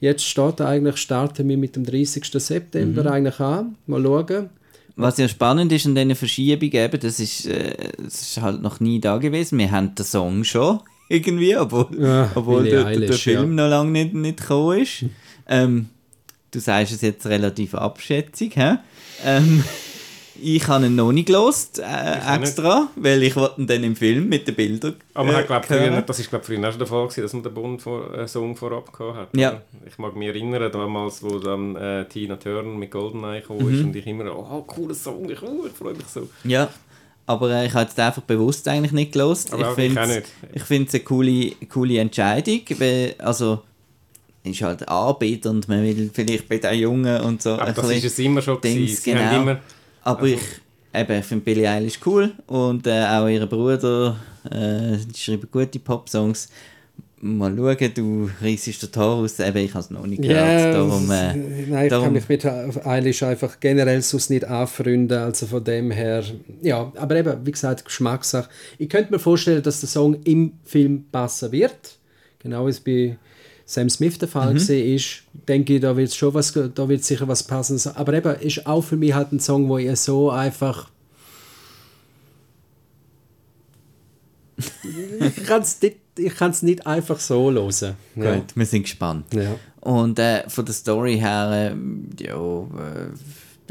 jetzt steht eigentlich, starten wir mit dem 30. September mhm. eigentlich an. Mal schauen. Was ja spannend ist an diesen Verschiebungen, eben, das, ist, äh, das ist halt noch nie da gewesen. Wir haben den Song schon irgendwie, obwohl, ja, obwohl der, Eilish, der, Film ja. noch lange nicht, nicht gekommen ist. Ähm, du sagst es jetzt relativ abschätzig, hä? Ähm, ich habe ihn noch nicht gelost, äh, extra, nicht. weil ich wollte ihn dann im Film mit den Bildern Aber äh, glaub, früher, das war glaube früher auch schon der Fall, gewesen, dass man den Bond-Song äh, vorab gehabt hat. Ja. Ich mag mich erinnern, damals, wo dann äh, Tina Turner mit Goldeneye ist mhm. und ich immer, oh, cooler Song, ich, oh, ich freue mich so. Ja, aber äh, ich habe es einfach bewusst eigentlich nicht gelost. Ich finde ich es eine coole, coole Entscheidung, weil, also ist halt Anbieter und man will vielleicht bei den Jungen und so Aber das ist es immer schon Dings, genau. Immer, aber also, ich eben, finde Billie Eilish cool und äh, auch ihr Bruder äh, die schreiben gute Popsongs. Mal schauen, du reißt den Tor aus, eben, ich habe es noch nicht gehört. Yeah, darum, äh, nein, ich darum, kann mich mit Eilish einfach generell sonst nicht anfreunden, also von dem her, ja, aber eben, wie gesagt, Geschmackssache. Ich könnte mir vorstellen, dass der Song im Film passen wird, genau wie es bei Sam Smith der Fall mhm. ist, denke ich, da wird schon was, da wird sicher was passendes. Aber eben ist auch für mich halt ein Song, wo ich so einfach ich kann es nicht, nicht einfach so hören. Ja. Gut, wir sind gespannt. Ja. Und äh, von der Story her, äh, ja, äh,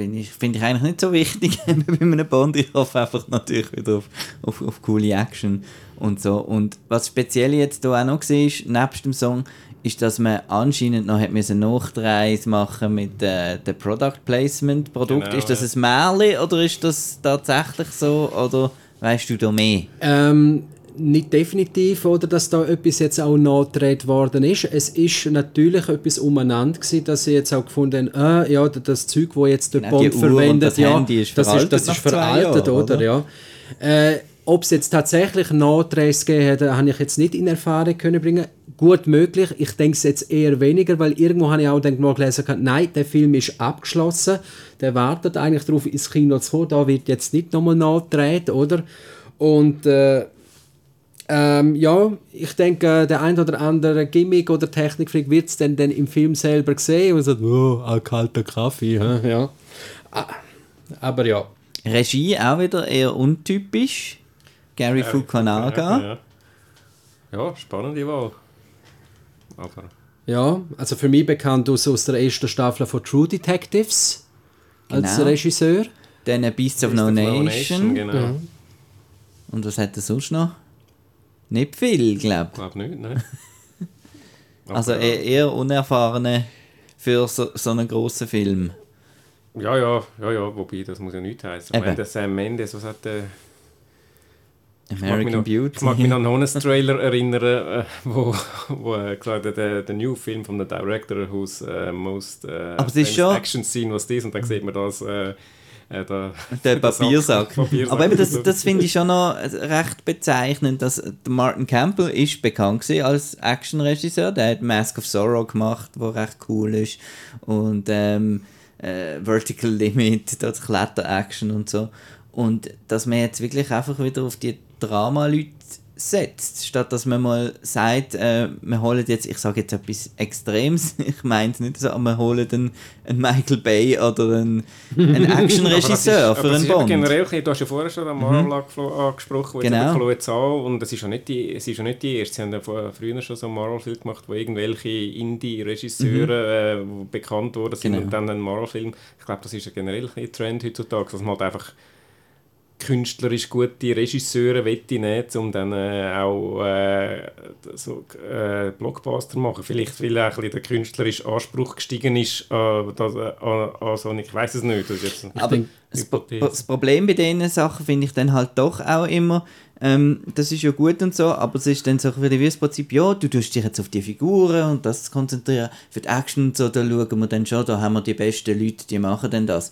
ich, finde ich eigentlich nicht so wichtig bei einem Bond. Ich hoffe einfach natürlich wieder auf, auf, auf coole Action und so. Und was speziell jetzt hier auch noch war, nebst dem Song, ist, dass man anscheinend noch hat müssen Nachdrehs machen mit äh, dem Product Placement Produkt. Genau, ist das ein Märchen oder ist das tatsächlich so oder weißt du da mehr? Ähm, nicht definitiv, oder dass da etwas jetzt auch nachgedreht worden ist. Es ist natürlich etwas umeinander gewesen, dass sie jetzt auch gefunden haben, äh, ja, das Zeug, das jetzt der Bond verwendet, ja, ist das ist, das ist veraltet, Jahr, oder? oder? Ja. Äh, ob es jetzt tatsächlich Nachdrehs gegeben hat, habe ich jetzt nicht in Erfahrung können bringen. Gut möglich. Ich denke es jetzt eher weniger, weil irgendwo habe ich auch mal gelesen, nein, der Film ist abgeschlossen. Der wartet eigentlich darauf, ins Kino zu kommen. Da wird jetzt nicht nochmal nachgedreht, oder? Und äh, Ähm, ja, ich denke, der ein oder andere Gimmick oder Technikfreak wird es dann, dann im Film selber sehen und sagt, oh, ein kalter Kaffee. hä? Ja. Ah, Aber ja, Regie auch wieder eher untypisch. Gary Fukunaga. Ja, ja, spannende Wahl. Aber ja, also für mich bekannt aus, aus der ersten Staffel von True Detectives als Genau. Regisseur. Dann Beasts of No Beast of Nation. Genau. Und was hat er sonst noch? Nicht viel, glaube Ich glaube nicht, ne? ich. Also eher, eher unerfahrene für so, so einen grossen Film. Ja, ja, ja, ja, wobei, das muss ja nichts heißen. Ich meine, der Sam Mendes, was hat der... American noch- Beauty. Ich mag mich noch an einen Honest-Trailer erinnern, äh, wo, wo er gesagt hat, der, der new Film von der Director who's uh, most uh, schon- action scene was das und dann sieht man das äh, äh, da, Der Papiersack. Papiersack. Aber eben, das, das finde ich schon noch recht bezeichnend, dass Martin Campbell ist bekannt gewesen als Actionregisseur. Der hat Mask of Sorrow gemacht, wo recht cool ist. Und ähm, äh, Vertical Limit, das Kletter-Action und so. Und dass man jetzt wirklich einfach wieder auf die Drama-Leute setzt, statt dass man mal sagt, äh, wir holen jetzt, ich sage jetzt etwas Extremes, ich meine es nicht so, aber wir holen einen, einen Michael Bay oder einen, einen Actionregisseur für einen Bond. Mhm. Generell, du hast ja vorher schon den Marvel angeflo- angesprochen, wo Genau. jetzt an und es ist ja nicht die, es ist ja nicht die erste. Sie haben ja früher schon so einen Marvel-Film gemacht, wo irgendwelche Indie-Regisseure äh, bekannt worden sind Mhm. Genau. und dann einen Marvel-Film. Ich glaube, das ist ja generell ein Trend heutzutage, dass man halt einfach künstlerisch gute Regisseure wette nehmen, um dann äh, auch äh, so äh, Blockbuster machen. Vielleicht, weil auch ein bisschen der künstlerische Anspruch gestiegen ist äh, das, äh, an, an so eine, ich weiß es nicht. Das ist Aber das, Pro das Problem bei diesen Sachen finde ich dann halt doch auch immer, ähm, das ist ja gut und so, aber es ist dann so wieder wie das Prinzip, ja, du tust dich jetzt auf die Figuren und das konzentrieren, für die Action und so, da schauen wir dann schon, da haben wir die besten Leute, die machen dann das.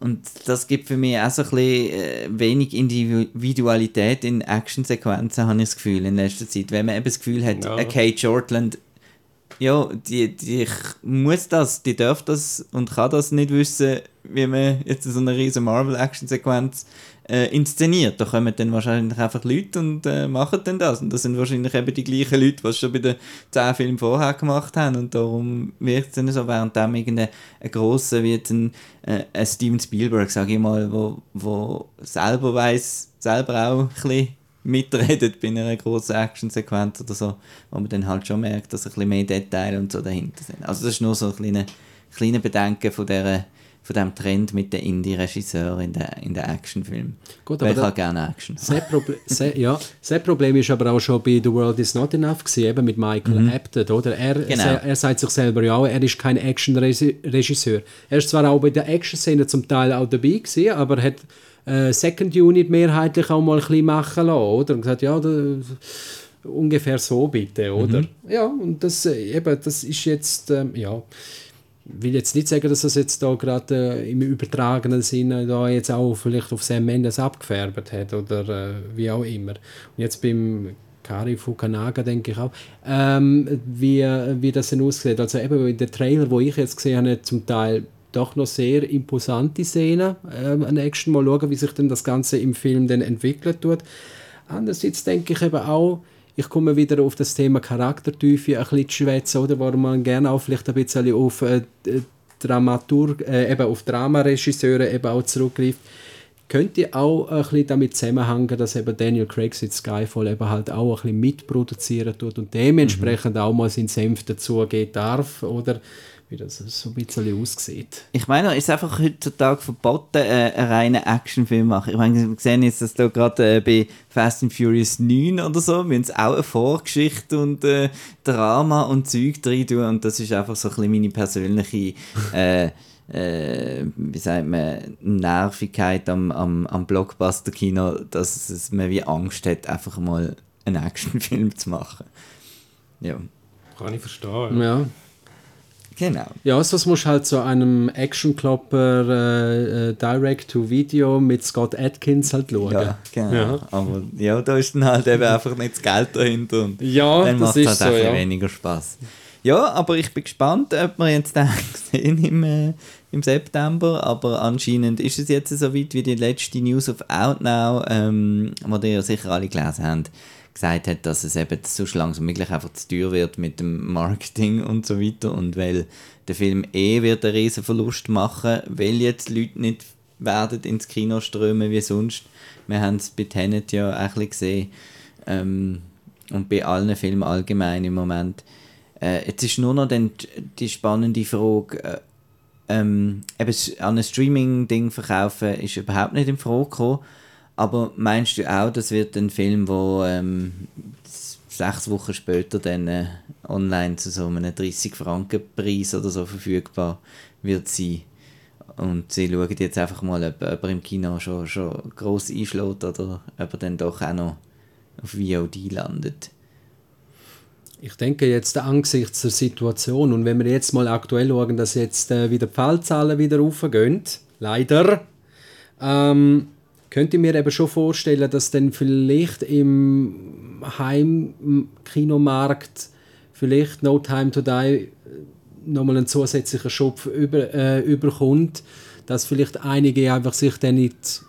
Und das gibt für mich auch so ein bisschen äh, wenig Individualität in Actionsequenzen, habe ich das Gefühl, in letzter Zeit. Wenn man eben das Gefühl hat, Ja. eine Kate Shortland ja, die, die muss das, die darf das und kann das nicht wissen, wie man jetzt so eine riesen Marvel-Action-Sequenz äh, inszeniert. Da kommen dann wahrscheinlich einfach Leute und äh, machen dann das. Und das sind wahrscheinlich eben die gleichen Leute, die es schon bei den 10 Filmen vorher gemacht haben. Und darum wirkt es dann so, während dem irgendein ein grosser wie ein, äh, ein Steven Spielberg, sage ich mal, wo, wo selber weiß, selber auch ein bisschen mitredet bei einer grossen Actionsequenz oder so, wo man dann halt schon merkt, dass ein bisschen mehr Detail und so dahinter sind. Also das ist nur so ein kleiner, kleiner Bedenken von, der, von dem Trend mit den Indie-Regisseuren in den in der Actionfilmen. Gut, aber ich halt gerne Action. Sein Proble sein, ja, sein Problem ist aber auch schon bei The World Is Not Enough gewesen, eben mit Michael Apted, oder? Er, Genau. er, er sagt sich selber ja, er ist kein Action-Regisseur. Er ist zwar auch bei der Action-Szene zum Teil auch dabei gewesen, aber er hat äh, Second Unit mehrheitlich auch mal ein bisschen machen lassen, oder? Und gesagt, ja, da, ungefähr so bitte, oder? Ja, und das, äh, eben, das ist jetzt, ähm, ja, will jetzt nicht sagen, dass das jetzt da gerade äh, im übertragenen Sinne da jetzt auch vielleicht auf Sam Mendes abgefärbt hat oder äh, wie auch immer. Und jetzt beim Kari Fukunaga denke ich auch, ähm, wie, wie das denn aussieht. Also eben in den Trailer, wo ich jetzt gesehen habe, zum Teil doch noch sehr imposante Szenen ähm, an Action. Mal schauen, wie sich denn das Ganze im Film dann entwickelt tut. Andererseits denke ich eben auch, ich komme wieder auf das Thema Charaktertiefe ein bisschen zu schwätzen, oder, wo man gerne auch vielleicht ein bisschen auf äh, Dramaturg, äh, eben auf Dramaregisseure eben auch zurückgreift. Könnte auch ein bisschen damit zusammenhängen, dass eben Daniel Craig seit Skyfall eben halt auch ein bisschen mitproduzieren tut und dementsprechend auch mal seinen Senf dazugeben darf, oder wie das so ein bisschen aussieht. Ich meine, es ist einfach heutzutage verboten, äh, einen reinen Actionfilm zu machen. Ich meine, wir sehen jetzt, dass da gerade äh, bei Fast and Furious 9 oder so, wir haben auch eine Vorgeschichte und äh, Drama und Zeug drin tun und das ist einfach so ein bisschen meine persönliche, äh, äh, wie sagt man, Nervigkeit am, am, am Blockbuster-Kino, dass es man wie Angst hat, einfach mal einen Actionfilm zu machen. Ja, Kann ich verstehen. Ja. Genau. Ja, sonst musst du halt so einem Actionklopper äh, äh, Direct-to-Video mit Scott Atkins halt schauen. Ja, genau. Ja. Aber ja, da ist dann halt eben einfach nicht das Geld dahinter und Ja, dann das macht es ist halt so, einfach ja. weniger Spaß. Ja, aber ich bin gespannt, ob wir jetzt den sehen im, äh, im September. Aber anscheinend ist es jetzt so weit wie die letzte News of Out Now, ähm, die ihr ja sicher alle gelesen habt. Gesagt hat, dass es eben so langsam möglich einfach zu teuer wird mit dem Marketing und so weiter und weil der Film eh wird einen riesen Verlust machen, weil jetzt Leute nicht werden ins Kino strömen wie sonst. Wir haben es bei Tenet ja auch gesehen ähm, und bei allen Filmen allgemein im Moment. Äh, jetzt ist nur noch dann die spannende Frage, äh, ähm, eben an ein Streaming-Ding verkaufen ist überhaupt nicht in Frage gekommen. Aber meinst du auch, das wird ein Film, wo ähm, sechs Wochen später dann äh, online zu so einem 30-Franken-Preis oder so verfügbar wird sein? Und sie schauen jetzt einfach mal, ob, er im Kino schon, schon gross einschlägt oder ob er dann doch auch noch auf VOD landet. Ich denke jetzt angesichts der Situation und wenn wir jetzt mal aktuell schauen, dass jetzt äh, wieder die Fallzahlen wieder raufgehen, leider, ähm, könnte ich mir eben schon vorstellen, dass dann vielleicht im Heimkinomarkt vielleicht No Time to Die äh, nochmal einen zusätzlichen Schopf über, äh, überkommt, dass vielleicht einige einfach sich dann nicht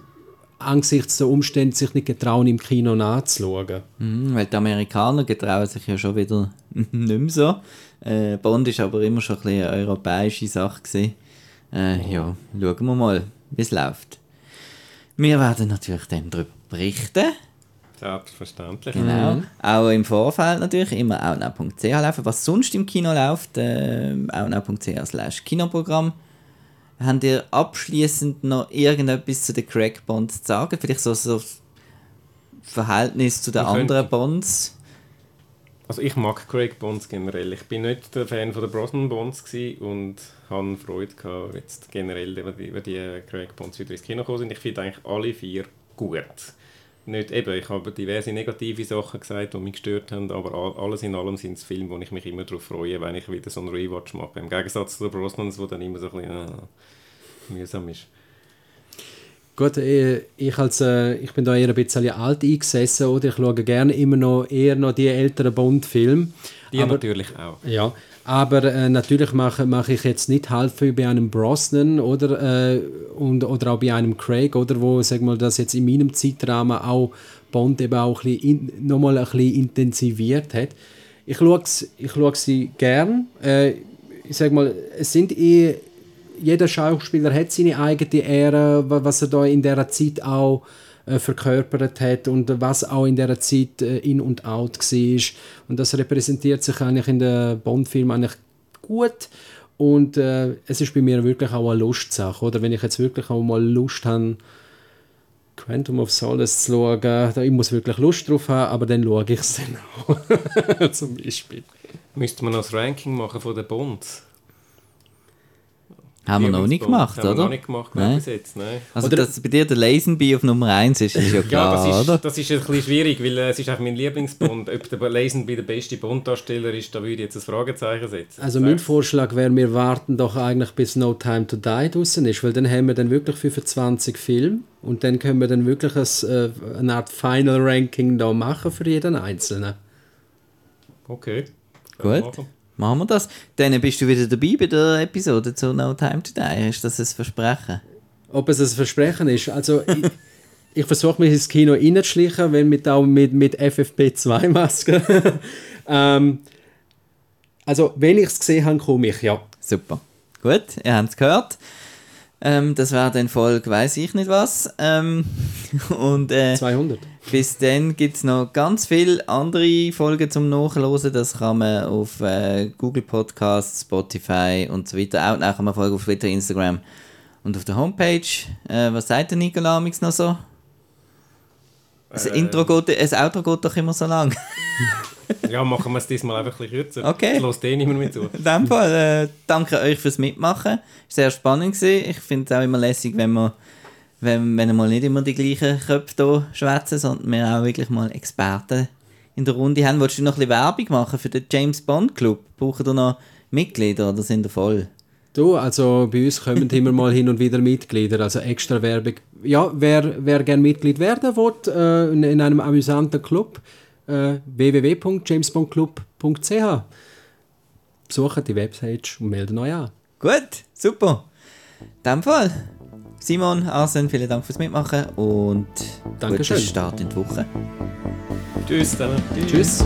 angesichts der Umstände sich nicht getrauen, im Kino nachzuschauen. Mhm, weil die Amerikaner getrauen sich ja schon wieder nicht mehr so. Äh, Bond ist aber immer schon ein bisschen eine europäische Sache. Äh, ja, schauen wir mal, wie es läuft. Wir werden natürlich dann darüber berichten. Selbstverständlich. Genau. Mhm. Auch im Vorfeld natürlich immer outnow.ch laufen. Was sonst im Kino läuft, äh, outnow.ch slash Kinoprogramm. Habt ihr abschließend noch irgendetwas zu den Crack Bonds zu sagen? Vielleicht so, so Verhältnis zu den Wir anderen könnten- Bonds? Also ich mag Craig Bonds generell. Ich bin nicht der Fan von der Brosnan Bonds und habe Freude gehabt, jetzt generell, über die, über die Craig Bonds wieder ins Kino gekommen sind. Ich finde eigentlich alle vier gut. Nicht eben, ich habe diverse negative Sachen gesagt, die mich gestört haben, aber all- alles in allem sind es Filme, wo ich mich immer darauf freue, wenn ich wieder so einen Rewatch mache. Im Gegensatz zu den Brosnans, wo dann immer so ein bisschen äh, mühsam ist. Gut, äh, ich, als, äh, ich bin da eher ein bisschen alt eingesessen, oder? Ich schaue gerne immer noch eher noch die älteren Bond-Filme. Die Aber- natürlich auch. Ja, aber äh, natürlich mache, mache ich jetzt nicht halb viel bei einem Brosnan oder, äh, und, oder auch bei einem Craig, oder wo, sag mal, das jetzt in meinem Zeitrahmen auch Bond eben auch ein bisschen in, nochmal ein bisschen intensiviert hat. Ich schaue, ich schaue sie gern. Äh, ich sag mal, es sind eh, jeder Schauspieler hat seine eigene wa- was er da in dieser Zeit auch äh, verkörpert hat und was auch in dieser Zeit äh, in und out war. Und das repräsentiert sich eigentlich in den Bond-Filmen eigentlich gut. Und äh, es ist bei mir wirklich auch eine Lustsache. Oder wenn ich jetzt wirklich auch mal Lust habe, Quantum of Solace zu schauen, da, ich muss wirklich Lust drauf haben, aber dann schaue ich es dann auch. Zum Beispiel. Müsste man noch das Ranking machen von den Bonds? Haben wir noch nicht gemacht, Haben wir oder? noch nicht gemacht, glaube Nein. ich, bis jetzt. Nein. Also, Oder- dass bei dir der Lazenby auf Nummer 1 ist, ist ja Ja, klar, das oder? ist, das ist ein bisschen schwierig, weil äh, es ist einfach mein Lieblingsbond. Ob der Lazenby der beste Bond-Darsteller ist, da würde ich jetzt ein Fragezeichen setzen. Also mein Vorschlag wäre, wir warten doch eigentlich bis No Time to Die draußen ist, weil dann haben wir dann wirklich 25 Filme und dann können wir dann wirklich ein, äh, eine Art Final Ranking da machen für jeden Einzelnen. Okay. Gut. Machen. Wir das. Dann bist du wieder dabei bei der Episode zu No Time to Die. Ist das ein Versprechen? Ob es ein Versprechen ist, also ich, ich versuche mich ins Kino reinzuschleichen, wenn mit, auch mit, mit FFP2-Maske. ähm, also wenn ich es gesehen habe, komme ich, ja. Super. Gut, ihr habt es gehört. Ähm, das wäre dann Folge, weiß ich nicht was. Ähm, und äh, 200. bis dann gibt es noch ganz viele andere Folgen zum Nachhören. Das kann man auf äh, Google Podcasts, Spotify und so weiter. Auch nachher mal Folgen auf Twitter, Instagram und auf der Homepage. Äh, was sagt der Nicola Amix noch so? Das, Äh, Intro geht, das Outro geht doch immer so lang. Ja, machen wir es diesmal einfach ein bisschen kürzer. Okay. Lässt eh niemand mehr zu. In dem Fall, äh, danke euch fürs Mitmachen. Ist sehr spannend gewesen. Ich finde es auch immer lässig, wenn wir, wenn, wenn mal nicht immer die gleichen Köpfe hier schwätzen, sondern wir auch wirklich mal Experten in der Runde haben. Wolltest du noch ein bisschen Werbung machen für den James Bond Club? Brauchen ihr noch Mitglieder oder sind ihr voll? Du, also bei uns kommen immer mal hin und wieder Mitglieder, also extra Werbung. Ja, wer, wer gerne Mitglied werden will, äh, in, in einem amüsanten Club, äh, www.jamesbondclub.ch Besucht die Webpage und meldet euch an. Gut, super. In dem Fall, Simon, Arsen, vielen Dank fürs Mitmachen und Dankeschön. guten Start in die Woche. Tschüss dann. Tschüss.